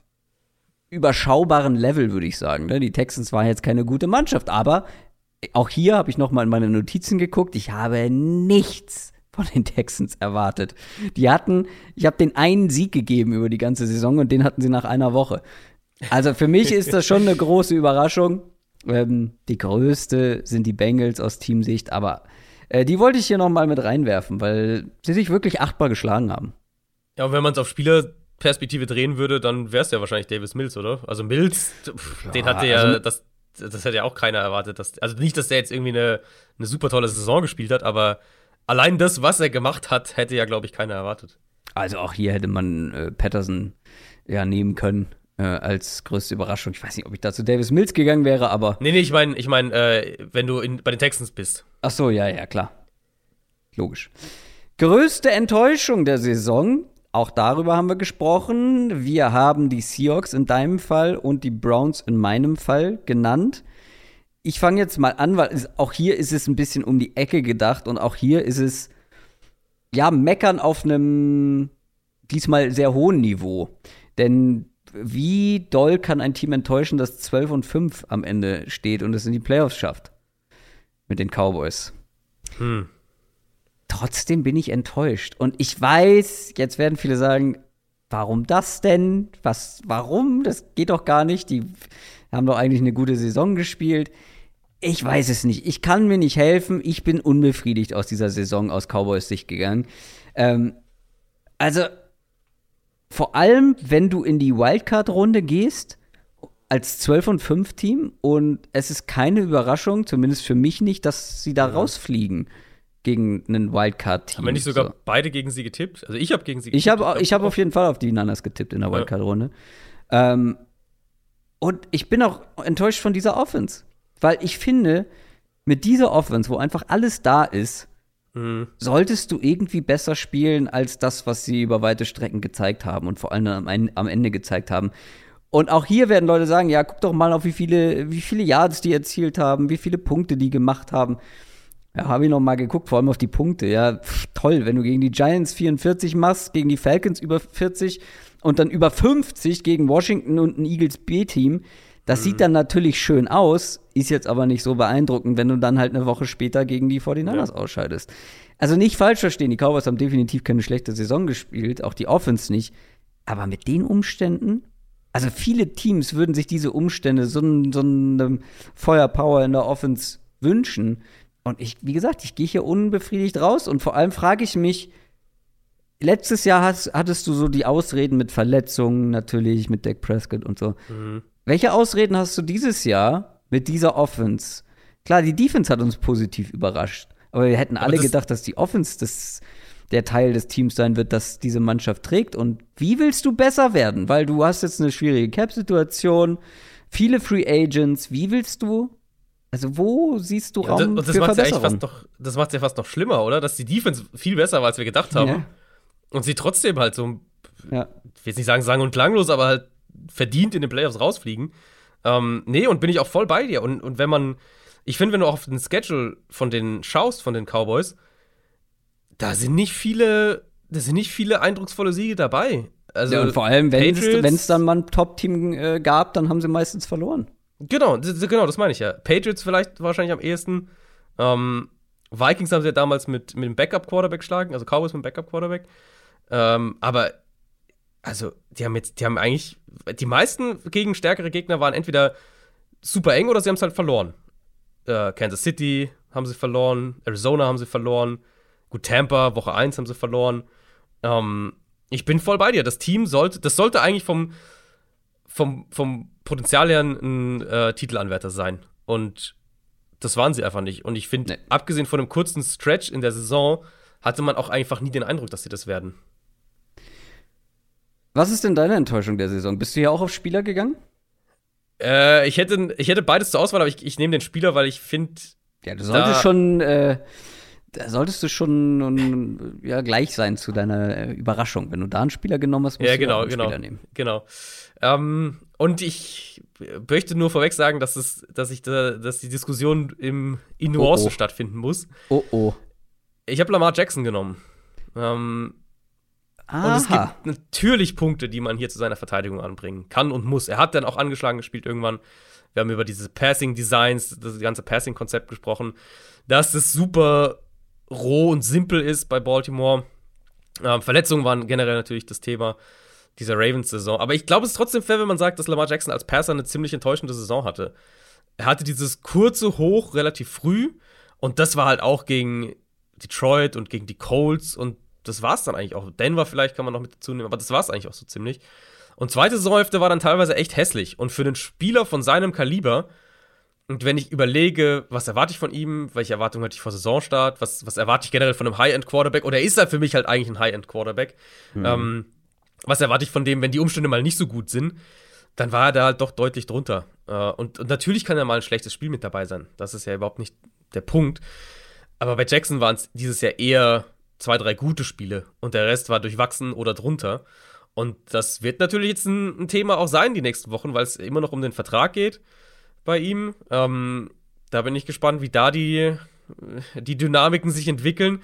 überschaubaren Level, würde ich sagen. Ne? Die Texans waren jetzt keine gute Mannschaft, aber auch hier habe ich noch mal in meine Notizen geguckt. Ich habe nichts von den Texans erwartet. Die hatten, ich habe den einen Sieg gegeben über die ganze Saison und den hatten sie nach einer Woche. Also für mich ist das schon eine große Überraschung. Ähm, die größte sind die Bengals aus Teamsicht, aber äh, die wollte ich hier noch mal mit reinwerfen, weil sie sich wirklich achtbar geschlagen haben.
Ja, und wenn man es auf Spielerperspektive drehen würde, dann wäre es ja wahrscheinlich Davis Mills, oder? Also Mills, pff, den hatte ja, also, das, das hätte ja auch keiner erwartet. Dass, also nicht, dass der jetzt irgendwie eine, eine super tolle Saison gespielt hat, aber allein das, was er gemacht hat, hätte ja, glaube ich, keiner erwartet.
Also auch hier hätte man äh, Patterson ja nehmen können äh, als größte Überraschung. Ich weiß nicht, ob ich da zu Davis Mills gegangen wäre, aber.
Nee, nee, ich meine, ich mein, äh, wenn du in, bei den Texans bist.
Ach so, ja, ja, klar. Logisch. Größte Enttäuschung der Saison, auch darüber haben wir gesprochen. Wir haben die Seahawks in deinem Fall und die Browns in meinem Fall genannt. Ich fange jetzt mal an, weil es, auch hier ist es ein bisschen um die Ecke gedacht und auch hier ist es, ja, meckern auf einem diesmal sehr hohen Niveau. Denn wie doll kann ein Team enttäuschen, das 12 und 5 am Ende steht und es in die Playoffs schafft? Mit den Cowboys. Hm. Trotzdem bin ich enttäuscht. Und ich weiß, jetzt werden viele sagen, warum das denn? Was, warum? Das geht doch gar nicht. Die haben doch eigentlich eine gute Saison gespielt. Ich weiß es nicht. Ich kann mir nicht helfen. Ich bin unbefriedigt aus dieser Saison aus Cowboys Sicht gegangen. Ähm, also, vor allem, wenn du in die Wildcard-Runde gehst, als 12 und 5 Team und es ist keine Überraschung, zumindest für mich nicht, dass sie da ja. rausfliegen gegen einen Wildcard-Team.
Haben wir nicht sogar so. beide gegen sie getippt? Also ich habe gegen sie
getippt. Ich habe ich hab auf jeden Fall auf die Nanas getippt in der Wildcard-Runde. Ja. Ähm, und ich bin auch enttäuscht von dieser Offense, weil ich finde, mit dieser Offense, wo einfach alles da ist, Mhm. Solltest du irgendwie besser spielen als das, was sie über weite Strecken gezeigt haben und vor allem am, am Ende gezeigt haben. Und auch hier werden Leute sagen, ja, guck doch mal auf wie viele, wie viele Yards die erzielt haben, wie viele Punkte die gemacht haben. Ja, habe ich noch mal geguckt, vor allem auf die Punkte. Ja, pff, toll, wenn du gegen die Giants 44 machst, gegen die Falcons über 40 und dann über 50 gegen Washington und ein Eagles B-Team. Das mhm. sieht dann natürlich schön aus, ist jetzt aber nicht so beeindruckend, wenn du dann halt eine Woche später gegen die 49ers ja. ausscheidest. Also nicht falsch verstehen, die Cowboys haben definitiv keine schlechte Saison gespielt, auch die Offense nicht. Aber mit den Umständen, also viele Teams würden sich diese Umstände, so, so eine Feuerpower in der Offense wünschen. Und ich, wie gesagt, ich gehe hier unbefriedigt raus und vor allem frage ich mich, letztes Jahr hast, hattest du so die Ausreden mit Verletzungen, natürlich mit Dak Prescott und so.
Mhm.
Welche Ausreden hast du dieses Jahr mit dieser Offense? Klar, die Defense hat uns positiv überrascht, aber wir hätten alle
das-
gedacht, dass die Offense das, der Teil des Teams sein wird, das diese Mannschaft trägt. Und wie willst du besser werden? Weil du hast jetzt eine schwierige Cap-Situation, viele Free Agents. Wie willst du? Also wo siehst du
Ja, und das,
Raum
und das
für
macht ja echt
Verbesserung?
fast noch, das macht's ja fast noch schlimmer, oder? Dass die Defense viel besser war, als wir gedacht haben.
Ja.
Und sie trotzdem halt so,
ja.
ich will jetzt nicht sagen sang- und klanglos, aber halt verdient in den Playoffs rausfliegen. Ähm, nee, und bin ich auch voll bei dir. Und, und wenn man, ich finde, wenn du auch auf den Schedule von den schaust, von den Cowboys, da sind nicht viele, da sind nicht viele eindrucksvolle Siege dabei. Also,
ja, und vor allem, wenn es dann mal ein Top-Team äh, gab, dann haben sie meistens verloren.
Genau, das, genau, das meine ich ja. Patriots vielleicht wahrscheinlich am ehesten. Ähm, Vikings haben sie ja damals mit, mit dem Backup-Quarterback geschlagen, also Cowboys mit dem Backup-Quarterback. Ähm, aber, also, die haben jetzt, die haben eigentlich, die meisten gegen stärkere Gegner waren entweder super eng oder sie haben es halt verloren. Äh, Kansas City haben sie verloren, Arizona haben sie verloren, gut, Tampa, Woche 1 haben sie verloren. Ähm, ich bin voll bei dir. Das Team sollte, das sollte eigentlich vom, vom, vom Potenzial her ein äh, Titelanwärter sein. Und das waren sie einfach nicht. Und ich finde,
Nee.
abgesehen von einem kurzen Stretch in der Saison, hatte man auch einfach nie den Eindruck, dass sie das werden.
Was ist denn deine Enttäuschung der Saison? Bist du hier auch auf Spieler gegangen?
Äh, ich, hätte, ich hätte beides zur Auswahl, aber ich, ich nehme den Spieler, weil ich finde,
Ja, du solltest schon, äh, da solltest du schon um, ja, gleich sein zu deiner äh, Überraschung. Wenn du da einen Spieler genommen hast, musst
Ja,
du
genau,
auch einen
genau.
Spieler nehmen.
Genau. Ähm, und ich möchte nur vorweg sagen, dass, es, dass, ich da, dass die Diskussion im, in Nuancen
Oh, oh.
stattfinden muss.
Oh, oh.
Ich habe Lamar Jackson genommen. Ähm, Und es
Aha.
gibt natürlich Punkte, die man hier zu seiner Verteidigung anbringen kann und muss. Er hat dann auch angeschlagen gespielt irgendwann. Wir haben über diese Passing Designs, das ganze Passing Konzept gesprochen, dass es super roh und simpel ist bei Baltimore. Ähm, Verletzungen waren generell natürlich das Thema dieser Ravens-Saison. Aber ich glaube, es ist trotzdem fair, wenn man sagt, dass Lamar Jackson als Passer eine ziemlich enttäuschende Saison hatte. Er hatte dieses kurze Hoch relativ früh und das war halt auch gegen Detroit und gegen die Colts und das war's dann eigentlich auch. Denver vielleicht kann man noch mit dazu nehmen, aber das war's eigentlich auch so ziemlich. Und zweite Saisonhälfte war dann teilweise echt hässlich und für einen Spieler von seinem Kaliber und wenn ich überlege, was erwarte ich von ihm, welche Erwartungen hatte ich vor Saisonstart, was, was erwarte ich generell von einem High-End-Quarterback, oder ist er für mich halt eigentlich ein High-End-Quarterback? Ähm, was erwarte ich von dem, wenn die Umstände mal nicht so gut sind? Dann war er da halt doch deutlich drunter. Äh, und, und natürlich kann er mal ein schlechtes Spiel mit dabei sein. Das ist ja überhaupt nicht der Punkt. Aber bei Jackson waren es dieses Jahr eher zwei, drei gute Spiele und der Rest war durchwachsen oder drunter. Und das wird natürlich jetzt ein, ein Thema auch sein die nächsten Wochen, weil es immer noch um den Vertrag geht bei ihm. Ähm, da bin ich gespannt, wie da die, die Dynamiken sich entwickeln.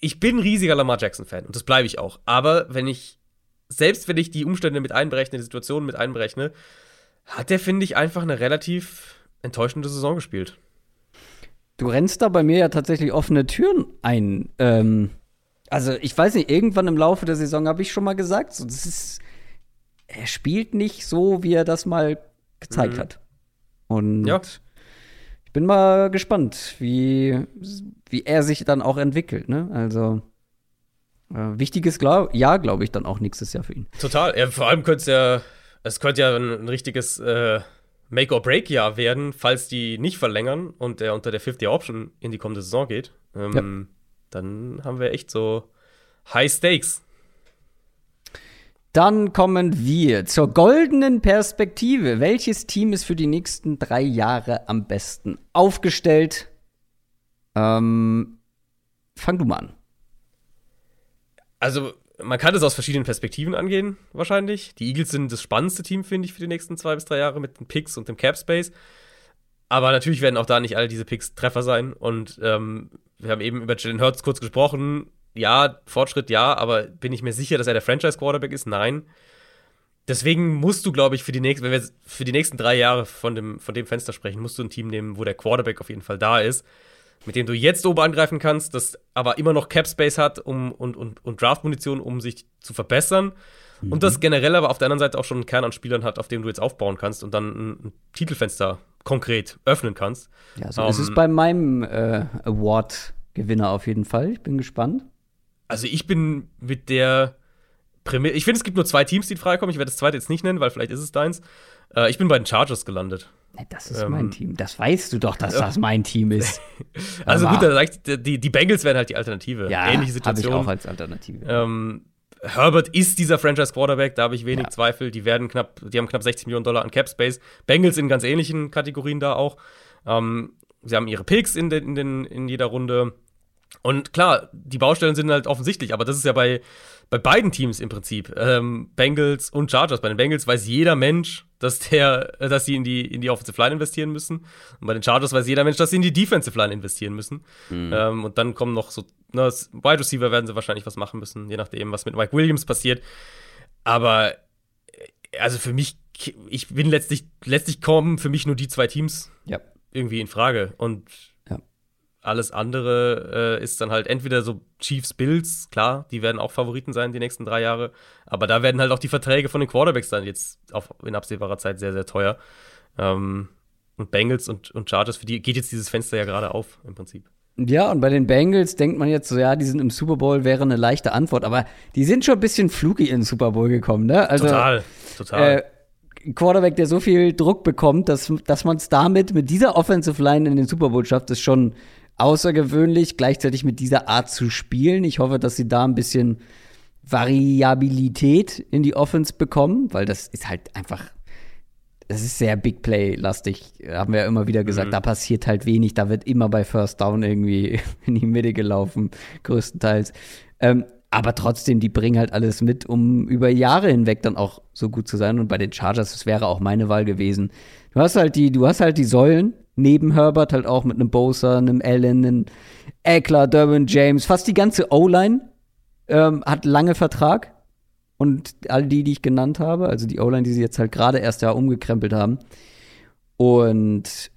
Ich bin ein riesiger Lamar Jackson-Fan und das bleibe ich auch. Aber wenn ich, selbst wenn ich die Umstände mit einberechne, die Situationen mit einberechne, hat der, finde ich, einfach eine relativ enttäuschende Saison gespielt.
Du rennst da bei mir ja tatsächlich offene Türen ein. Ähm, also, ich weiß nicht, irgendwann im Laufe der Saison habe ich schon mal gesagt, so, das ist, er spielt nicht so, wie er das mal gezeigt
Mhm.
hat. Und
Ja.
ich bin mal gespannt, wie, wie er sich dann auch entwickelt. Ne? Also, äh, wichtiges glaub, Jahr, glaube ich, dann auch nächstes Jahr für ihn.
Total. Ja, vor allem könnte es ja, es könnte ja ein, ein richtiges äh, Make-or-Break-Jahr werden, falls die nicht verlängern und er unter der 50-Year-Option in die kommende Saison geht. Ähm, Dann haben wir echt so High Stakes.
Dann kommen wir zur goldenen Perspektive. Welches Team ist für die nächsten drei Jahre am besten aufgestellt? Ähm, fang du mal an.
Also, man kann das aus verschiedenen Perspektiven angehen, wahrscheinlich. Die Eagles sind das spannendste Team, finde ich, für die nächsten zwei bis drei Jahre mit den Picks und dem Cap Space. Aber natürlich werden auch da nicht alle diese Picks Treffer sein. Und ähm, wir haben eben über Jalen Hurts kurz gesprochen. Ja, Fortschritt ja, aber bin ich mir sicher, dass er der Franchise-Quarterback ist? Nein. Deswegen musst du, glaube ich, für die nächsten, wenn wir für die nächsten drei Jahre von dem, von dem Fenster sprechen, musst du ein Team nehmen, wo der Quarterback auf jeden Fall da ist, mit dem du jetzt oben angreifen kannst, das aber immer noch Cap Space hat um, und, und, und Draft-Munition, um sich zu verbessern. Und das generell aber auf der anderen Seite auch schon einen Kern an Spielern hat, auf dem du jetzt aufbauen kannst und dann ein, ein Titelfenster konkret öffnen kannst.
Ja, so
Ähm,
ist es bei meinem äh, Award-Gewinner auf jeden Fall. Ich bin gespannt.
also ich bin mit der Prämisse, ich finde, es gibt nur zwei Teams, die in Frage kommen. Ich werde das zweite jetzt nicht nennen, weil vielleicht ist es deins. Äh, ich bin bei den Chargers gelandet.
Das ist ähm, mein Team. Das weißt du doch, dass das mein Team ist. *laughs*
also gut, da sag ich, die, die Bengals wären halt die Alternative.
Ja, ähnliche Situation. Ich auch als Alternative.
Ähm, Herbert ist dieser Franchise Quarterback, da habe ich wenig ja. Zweifel. Die werden knapp, die haben knapp 60 Millionen Dollar an Cap Space. Bengals in ganz ähnlichen Kategorien da auch. Ähm, sie haben ihre Picks in, den, in, den, in jeder Runde. Und klar, die Baustellen sind halt offensichtlich, aber das ist ja bei, bei beiden Teams im Prinzip. Ähm, Bengals und Chargers. Bei den Bengals weiß jeder Mensch, dass der, dass sie in die, in die Offensive Line investieren müssen. Und bei den Chargers weiß jeder Mensch, dass sie in die Defensive Line investieren müssen. Mhm. Ähm, und dann kommen noch so, na, Wide Receiver werden sie wahrscheinlich was machen müssen, je nachdem, was mit Mike Williams passiert. Aber, äh, also für mich, ich bin letztlich, letztlich kommen für mich nur die zwei Teams
ja.
irgendwie in Frage. Und alles andere äh, ist dann halt entweder so Chiefs Bills, klar, die werden auch Favoriten sein die nächsten drei Jahre. Aber da werden halt auch die Verträge von den Quarterbacks dann jetzt auf, in absehbarer Zeit sehr, sehr teuer. Ähm, und Bengals und, und Chargers, für die geht jetzt dieses Fenster ja gerade auf, im Prinzip.
Ja, und bei den Bengals denkt man jetzt so, ja, die sind im Super Bowl, wäre eine leichte Antwort, aber die sind schon ein bisschen fluky in den Super Bowl gekommen, ne?
Also, total, total.
Äh, Quarterback, der so viel Druck bekommt, dass, dass man es damit mit dieser Offensive Line in den Super Bowl schafft, ist schon außergewöhnlich, gleichzeitig mit dieser Art zu spielen. Ich hoffe, dass sie da ein bisschen Variabilität in die Offense bekommen, weil das ist halt einfach, das ist sehr Big Play-lastig, haben wir ja immer wieder gesagt. Mhm. Da passiert halt wenig, da wird immer bei First Down irgendwie *laughs* in die Mitte gelaufen, größtenteils. Ähm, aber trotzdem, die bringen halt alles mit, um über Jahre hinweg dann auch so gut zu sein. Und bei den Chargers, das wäre auch meine Wahl gewesen. Du hast halt die, du hast halt die Säulen, neben Herbert halt auch mit einem Bosa, einem Allen, einem Eckler, Durbin James, fast die ganze O-Line ähm, hat lange Vertrag. Und all die, die ich genannt habe, also die O-Line, die sie jetzt halt gerade erst ja umgekrempelt haben. Und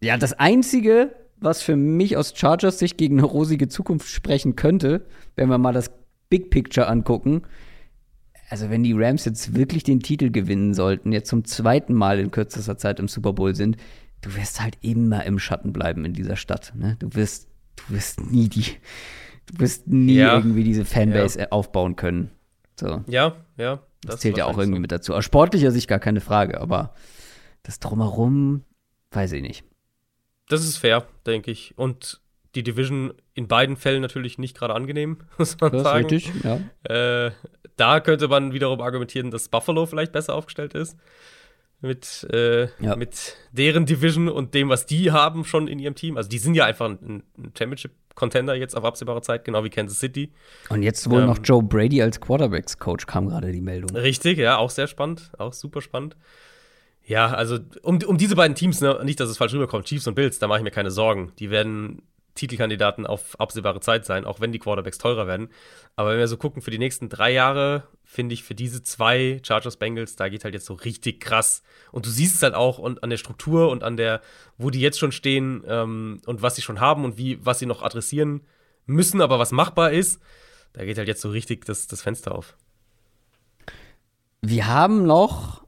ja, das Einzige, was für mich aus Chargers Sicht gegen eine rosige Zukunft sprechen könnte, wenn wir mal das Big Picture angucken, also wenn die Rams jetzt wirklich den Titel gewinnen sollten, jetzt zum zweiten Mal in kürzester Zeit im Super Bowl sind, du wirst halt immer im Schatten bleiben in dieser Stadt. Ne? Du wirst, du wirst nie die, du wirst nie ja. irgendwie diese Fanbase ja. aufbauen können. So.
Ja, ja.
Das, das zählt ja auch irgendwie so. mit dazu. Aus sportlicher Sicht gar keine Frage, aber das drumherum, weiß ich nicht.
Das ist fair, denke ich. Und die Division in beiden Fällen natürlich nicht gerade angenehm, *laughs* muss man das sagen. Ist richtig, ja. Äh, da könnte man wiederum argumentieren, dass Buffalo vielleicht besser aufgestellt ist mit, äh, ja. mit deren Division und dem, was die haben schon in ihrem Team. Also die sind ja einfach ein, ein Championship-Contender jetzt auf absehbare Zeit, genau wie Kansas City.
Und jetzt wohl ähm, noch Joe Brady als Quarterbacks-Coach kam gerade die Meldung.
Richtig, ja, auch sehr spannend, auch super spannend. Ja, also um, um diese beiden Teams, ne, nicht, dass es falsch rüberkommt, Chiefs und Bills, da mache ich mir keine Sorgen. Die werden Titelkandidaten auf absehbare Zeit sein, auch wenn die Quarterbacks teurer werden. Aber wenn wir so gucken, für die nächsten drei Jahre, finde ich, für diese zwei Chargers Bengals, da geht halt jetzt so richtig krass. Und du siehst es halt auch und an der Struktur und an der, wo die jetzt schon stehen ähm, und was sie schon haben und wie, was sie noch adressieren müssen, aber was machbar ist, da geht halt jetzt so richtig das, das Fenster auf.
Wir haben noch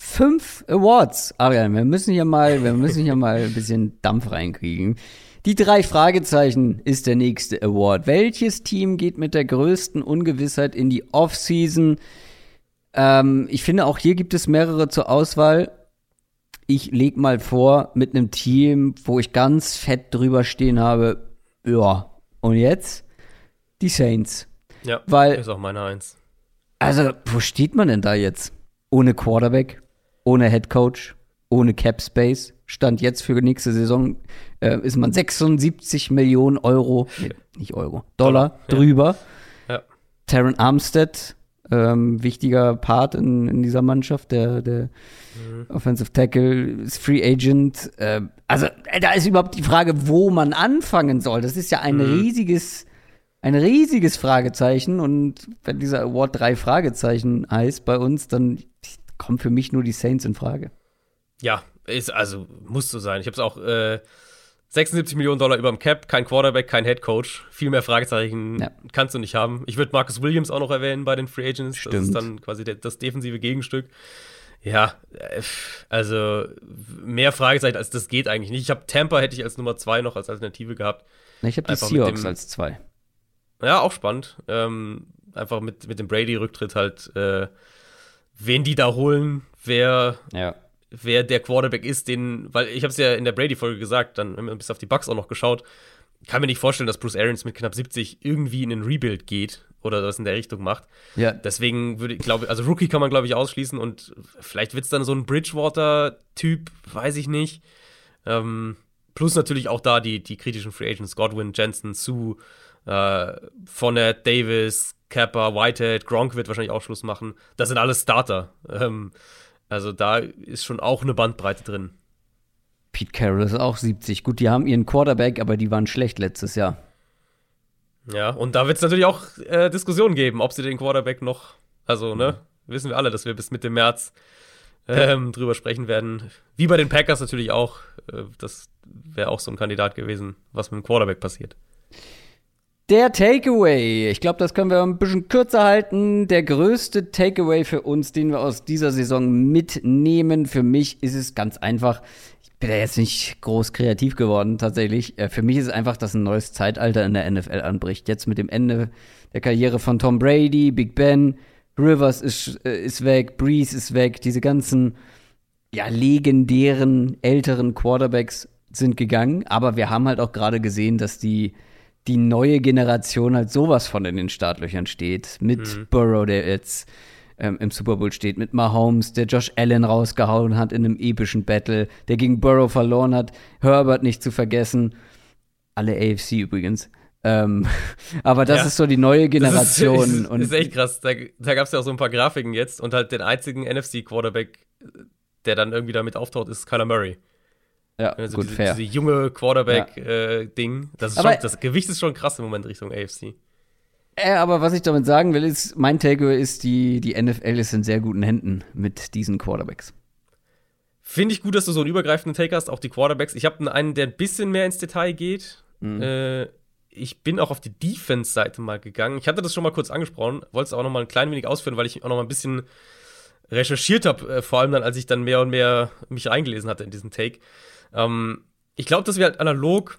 fünf Awards, Arian. Wir müssen hier mal, wir müssen hier mal ein bisschen Dampf reinkriegen. Die drei Fragezeichen ist der nächste Award. Welches Team geht mit der größten Ungewissheit in die Offseason? Ähm, ich finde, auch hier gibt es mehrere zur Auswahl. Ich leg mal vor mit einem Team, wo ich ganz fett drüber stehen habe. Ja, und jetzt die Saints.
Ja, Weil, ist auch meine Eins.
Also, wo steht man denn da jetzt? Ohne Quarterback, ohne Head Coach, ohne Cap Space. Stand jetzt für nächste Saison äh, ist man 76 Millionen Euro, nee, nicht Euro, Dollar, Dollar drüber. Ja. ja. Taron Armstead, ähm, wichtiger Part in, in, dieser Mannschaft, der, der mhm. Offensive Tackle, ist Free Agent. Äh, also äh, da ist überhaupt die Frage, wo man anfangen soll. Das ist ja ein mhm. riesiges, ein riesiges Fragezeichen. Und wenn dieser Award drei Fragezeichen heißt bei uns, dann kommen für mich nur die Saints in Frage.
Ja, ist, also muss so sein. Ich habe es auch äh, 76 Millionen Dollar über dem Cap, kein Quarterback, kein Head Coach. Viel mehr Fragezeichen ja. kannst du nicht haben. Ich würde Marcus Williams auch noch erwähnen bei den Free Agents. Stimmt. Das ist dann quasi der, das defensive Gegenstück. Ja, äh, also mehr Fragezeichen als das geht eigentlich nicht. Ich habe Tampa hätte ich als Nummer zwei noch als Alternative gehabt.
Ich habe die Seahawks als zwei.
Ja, auch spannend. Ähm, einfach mit, mit dem Brady-Rücktritt halt, äh, wen die da holen, wer,
ja.
wer der Quarterback ist, den, weil ich habe es ja in der Brady-Folge gesagt, dann haben wir bis auf die Bucks auch noch geschaut. Kann mir nicht vorstellen, dass Bruce Arians mit knapp 70 irgendwie in einen Rebuild geht oder das in der Richtung macht.
Ja.
Deswegen würde ich glaube, also Rookie kann man glaube ich ausschließen und vielleicht wird es dann so ein Bridgewater-Typ, weiß ich nicht. Ähm, plus natürlich auch da die, die kritischen Free Agents, Godwin, Jensen, Sue, äh, Fournette, Davis, Kappa, Whitehead, Gronk wird wahrscheinlich auch Schluss machen. Das sind alles Starter. Ähm, also da ist schon auch eine Bandbreite drin.
Pete Carroll ist auch 70. Gut, die haben ihren Quarterback, aber die waren schlecht letztes Jahr.
Ja, und da wird es natürlich auch äh, Diskussionen geben, ob sie den Quarterback noch, also, ne, wissen wir alle, dass wir bis Mitte März ähm, drüber sprechen werden. Wie bei den Packers natürlich auch. Äh, das wäre auch so ein Kandidat gewesen, was mit dem Quarterback passiert.
Der Takeaway. Ich glaube, das können wir ein bisschen kürzer halten. Der größte Takeaway für uns, den wir aus dieser Saison mitnehmen, für mich ist es ganz einfach. Ich bin ja jetzt nicht groß kreativ geworden, tatsächlich. Äh, für mich ist es einfach, dass ein neues Zeitalter in der NFL anbricht. Jetzt mit dem Ende der Karriere von Tom Brady, Big Ben, Rivers ist, äh, ist weg, Breeze ist weg, diese ganzen ja, legendären älteren Quarterbacks sind gegangen. Aber wir haben halt auch gerade gesehen, dass die die neue Generation halt sowas von in den Startlöchern steht. Mit mhm. Burrow, der jetzt ähm, im Super Bowl steht, mit Mahomes, der Josh Allen rausgehauen hat in einem epischen Battle, der gegen Burrow verloren hat, Herbert nicht zu vergessen. Alle AFC übrigens. Ähm, *laughs* aber das ja. ist so die neue Generation. Das
ist, ist, ist echt krass. Da, da gab es ja auch so ein paar Grafiken jetzt und halt den einzigen NFC-Quarterback, der dann irgendwie damit auftaucht, ist Kyler Murray.
Ja, also gut, diese, fair.
Diese junge Quarterback-Ding. Ja. Äh, das, das Gewicht ist schon krass im Moment Richtung AFC.
Äh, aber was ich damit sagen will, ist, mein Takeaway ist, die, die NFL ist in sehr guten Händen mit diesen Quarterbacks.
Finde ich gut, dass du so einen übergreifenden Take hast, auch die Quarterbacks. Ich habe einen, der ein bisschen mehr ins Detail geht. Mhm. Äh, ich bin auch auf die Defense-Seite mal gegangen. Ich hatte das schon mal kurz angesprochen, wollte es auch noch mal ein klein wenig ausführen, weil ich auch noch mal ein bisschen recherchiert habe, äh, vor allem dann, als ich dann mehr und mehr mich eingelesen hatte in diesen Take. Ähm, ich glaube, dass wir halt analog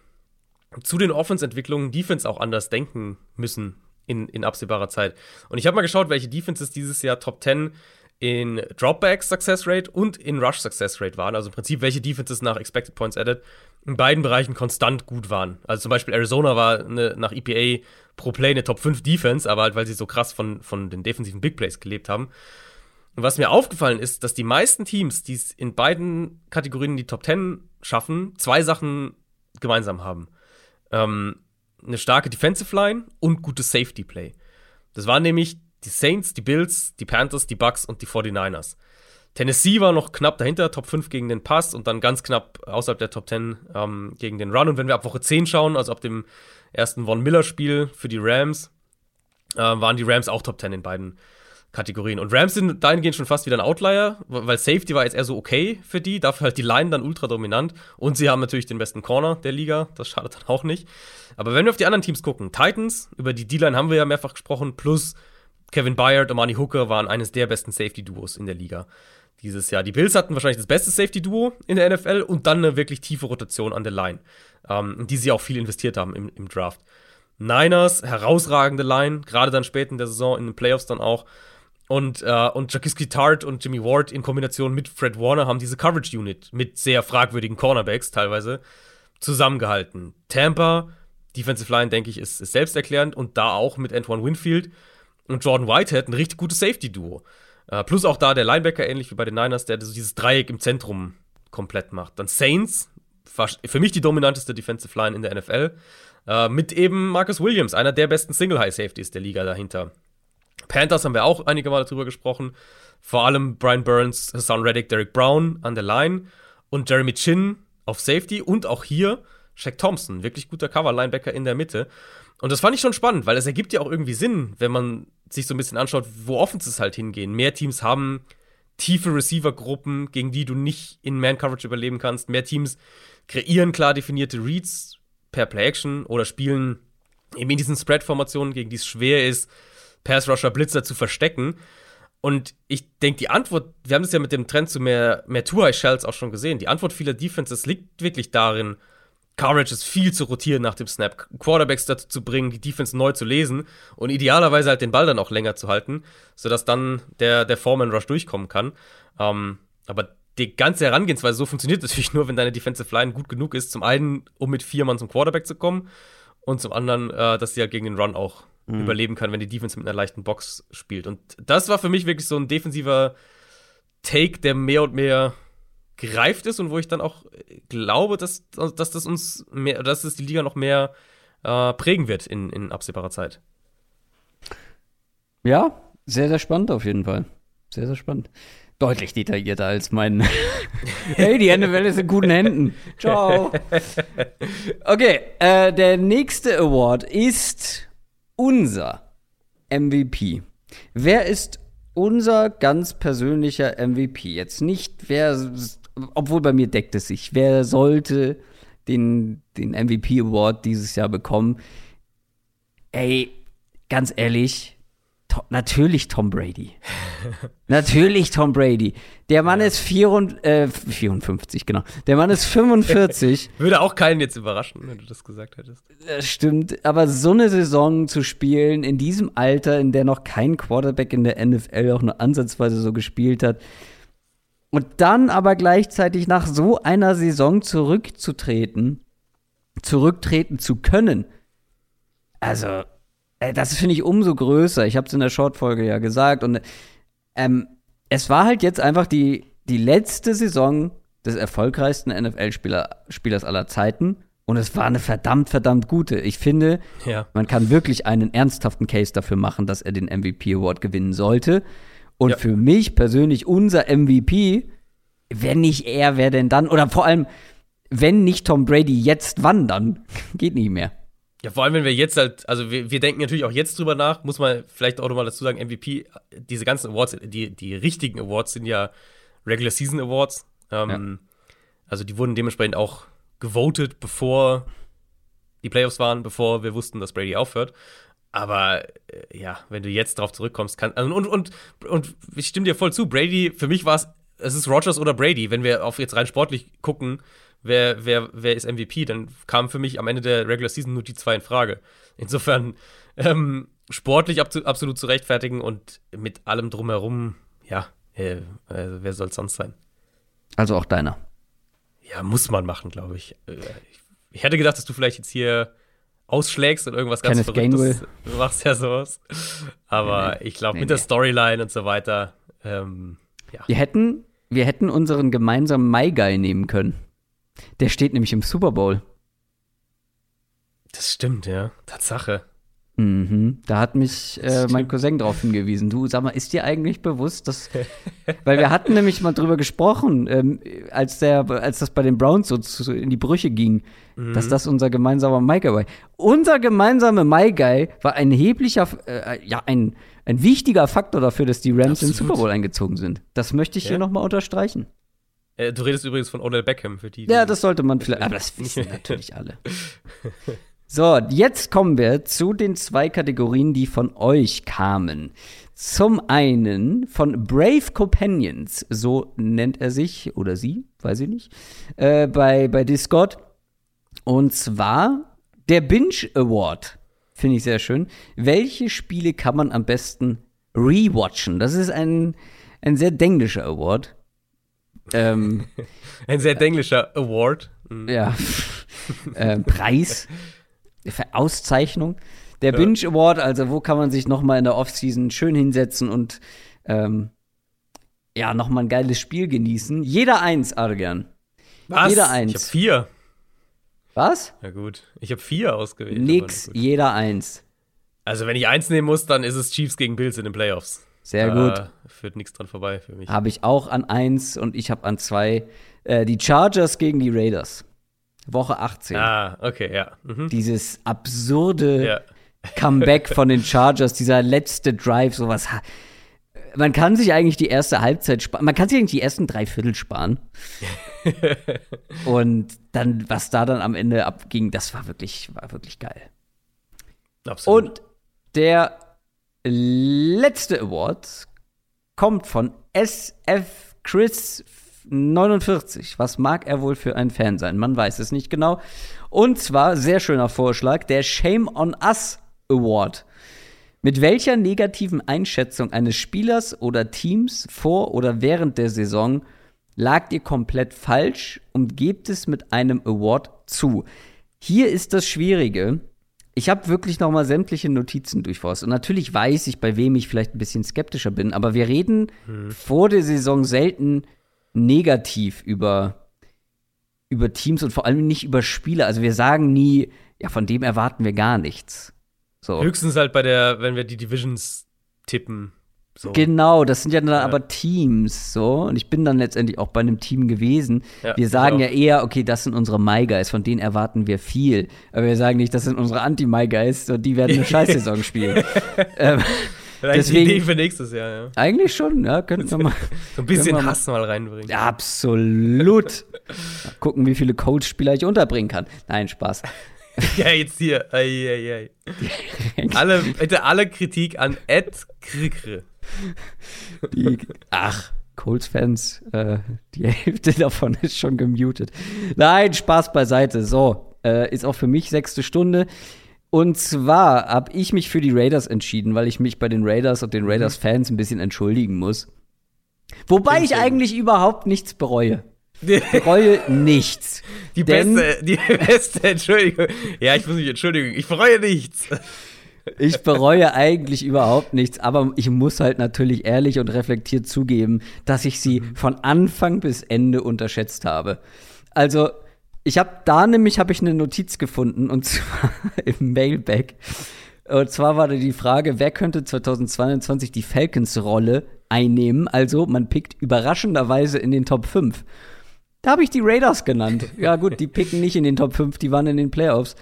zu den Offense-Entwicklungen Defense auch anders denken müssen in, in absehbarer Zeit. Und ich habe mal geschaut, welche Defenses dieses Jahr Top 10 in Dropback Success Rate und in Rush Success Rate waren. Also im Prinzip, welche Defenses nach Expected Points Added in beiden Bereichen konstant gut waren. Also zum Beispiel Arizona war eine, nach EPA pro Play eine Top 5 Defense, aber halt, weil sie so krass von, von den defensiven Big Plays gelebt haben. Und was mir aufgefallen ist, dass die meisten Teams, die es in beiden Kategorien in die Top 10 schaffen, zwei Sachen gemeinsam haben. Ähm, eine starke Defensive Line und gutes Safety Play. Das waren nämlich die Saints, die Bills, die Panthers, die Bucks und die 49ers. Tennessee war noch knapp dahinter, Top 5 gegen den Pass und dann ganz knapp außerhalb der Top 10 ähm, gegen den Run. Und wenn wir ab Woche 10 schauen, also ab dem ersten Von Miller-Spiel für die Rams, äh, waren die Rams auch Top 10 in beiden Kategorien. Und Rams sind dahingehend schon fast wieder ein Outlier, weil Safety war jetzt eher so okay für die, dafür halt die Line dann ultra dominant. Und sie haben natürlich den besten Corner der Liga, das schadet dann auch nicht. Aber wenn wir auf die anderen Teams gucken, Titans, über die D-Line haben wir ja mehrfach gesprochen, plus Kevin Byard, Amani Hooker waren eines der besten Safety-Duos in der Liga dieses Jahr. Die Bills hatten wahrscheinlich das beste Safety-Duo in der NFL und dann eine wirklich tiefe Rotation an der Line, ähm, in die sie auch viel investiert haben im, im Draft. Niners, herausragende Line, gerade dann spät in der Saison, in den Playoffs dann auch. Und, äh, und Jaquiski Tart und Jimmy Ward in Kombination mit Fred Warner haben diese Coverage Unit mit sehr fragwürdigen Cornerbacks teilweise zusammengehalten. Tampa, Defensive Line, denke ich, ist, ist selbsterklärend und da auch mit Antoine Winfield und Jordan Whitehead ein richtig gutes Safety-Duo. Äh, plus auch da der Linebacker, ähnlich wie bei den Niners, der so dieses Dreieck im Zentrum komplett macht. Dann Saints, für mich die dominanteste Defensive Line in der NFL, äh, mit eben Marcus Williams, einer der besten Single-High-Safeties der Liga dahinter. Panthers haben wir auch einige Mal darüber gesprochen. Vor allem Brian Burns, Hassan Reddick, Derek Brown an der Line und Jeremy Chin auf Safety und auch hier Shaq Thompson, wirklich guter Cover-Linebacker in der Mitte. Und das fand ich schon spannend, weil es ergibt ja auch irgendwie Sinn, wenn man sich so ein bisschen anschaut, wo Offenses halt hingehen. Mehr Teams haben tiefe Receiver-Gruppen, gegen die du nicht in Man-Coverage überleben kannst. Mehr Teams kreieren klar definierte Reads per Play-Action oder spielen eben in diesen Spread-Formationen, gegen die es schwer ist, Pass-Rusher Blitzer zu verstecken. Und ich denke, die Antwort, wir haben es ja mit dem Trend zu mehr, mehr Two-High-Shells auch schon gesehen, die Antwort vieler Defenses liegt wirklich darin, Coverages viel zu rotieren nach dem Snap, Quarterbacks dazu zu bringen, die Defense neu zu lesen und idealerweise halt den Ball dann auch länger zu halten, sodass dann der, der Foreman Rush durchkommen kann. Ähm, aber die ganze Herangehensweise so funktioniert *laughs* natürlich nur, wenn deine Defensive Line gut genug ist. Zum einen, um mit vier Mann zum Quarterback zu kommen und zum anderen, äh, dass sie halt gegen den Run auch mhm. überleben kann, wenn die Defense mit einer leichten Box spielt. Und das war für mich wirklich so ein defensiver Take, der mehr und mehr gereift ist und wo ich dann auch glaube, dass, dass das uns mehr, dass es die Liga noch mehr äh, prägen wird in, in absehbarer Zeit.
Ja, sehr, sehr spannend auf jeden Fall. Sehr, sehr spannend. Deutlich detaillierter als mein. *laughs* hey, die NFL ist in guten Händen. Ciao. *laughs* Okay, äh, der nächste Award ist unser MVP. Wer ist unser ganz persönlicher MVP? Jetzt nicht, wer obwohl bei mir deckt es sich. Wer sollte den, den MVP Award dieses Jahr bekommen? Ey, ganz ehrlich, to natürlich Tom Brady. *laughs* natürlich Tom Brady. Der Mann ja. ist vier und, äh, 54, genau. Der Mann ist 45. *laughs*
Würde auch keinen jetzt überraschen, wenn du das gesagt hättest.
Das stimmt, aber so eine Saison zu spielen, in diesem Alter, in der noch kein Quarterback in der NFL auch nur ansatzweise so gespielt hat, und dann aber gleichzeitig nach so einer Saison zurückzutreten, zurücktreten zu können. Also, äh, das finde ich umso größer. Ich habe es in der Shortfolge ja gesagt. Und ähm, es war halt jetzt einfach die, die letzte Saison des erfolgreichsten NFL-Spielers aller Zeiten. Und es war eine verdammt, verdammt gute. Ich finde, ja. man kann wirklich einen ernsthaften Case dafür machen, dass er den MVP Award gewinnen sollte. Und ja. für mich persönlich unser MVP, wenn nicht er, wer denn dann? Oder vor allem, wenn nicht Tom Brady, jetzt wann dann? *laughs* Geht nicht mehr.
Ja, vor allem, wenn wir jetzt halt, also wir, wir denken natürlich auch jetzt drüber nach, muss man vielleicht auch nochmal dazu sagen, MVP, diese ganzen Awards, die, die richtigen Awards sind ja Regular Season Awards. Ähm, ja. Also die wurden dementsprechend auch gewotet, bevor die Playoffs waren, bevor wir wussten, dass Brady aufhört. Aber äh, ja, wenn du jetzt drauf zurückkommst, kann. Also, und, und, und ich stimme dir voll zu, Brady, für mich war es, es ist Rogers oder Brady. Wenn wir auf jetzt rein sportlich gucken, wer, wer, wer ist MVP, dann kam für mich am Ende der Regular Season nur die zwei in Frage. Insofern ähm, sportlich ab, absolut zu rechtfertigen und mit allem drumherum, ja, äh, äh, wer soll es sonst sein?
Also auch deiner.
Ja, muss man machen, glaube ich. Äh, ich. Ich hätte gedacht, dass du vielleicht jetzt hier ausschlägst und irgendwas ganz Kenneth Verrücktes. Gainwell. Du machst ja sowas. Aber nee, ich glaube, nee, mit nee. der Storyline und so weiter, ähm, ja.
Wir hätten, wir hätten unseren gemeinsamen My Guy nehmen können. Der steht nämlich im Super Bowl.
Das stimmt, ja. Tatsache.
Mhm. Da hat mich äh, mein Cousin darauf hingewiesen. Du, sag mal, ist dir eigentlich bewusst, dass. *laughs* weil wir hatten nämlich mal drüber gesprochen, ähm, als, der, als das bei den Browns so zu, in die Brüche ging, mhm. dass das unser gemeinsamer My Guy war. Unser gemeinsamer My Guy war ein erheblicher, äh, ja, ein, ein wichtiger Faktor dafür, dass die Rams Absolut. in den Super Bowl eingezogen sind. Das möchte ich ja. hier nochmal unterstreichen.
Äh, du redest übrigens von Odell Beckham für die.
Ja, das sollte man vielleicht. Aber das *laughs* wissen natürlich alle. So, jetzt kommen wir zu den zwei Kategorien, die von euch kamen. Zum einen von Brave Companions, so nennt er sich oder sie, weiß ich nicht, äh, bei, bei Discord. Und zwar der Binge Award. Finde ich sehr schön. Welche Spiele kann man am besten rewatchen? Das ist ein, ein sehr denglischer Award.
Ähm, ein sehr denglischer Award.
Mhm. Ja. *laughs* äh, Preis. Auszeichnung. Der ja. Binge Award, also wo kann man sich noch mal in der Offseason schön hinsetzen und ähm, ja, noch mal ein geiles Spiel genießen. Jeder eins, Adrian.
Was? Jeder eins. Ich hab vier.
Was?
Ja gut, ich habe vier ausgewählt.
Nix, jeder eins.
Also wenn ich eins nehmen muss, dann ist es Chiefs gegen Bills in den Playoffs.
Sehr gut.
Führt nichts dran vorbei für mich.
Habe ich auch an eins und ich habe an zwei äh, die Chargers gegen die Raiders. Woche 18.
Ah, okay, ja.
Mhm. Dieses absurde ja. *laughs* Comeback von den Chargers, dieser letzte Drive, sowas. Man kann sich eigentlich die erste Halbzeit sparen. Man kann sich eigentlich die ersten drei Viertel sparen. *laughs* Und dann, was da dann am Ende abging, das war wirklich, war wirklich geil. Absolut. Und der letzte Award kommt von SF Chris 49. Was mag er wohl für ein Fan sein? Man weiß es nicht genau. Und zwar, sehr schöner Vorschlag, der Shame on Us Award. Mit welcher negativen Einschätzung eines Spielers oder Teams vor oder während der Saison lagt ihr komplett falsch und gebt es mit einem Award zu? Hier ist das Schwierige. Ich habe wirklich noch mal sämtliche Notizen durchforstet. Und natürlich weiß ich, bei wem ich vielleicht ein bisschen skeptischer bin. Aber wir reden hm. vor der Saison selten negativ über, über Teams und vor allem nicht über Spieler. Also wir sagen nie, ja, von dem erwarten wir gar nichts.
So. Höchstens halt bei der, wenn wir die Divisions tippen. So.
Genau, das sind ja dann ja. aber Teams, so. Und ich bin dann letztendlich auch bei einem Team gewesen. Ja, wir sagen ja eher, okay, das sind unsere My Guys, von denen erwarten wir viel. Aber wir sagen nicht, das sind unsere Anti-My Guys, und die werden eine *laughs* Scheißsaison spielen. ähm,
Deswegen, Idee für nächstes Jahr, ja.
Eigentlich schon, ja, könnten wir mal. *laughs*
so ein bisschen Hass mal reinbringen.
Ja, absolut. *laughs* mal gucken, wie viele Coach-Spieler ich unterbringen kann. Nein, Spaß.
ja, jetzt hier. Ei, ei, ei. alle, bitte alle Kritik an Ed Krikre.
Die, ach, Colts-Fans, äh, die *laughs* Hälfte davon ist schon gemutet. Nein, Spaß beiseite. So, äh, ist auch für mich sechste Stunde. Und zwar habe ich mich für die Raiders entschieden, weil ich mich bei den Raiders und den mhm. Raiders-Fans ein bisschen entschuldigen muss. Wobei ich eigentlich überhaupt nichts bereue. Ich *laughs* bereue nichts.
Die beste, die *laughs* beste Entschuldigung. Ja, ich muss mich entschuldigen. Ich bereue nichts.
Ich bereue eigentlich überhaupt nichts, aber ich muss halt natürlich ehrlich und reflektiert zugeben, dass ich sie mhm. von Anfang bis Ende unterschätzt habe. Also, ich habe da nämlich habe ich eine Notiz gefunden und *laughs* zwar im Mailback. Und zwar war da die Frage, wer könnte 2022 die Falcons-Rolle einnehmen? Also, man pickt überraschenderweise in den Top 5. Da habe ich die Raiders genannt. Ja, gut, die picken nicht in den Top 5, die waren in den Playoffs.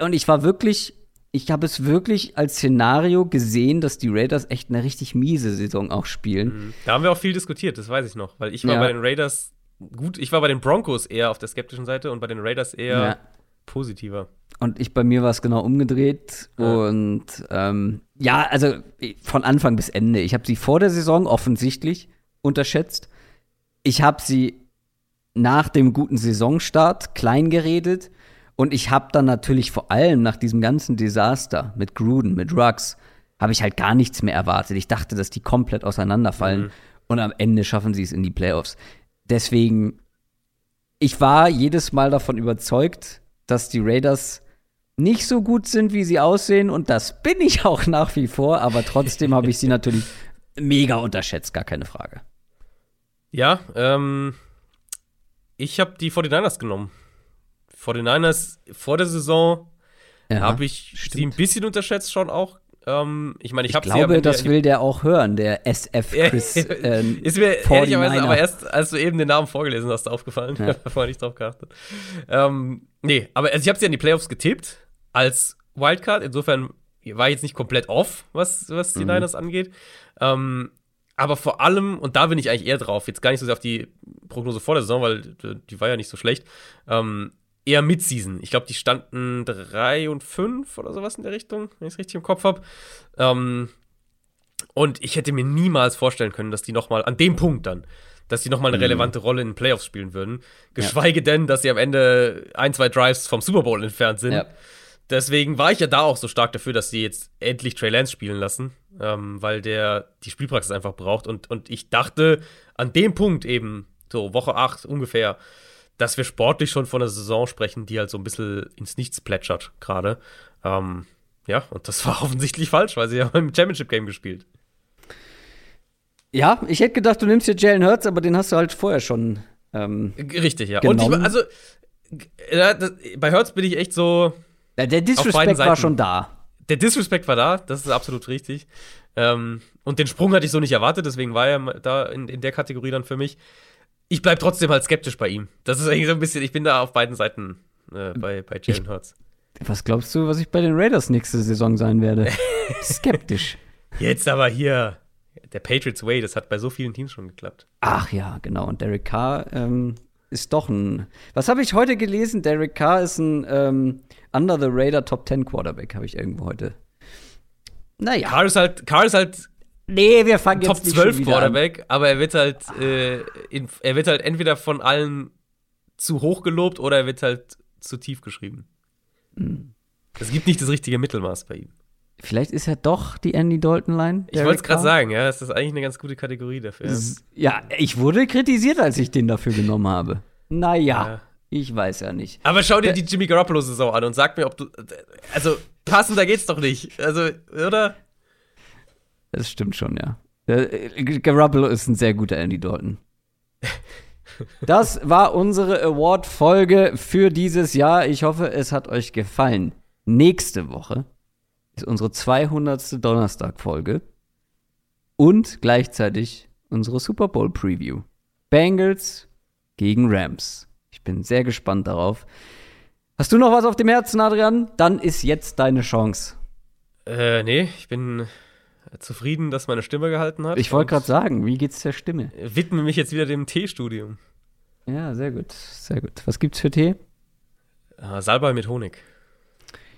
Und ich war wirklich, ich habe es wirklich als Szenario gesehen, dass die Raiders echt eine richtig miese Saison auch spielen. Mhm.
Da haben wir auch viel diskutiert, das weiß ich noch, weil ich war ja. bei den Raiders gut, ich war bei den Broncos eher auf der skeptischen Seite und bei den Raiders eher ja. positiver.
Und ich bei mir war es genau umgedreht. Ja. Und ähm, ja, also von Anfang bis Ende. Ich habe sie vor der Saison offensichtlich unterschätzt. Ich habe sie nach dem guten Saisonstart klein geredet. Und ich habe dann natürlich vor allem nach diesem ganzen Desaster mit Gruden, mit Ruggs, habe ich halt gar nichts mehr erwartet. Ich dachte, dass die komplett auseinanderfallen. Mhm. Und am Ende schaffen sie es in die Playoffs. Deswegen, ich war jedes Mal davon überzeugt, dass die Raiders nicht so gut sind, wie sie aussehen. Und das bin ich auch nach wie vor. Aber trotzdem habe ich sie *laughs* natürlich mega unterschätzt, gar keine Frage.
Ja, ähm, ich habe die 49ers genommen. 49ers vor der Saison ja, habe ich stimmt. sie ein bisschen unterschätzt schon auch. Ähm, ich meine, ich, ich
glaube, das will der auch hören, der SF Chris.
ähm, *laughs* ist mir ehrlicherweise aber erst, als du eben den Namen vorgelesen hast, aufgefallen. Ja. *laughs* Vorher nicht drauf geachtet. Ähm, nee, aber also ich habe sie an die Playoffs getippt als Wildcard. Insofern war ich jetzt nicht komplett off, was, was die mhm. Niners angeht. Ähm, aber vor allem, und da bin ich eigentlich eher drauf, jetzt gar nicht so sehr auf die Prognose vor der Saison, weil die war ja nicht so schlecht, ähm, eher Midseason. Ich glaube, die standen 3 und 5 oder sowas in der Richtung, wenn ich es richtig im Kopf habe. Ähm, und ich hätte mir niemals vorstellen können, dass die noch mal an dem Punkt dann, dass die noch mal eine mhm. relevante Rolle in den Playoffs spielen würden. Geschweige ja. denn, dass sie am Ende ein, zwei Drives vom Super Bowl entfernt sind. Ja. Deswegen war ich ja da auch so stark dafür, dass sie jetzt endlich Trey Lance spielen lassen, ähm, weil der die Spielpraxis einfach braucht. Und, und ich dachte an dem Punkt eben, so Woche 8 ungefähr, dass wir sportlich schon von einer Saison sprechen, die halt so ein bisschen ins Nichts plätschert gerade. Ähm, ja, und das war *laughs* offensichtlich falsch, weil sie ja im Championship-Game gespielt.
Ja, ich hätte gedacht, du nimmst hier Jalen Hurts, aber den hast du halt vorher schon. Ähm,
Richtig, ja. Genommen. Und ich, also, äh, das, bei Hurts bin ich echt so
ja, der Disrespect war schon da.
Der Disrespect war da, das ist absolut richtig. Ähm, und den Sprung hatte ich so nicht erwartet, deswegen war er da in, in der Kategorie dann für mich. Ich bleibe trotzdem halt skeptisch bei ihm. Das ist eigentlich so ein bisschen, ich bin da auf beiden Seiten äh, bei, bei Jalen Hurts.
Was glaubst du, was ich bei den Raiders nächste Saison sein werde? *laughs* Skeptisch.
Jetzt aber hier, der Patriots Way, das hat bei so vielen Teams schon geklappt.
Ach ja, genau. Und Derek Carr ähm, ist doch ein. Was habe ich heute gelesen? Derek Carr ist ein ähm, Under the Radar Top 10 Quarterback, habe ich irgendwo heute.
Naja. Carr ist halt, Carr ist halt
Nee, wir fangen
Top
jetzt nicht
12
schon wieder an.
Quarterback, aber er wird halt, äh, in, er wird halt entweder von allen zu hoch gelobt oder er wird halt zu tief geschrieben.
Hm.
Es gibt nicht das richtige Mittelmaß bei ihm.
Vielleicht ist er doch die Andy Dalton-Line.
Ich wollte es gerade sagen, ja, das ist eigentlich eine ganz gute Kategorie dafür.
Ja, ich wurde kritisiert, als ich den dafür genommen habe. Naja,
Ja.
ich weiß ja nicht.
Aber schau dir die Jimmy Garoppolo-Saison an und sag mir, ob du. Also, passender geht's doch nicht. Also, oder?
Das stimmt schon, ja. Äh, Garoppolo ist ein sehr guter Andy Dalton. *laughs* Das war unsere Award-Folge für dieses Jahr. Ich hoffe, es hat euch gefallen. Nächste Woche ist unsere 200. Donnerstag-Folge und gleichzeitig unsere Super Bowl-Preview. Bengals gegen Rams. Ich bin sehr gespannt darauf. Hast du noch was auf dem Herzen, Adrian? Dann ist jetzt deine Chance.
Äh, nee, ich bin zufrieden, dass meine Stimme gehalten hat.
Ich wollte gerade sagen, wie geht's der Stimme?
Widme mich jetzt wieder dem Teestudium.
Ja, sehr gut, sehr gut. Was gibt's für Tee?
Ah, Salbei mit Honig.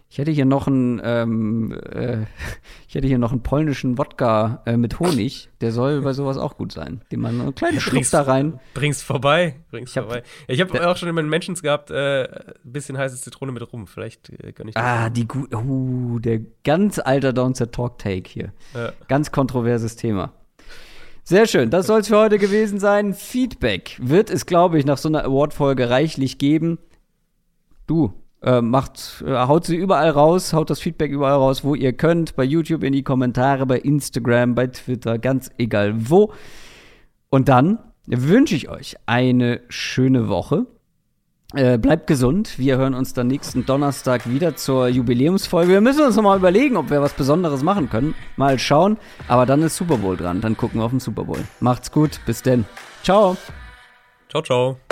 Ich hätte hier noch einen, ähm, äh, *laughs* ich hätte hier noch einen polnischen Wodka äh, mit Honig. Der soll bei sowas auch gut sein. Den man einen kleinen Schluck
Bringst-
da rein.
Bring's vorbei. Bring's
Ich hab-
vorbei. Ja, ich habe auch schon in meinen Mentions gehabt, äh, ein bisschen heiße Zitrone mit rum. Vielleicht äh, gönn ich das.
Ah, die gut, uh, der ganz alter Downset Talk Take hier.
Ja.
Ganz kontroverses Thema. Sehr schön, das soll es für heute gewesen sein. Feedback wird es, glaube ich, nach so einer Award-Folge reichlich geben. Du, äh, macht, äh, haut sie überall raus, haut das Feedback überall raus, wo ihr könnt. Bei YouTube in die Kommentare, bei Instagram, bei Twitter, ganz egal wo. Und dann wünsche ich euch eine schöne Woche. Äh, bleibt gesund. Wir hören uns dann nächsten Donnerstag wieder zur Jubiläumsfolge. Wir müssen uns noch mal überlegen, ob wir was Besonderes machen können. Mal schauen. Aber dann ist Super Bowl dran. Dann gucken wir auf den Super Bowl. Macht's gut. Bis denn. Ciao.
Ciao, ciao.